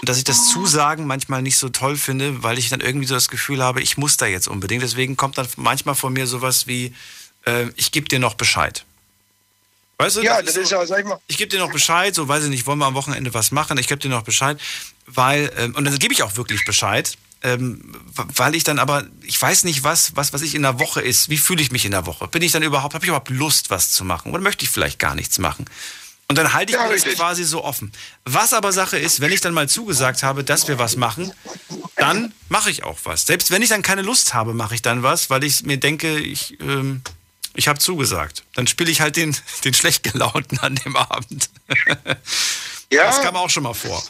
dass ich das Zusagen manchmal nicht so toll finde, weil ich dann irgendwie so das Gefühl habe, ich muss da jetzt unbedingt. Deswegen kommt dann manchmal von mir sowas wie, äh, ich gebe dir noch Bescheid. Weißt du, Ja, das, ist ja, sag ich mal. Ich gebe dir noch Bescheid, so weiß ich nicht, wollen wir am Wochenende was machen? Ich gebe dir noch Bescheid, weil, ähm, und dann gebe ich auch wirklich Bescheid, ähm, weil ich dann aber, ich weiß nicht, was, was, was ich in der Woche ist, wie fühle ich mich in der Woche? Bin ich dann überhaupt, habe ich überhaupt Lust, was zu machen? Oder möchte ich vielleicht gar nichts machen? Und dann halte ich Ja, das quasi so offen. Was aber Sache ist, wenn ich dann mal zugesagt habe, dass wir was machen, dann mache ich auch was. Selbst wenn ich dann keine Lust habe, mache ich dann was, weil ich mir denke, ich, ähm, ich habe zugesagt. Dann spiele ich halt den, den schlecht gelaunten an dem Abend. Ja. Das kam auch schon mal vor.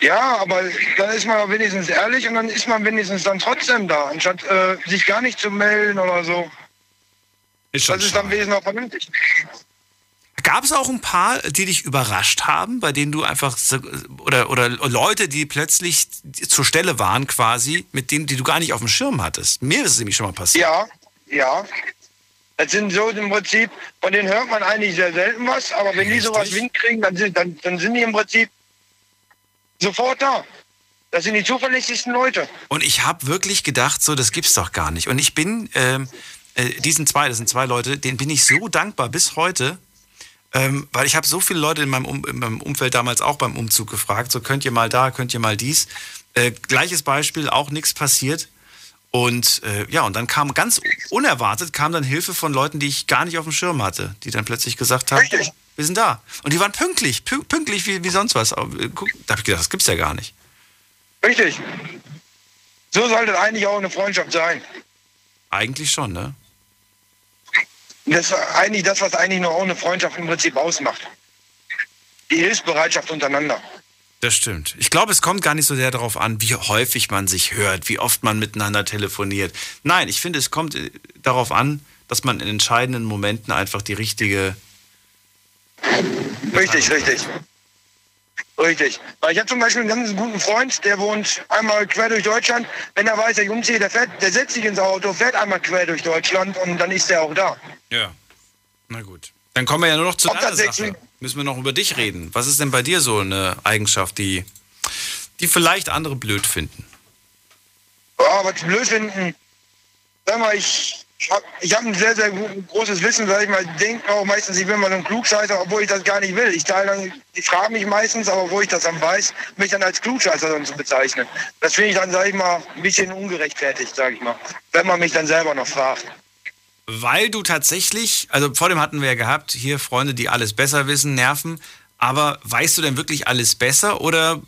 Ja, aber dann ist man wenigstens ehrlich und dann ist man wenigstens dann trotzdem da, anstatt äh, sich gar nicht zu melden oder so. Ist das ist dann wesentlich vernünftig. Gab es auch ein paar, die dich überrascht haben, bei denen du einfach oder oder Leute, die plötzlich zur Stelle waren quasi, mit denen die du gar nicht auf dem Schirm hattest? Mir ist es nämlich schon mal passiert. Ja, ja. Das sind so im Prinzip, von denen hört man eigentlich sehr selten was, aber wenn die sowas Wind kriegen, dann sind, dann, dann sind die im Prinzip sofort da. Das sind die zuverlässigsten Leute. Und ich habe wirklich gedacht, so, das gibt's doch gar nicht. Und ich bin, ähm, äh, diesen zwei, das sind zwei Leute, denen bin ich so dankbar bis heute, ähm, weil ich habe so viele Leute in meinem, um in meinem Umfeld damals auch beim Umzug gefragt, so könnt ihr mal da, könnt ihr mal dies. Äh, gleiches Beispiel, auch nichts passiert. Und äh, ja, und dann kam ganz unerwartet, kam dann Hilfe von Leuten, die ich gar nicht auf dem Schirm hatte, die dann plötzlich gesagt haben, wir sind da. Und die waren pünktlich, pü- pünktlich wie, wie sonst was. Äh, da habe ich gedacht, das gibt's ja gar nicht. Richtig. So sollte eigentlich auch eine Freundschaft sein. Eigentlich schon, ne? Das ist eigentlich das, was eigentlich nur auch eine Freundschaft im Prinzip ausmacht. Die Hilfsbereitschaft untereinander. Das stimmt. Ich glaube, es kommt gar nicht so sehr darauf an, wie häufig man sich hört, wie oft man miteinander telefoniert. Nein, ich finde, es kommt äh, darauf an, dass man in entscheidenden Momenten einfach die richtige. Richtig, richtig. Richtig. Weil ich habe zum Beispiel einen ganz guten Freund, der wohnt einmal quer durch Deutschland. Wenn er weiß, er umzieht, der, fährt, der setzt sich ins Auto, fährt einmal quer durch Deutschland und dann ist er auch da. Ja. Na gut. Dann kommen wir ja nur noch zu Ob deiner Sache. Müssen wir noch über dich reden. Was ist denn bei dir so eine Eigenschaft, die, die vielleicht andere blöd finden? Ja, was ich blöd finden. Sag mal, ich habe ich hab ein sehr, sehr großes Wissen, sag ich mal. Ich denke auch meistens, ich bin mal ein Klugscheißer, obwohl ich das gar nicht will. Ich teile dann, die fragen mich meistens, aber wo ich das dann weiß, mich dann als Klugscheißer dann zu bezeichnen. Das finde ich dann, sag ich mal, ein bisschen ungerechtfertigt, sag ich mal. Wenn man mich dann selber noch fragt. Weil du tatsächlich, also vor dem hatten wir ja gehabt, hier Freunde, die alles besser wissen, nerven. Aber weißt du denn wirklich alles besser oder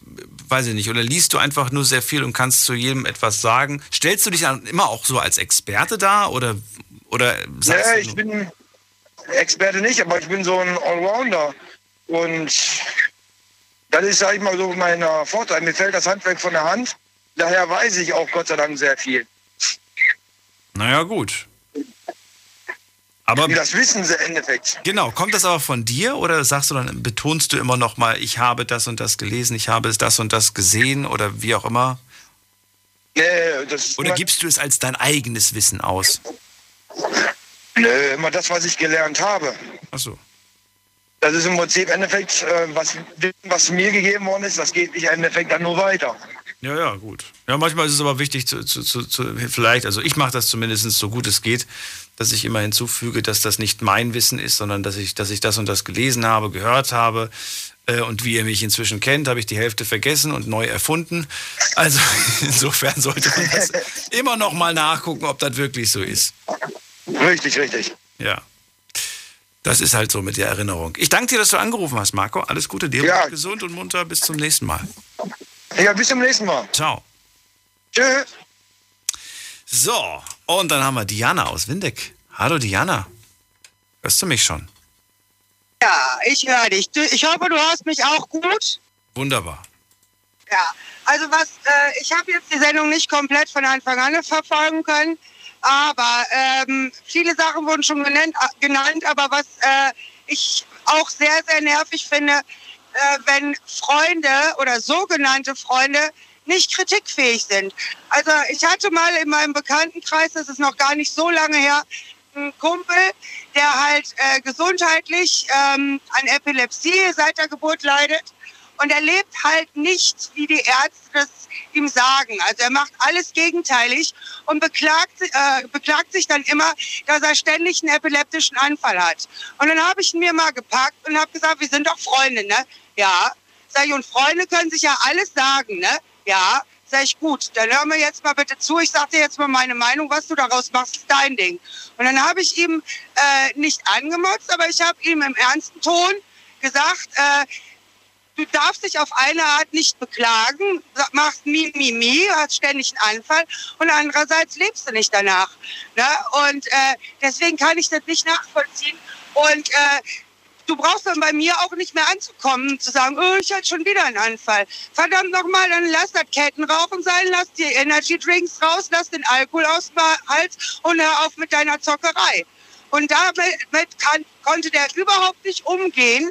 weiß ich nicht, oder liest du einfach nur sehr viel und kannst zu jedem etwas sagen? Stellst du dich dann immer auch so als Experte dar oder, oder sagst du ich bin Experte nicht, aber ich bin so ein Allrounder. Und das ist, sag ich mal, so mein äh, Vorteil. Mir fällt das Handwerk von der Hand. Daher weiß ich auch Gott sei Dank sehr viel. Naja, gut. Aber das wissen sie im Endeffekt. Genau, kommt das aber von dir oder sagst du dann, betonst du immer noch mal, ich habe das und das gelesen, ich habe das und das gesehen oder wie auch immer? Nee, das Oder gibst du es als dein eigenes Wissen aus? Nö, immer das, was ich gelernt habe. Ach so. Das ist im Prinzip im Endeffekt, äh, was, was mir gegeben worden ist, das geht mich im Endeffekt dann nur weiter. Ja, ja, gut. Ja, manchmal ist es aber wichtig, zu, zu, zu, zu vielleicht, also ich mache das zumindest so gut es geht, dass ich immer hinzufüge, dass das nicht mein Wissen ist, sondern dass ich, dass ich das und das gelesen habe, gehört habe. Äh, Und wie ihr mich inzwischen kennt, habe ich die Hälfte vergessen und neu erfunden. Also insofern sollte man das immer noch mal nachgucken, ob das wirklich so ist. Richtig, richtig. Ja. Das ist halt so mit der Erinnerung. Ich danke dir, dass du angerufen hast, Marco. Alles Gute dir. Ja. Gesund und munter. Bis zum nächsten Mal. Ja, bis zum nächsten Mal. Ciao. Tschüss. So, und dann haben wir Diana aus Windeck. Hallo Diana. Hörst du mich schon? Ja, ich höre dich. Ich hoffe, du hörst mich auch gut. Wunderbar. Ja, also was, äh, ich habe jetzt die Sendung nicht komplett von Anfang an verfolgen können, aber ähm, viele Sachen wurden schon genannt, äh, genannt aber was äh, ich auch sehr, sehr nervig finde, äh, wenn Freunde oder sogenannte Freunde nicht kritikfähig sind. Also ich hatte mal in meinem Bekanntenkreis, das ist noch gar nicht so lange her, einen Kumpel, der halt äh, gesundheitlich ähm, an Epilepsie seit der Geburt leidet. Und er lebt halt nicht, wie die Ärzte das ihm sagen. Also er macht alles gegenteilig und beklagt, äh, beklagt sich dann immer, dass er ständig einen epileptischen Anfall hat. Und dann habe ich ihn mir mal gepackt und habe gesagt, wir sind doch Freunde, ne? Ja. Sag ich, und Freunde können sich ja alles sagen, ne? Ja. Sag ich, gut, dann hör mir jetzt mal bitte zu. Ich sag dir jetzt mal meine Meinung, was du daraus machst, ist dein Ding. Und dann habe ich ihm äh, nicht angemotzt, aber ich habe ihm im ernsten Ton gesagt, äh, du darfst dich auf eine Art nicht beklagen, machst mi, mi, mi, hast ständig einen Anfall und andererseits lebst du nicht danach. Ne? Und äh, deswegen kann ich das nicht nachvollziehen. Und äh, du brauchst dann bei mir auch nicht mehr anzukommen und zu sagen, oh, ich hatte schon wieder einen Anfall. Verdammt nochmal, dann lass das Kettenrauchen sein, lass die Energy Drinks raus, lass den Alkohol aus dem Hals und hör auf mit deiner Zockerei. Und damit mit kann, konnte der überhaupt nicht umgehen.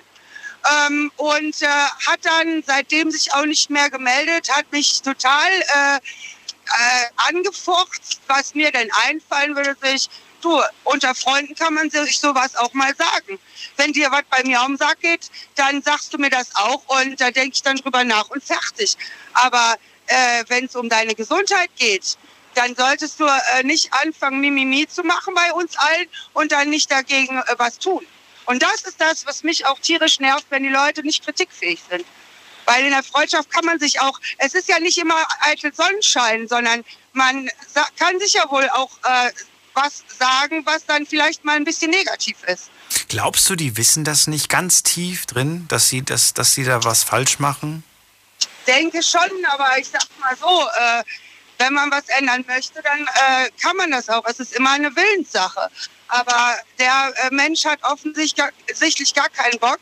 Ähm, und äh, hat dann seitdem sich auch nicht mehr gemeldet, hat mich total äh, äh, angefocht, was mir denn einfallen würde. Ich, du, unter Freunden kann man sich sowas auch mal sagen. Wenn dir was bei mir um den Sack geht, dann sagst du mir das auch und da denke ich dann drüber nach und fertig. Aber äh, wenn es um deine Gesundheit geht, dann solltest du äh, nicht anfangen, Mimimi zu machen bei uns allen und dann nicht dagegen äh, was tun. Und das ist das, was mich auch tierisch nervt, wenn die Leute nicht kritikfähig sind. Weil in der Freundschaft kann man sich auch, es ist ja nicht immer eitel Sonnenschein, sondern man kann sich ja wohl auch äh, was sagen, was dann vielleicht mal ein bisschen negativ ist. Glaubst du, die wissen das nicht ganz tief drin, dass sie, das, dass sie da was falsch machen? denke schon, aber ich sag mal so, äh, wenn man was ändern möchte, dann äh, kann man das auch. Es ist immer eine Willenssache. Aber der äh, Mensch hat offensichtlich gar, sichtlich gar keinen Bock.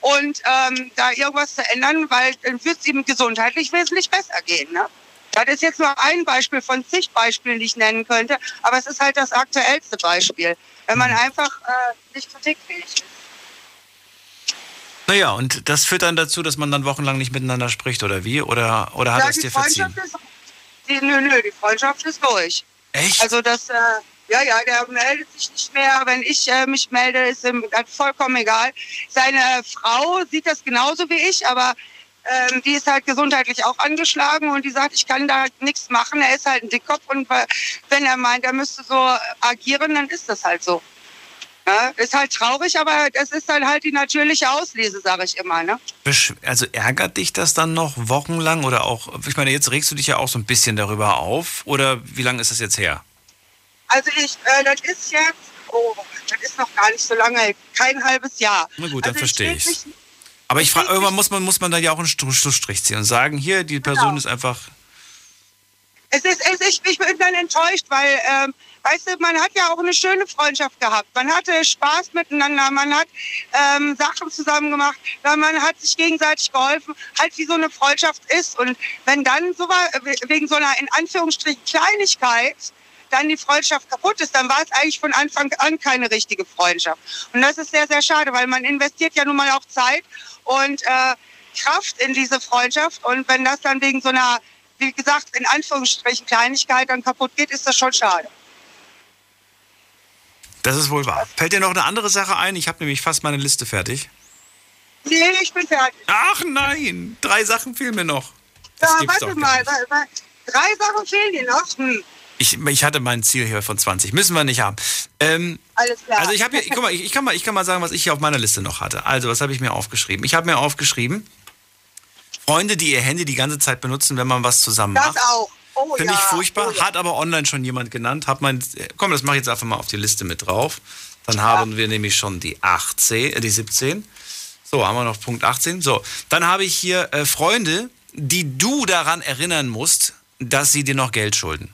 Und ähm, da irgendwas zu ändern, weil dann wird es ihm gesundheitlich wesentlich besser gehen. Ne? Das ist jetzt nur ein Beispiel von zig Beispielen, die ich nennen könnte. Aber es ist halt das aktuellste Beispiel. Wenn man einfach äh, nicht kritikfähig ist. Naja, und das führt dann dazu, dass man dann wochenlang nicht miteinander spricht, oder wie? Oder, oder hat ja, es dir verziehen? Ist, die, nö, nö, die Freundschaft ist durch. Echt? Also das, äh, ja, ja, der meldet sich nicht mehr. Wenn ich äh, mich melde, ist ihm das vollkommen egal. Seine Frau sieht das genauso wie ich, aber ähm, die ist halt gesundheitlich auch angeschlagen und die sagt, ich kann da nichts machen. Er ist halt ein Dickkopf und wenn er meint, er müsste so agieren, dann ist das halt so. Ja, ist halt traurig, aber das ist dann halt die natürliche Auslese, sage ich immer. Ne? Also ärgert dich das dann noch wochenlang oder auch, ich meine, jetzt regst du dich ja auch so ein bisschen darüber auf oder wie lange ist das jetzt her? Also ich, äh, das ist jetzt, oh, das ist noch gar nicht so lange, kein halbes Jahr. Na gut, dann also verstehe ich. ich's. Aber ich frage, irgendwann muss man, muss man da ja auch einen Schlussstrich ziehen und sagen, hier, die Person Genau. ist einfach, Es ist, es, ich, ich bin dann enttäuscht, weil, ähm, weißt du, man hat ja auch eine schöne Freundschaft gehabt. Man hatte Spaß miteinander, man hat ähm, Sachen zusammen gemacht, man hat sich gegenseitig geholfen, halt wie so eine Freundschaft ist. Und wenn dann so war, wegen so einer in Anführungsstrichen Kleinigkeit dann die Freundschaft kaputt ist, dann war es eigentlich von Anfang an keine richtige Freundschaft. Und das ist sehr, sehr schade, weil man investiert ja nun mal auch Zeit und äh, Kraft in diese Freundschaft. Und wenn das dann wegen so einer, wie gesagt, in Anführungsstrichen Kleinigkeit dann kaputt geht, ist das schon schade. das ist wohl wahr. Fällt dir noch eine andere Sache ein? Ich habe nämlich fast meine Liste fertig. Nee, ich bin fertig. Ach nein, drei Sachen fehlen mir noch. Das ja, warte mal, drei Sachen fehlen dir noch. Hm, Ich, ich hatte mein Ziel hier von 20. Müssen wir nicht haben. Ähm, alles klar. Also ich habe hier, guck mal, ich, ich, kann mal, ich kann mal sagen, was ich hier auf meiner Liste noch hatte. Also, was habe ich mir aufgeschrieben? Ich habe mir aufgeschrieben, Freunde, die ihr Handy die ganze Zeit benutzen, wenn man was zusammen das macht. auch. Oh, Finde ja. ich furchtbar. Oh, ja. Hat aber online schon jemand genannt. Hab mein, komm, das mache ich jetzt einfach mal auf die Liste mit drauf. Dann haben wir nämlich schon die 18, äh, die 17. So, haben wir noch Punkt 18. So, dann habe ich hier äh, Freunde, die du daran erinnern musst, dass sie dir noch Geld schulden.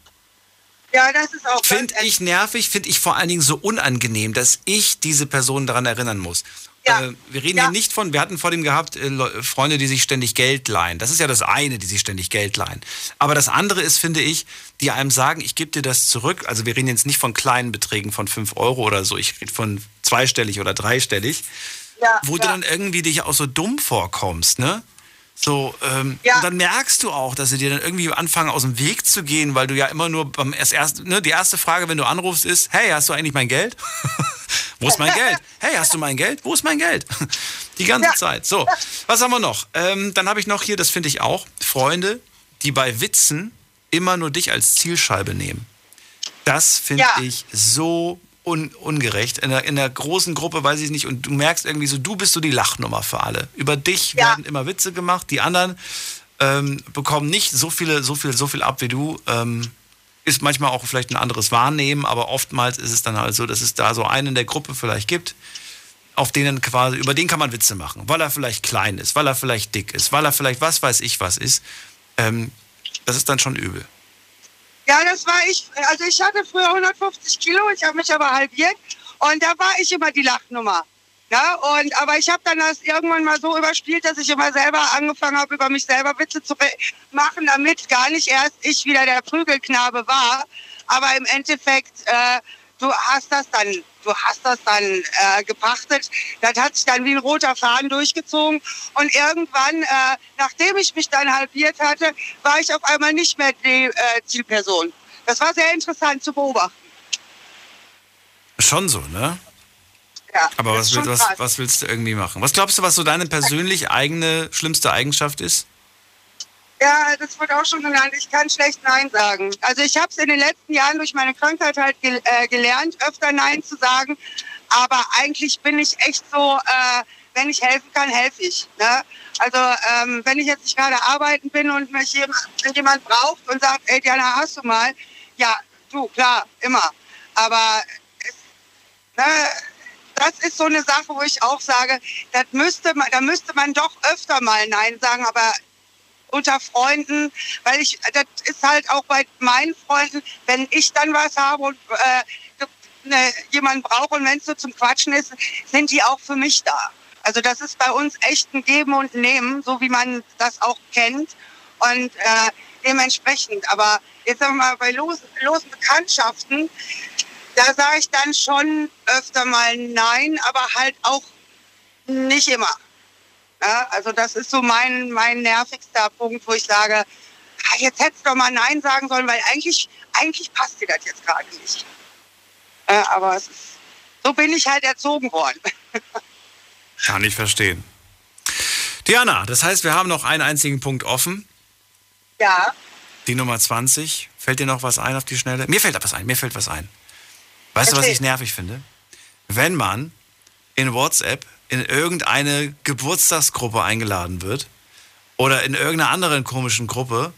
Ja, das ist auch. Finde ich nervig, finde ich vor allen Dingen so unangenehm, dass ich diese Person daran erinnern muss. Äh, wir reden hier nicht von, wir hatten vor dem gehabt, äh, Freunde, die sich ständig Geld leihen. Das ist ja das eine, die sich ständig Geld leihen. Aber das andere ist, finde ich, die einem sagen, ich gebe dir das zurück. Also wir reden jetzt nicht von kleinen Beträgen von 5 Euro oder so, ich rede von zweistellig oder dreistellig, Ja, wo du ja. dann irgendwie dich auch so dumm vorkommst, ne? So, ähm, Ja. und dann merkst du auch, dass sie dir dann irgendwie anfangen, aus dem Weg zu gehen, weil du ja immer nur beim erst, ne, die erste Frage, wenn du anrufst, ist, hey, hast du eigentlich mein Geld? Wo ist mein Geld? Hey, hast du mein Geld? Wo ist mein Geld? Die ganze Ja. Zeit. So, was haben wir noch? Ähm, dann habe ich noch hier, das finde ich auch, Freunde, die bei Witzen immer nur dich als Zielscheibe nehmen. Das finde Ja. ich so un ungerecht. In der, in der großen Gruppe weiß ich nicht. Und du merkst irgendwie so, du bist so die Lachnummer für alle. Über dich werden immer Witze gemacht. Die anderen ähm, bekommen nicht so viele, so viel, so viel ab wie du. Ähm, ist manchmal auch vielleicht ein anderes Wahrnehmen, aber oftmals ist es dann halt so, dass es da so einen in der Gruppe vielleicht gibt, auf denen quasi, über den kann man Witze machen, weil er vielleicht klein ist, weil er vielleicht dick ist, weil er vielleicht was weiß ich was ist. Ähm, das ist dann schon übel. Ja, das war ich. Also ich hatte früher 150 Kilo, ich habe mich aber halbiert und da war ich immer die Lachnummer. Ja, und, aber ich habe dann das irgendwann mal so überspielt, dass ich immer selber angefangen habe, über mich selber Witze zu machen, damit gar nicht erst ich wieder der Prügelknabe war. Aber im Endeffekt, äh, du hast das dann, du hast das dann äh, gepachtet. Das hat sich dann wie ein roter Faden durchgezogen. Und irgendwann, äh, nachdem ich mich dann halbiert hatte, war ich auf einmal nicht mehr die äh, Zielperson. Das war sehr interessant zu beobachten. Schon so, ne? Ja, Aber was, ist will, schon was, was willst du irgendwie machen? Was glaubst du, was so deine persönlich eigene schlimmste Eigenschaft ist? Ja, das wurde auch schon genannt. Ich kann schlecht Nein sagen. Also ich habe es in den letzten Jahren durch meine Krankheit halt gel äh, gelernt, öfter Nein zu sagen. Aber eigentlich bin ich echt so, äh, wenn ich helfen kann, helfe ich. Ne? Also ähm, wenn ich jetzt nicht gerade arbeiten bin und mich jemand, jemand braucht und sagt, ey Diana, hast du mal? Ja, du, klar, immer. Aber es, ne, das ist so eine Sache, wo ich auch sage, das müsste man, da müsste man doch öfter mal Nein sagen, aber unter Freunden, weil ich, das ist halt auch bei meinen Freunden, wenn ich dann was habe und äh, ne, jemanden brauche und wenn es so zum Quatschen ist, sind die auch für mich da. Also das ist bei uns echt ein Geben und Nehmen, so wie man das auch kennt und äh, dementsprechend. Aber jetzt sagen wir mal bei losen, losen Bekanntschaften, da sage ich dann schon öfter mal Nein, aber halt auch nicht immer. Ja, also das ist so mein, mein nervigster Punkt, wo ich sage, ah, jetzt hättest du doch mal Nein sagen sollen, weil eigentlich, eigentlich passt dir das jetzt gerade nicht. Ja, aber ist, so bin ich halt erzogen worden. Kann ich verstehen. Diana, das heißt, wir haben noch einen einzigen Punkt offen. Ja. Die Nummer 20. Fällt dir noch was ein auf die Schnelle? Mir fällt was ein, mir fällt was ein. Weißt du, was Erzähl. ich nervig finde? Wenn man in WhatsApp in irgendeine Geburtstagsgruppe eingeladen wird oder in irgendeiner anderen komischen Gruppe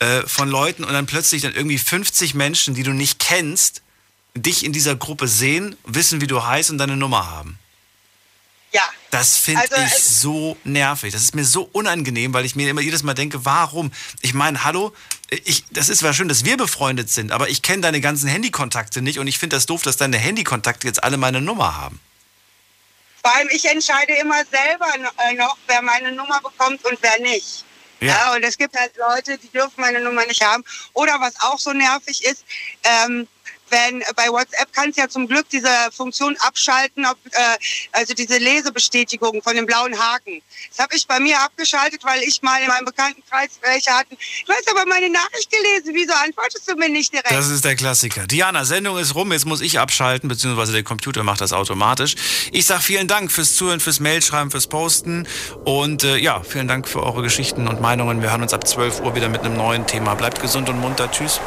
äh, von Leuten und dann plötzlich dann irgendwie 50 Menschen, die du nicht kennst, dich in dieser Gruppe sehen, wissen, wie du heißt und deine Nummer haben. Ja. Das finde Also, ich so nervig. Das ist mir so unangenehm, weil ich mir immer jedes Mal denke, warum? Ich meine, hallo, ich, das ist zwar schön, dass wir befreundet sind, aber ich kenne deine ganzen Handykontakte nicht und ich finde das doof, dass deine Handykontakte jetzt alle meine Nummer haben. Vor allem, ich entscheide immer selber äh, noch, wer meine Nummer bekommt und wer nicht. Ja. Ja. und es gibt halt Leute, die dürfen meine Nummer nicht haben. Oder was auch so nervig ist, ähm, wenn äh, bei WhatsApp kannst ja zum Glück diese Funktion abschalten, ob, äh, also diese Lesebestätigung von dem blauen Haken. Das habe ich bei mir abgeschaltet, weil ich mal in meinem Bekanntenkreis welche hatten. Du hast aber meine Nachricht gelesen, wieso antwortest du mir nicht direkt? Das ist der Klassiker. Diana, Sendung ist rum, jetzt muss ich abschalten, beziehungsweise der Computer macht das automatisch. Ich sag vielen Dank fürs Zuhören, fürs Mailschreiben, fürs Posten und äh, ja, vielen Dank für eure Geschichten und Meinungen. Wir hören uns ab 12 Uhr wieder mit einem neuen Thema. Bleibt gesund und munter. Tschüss.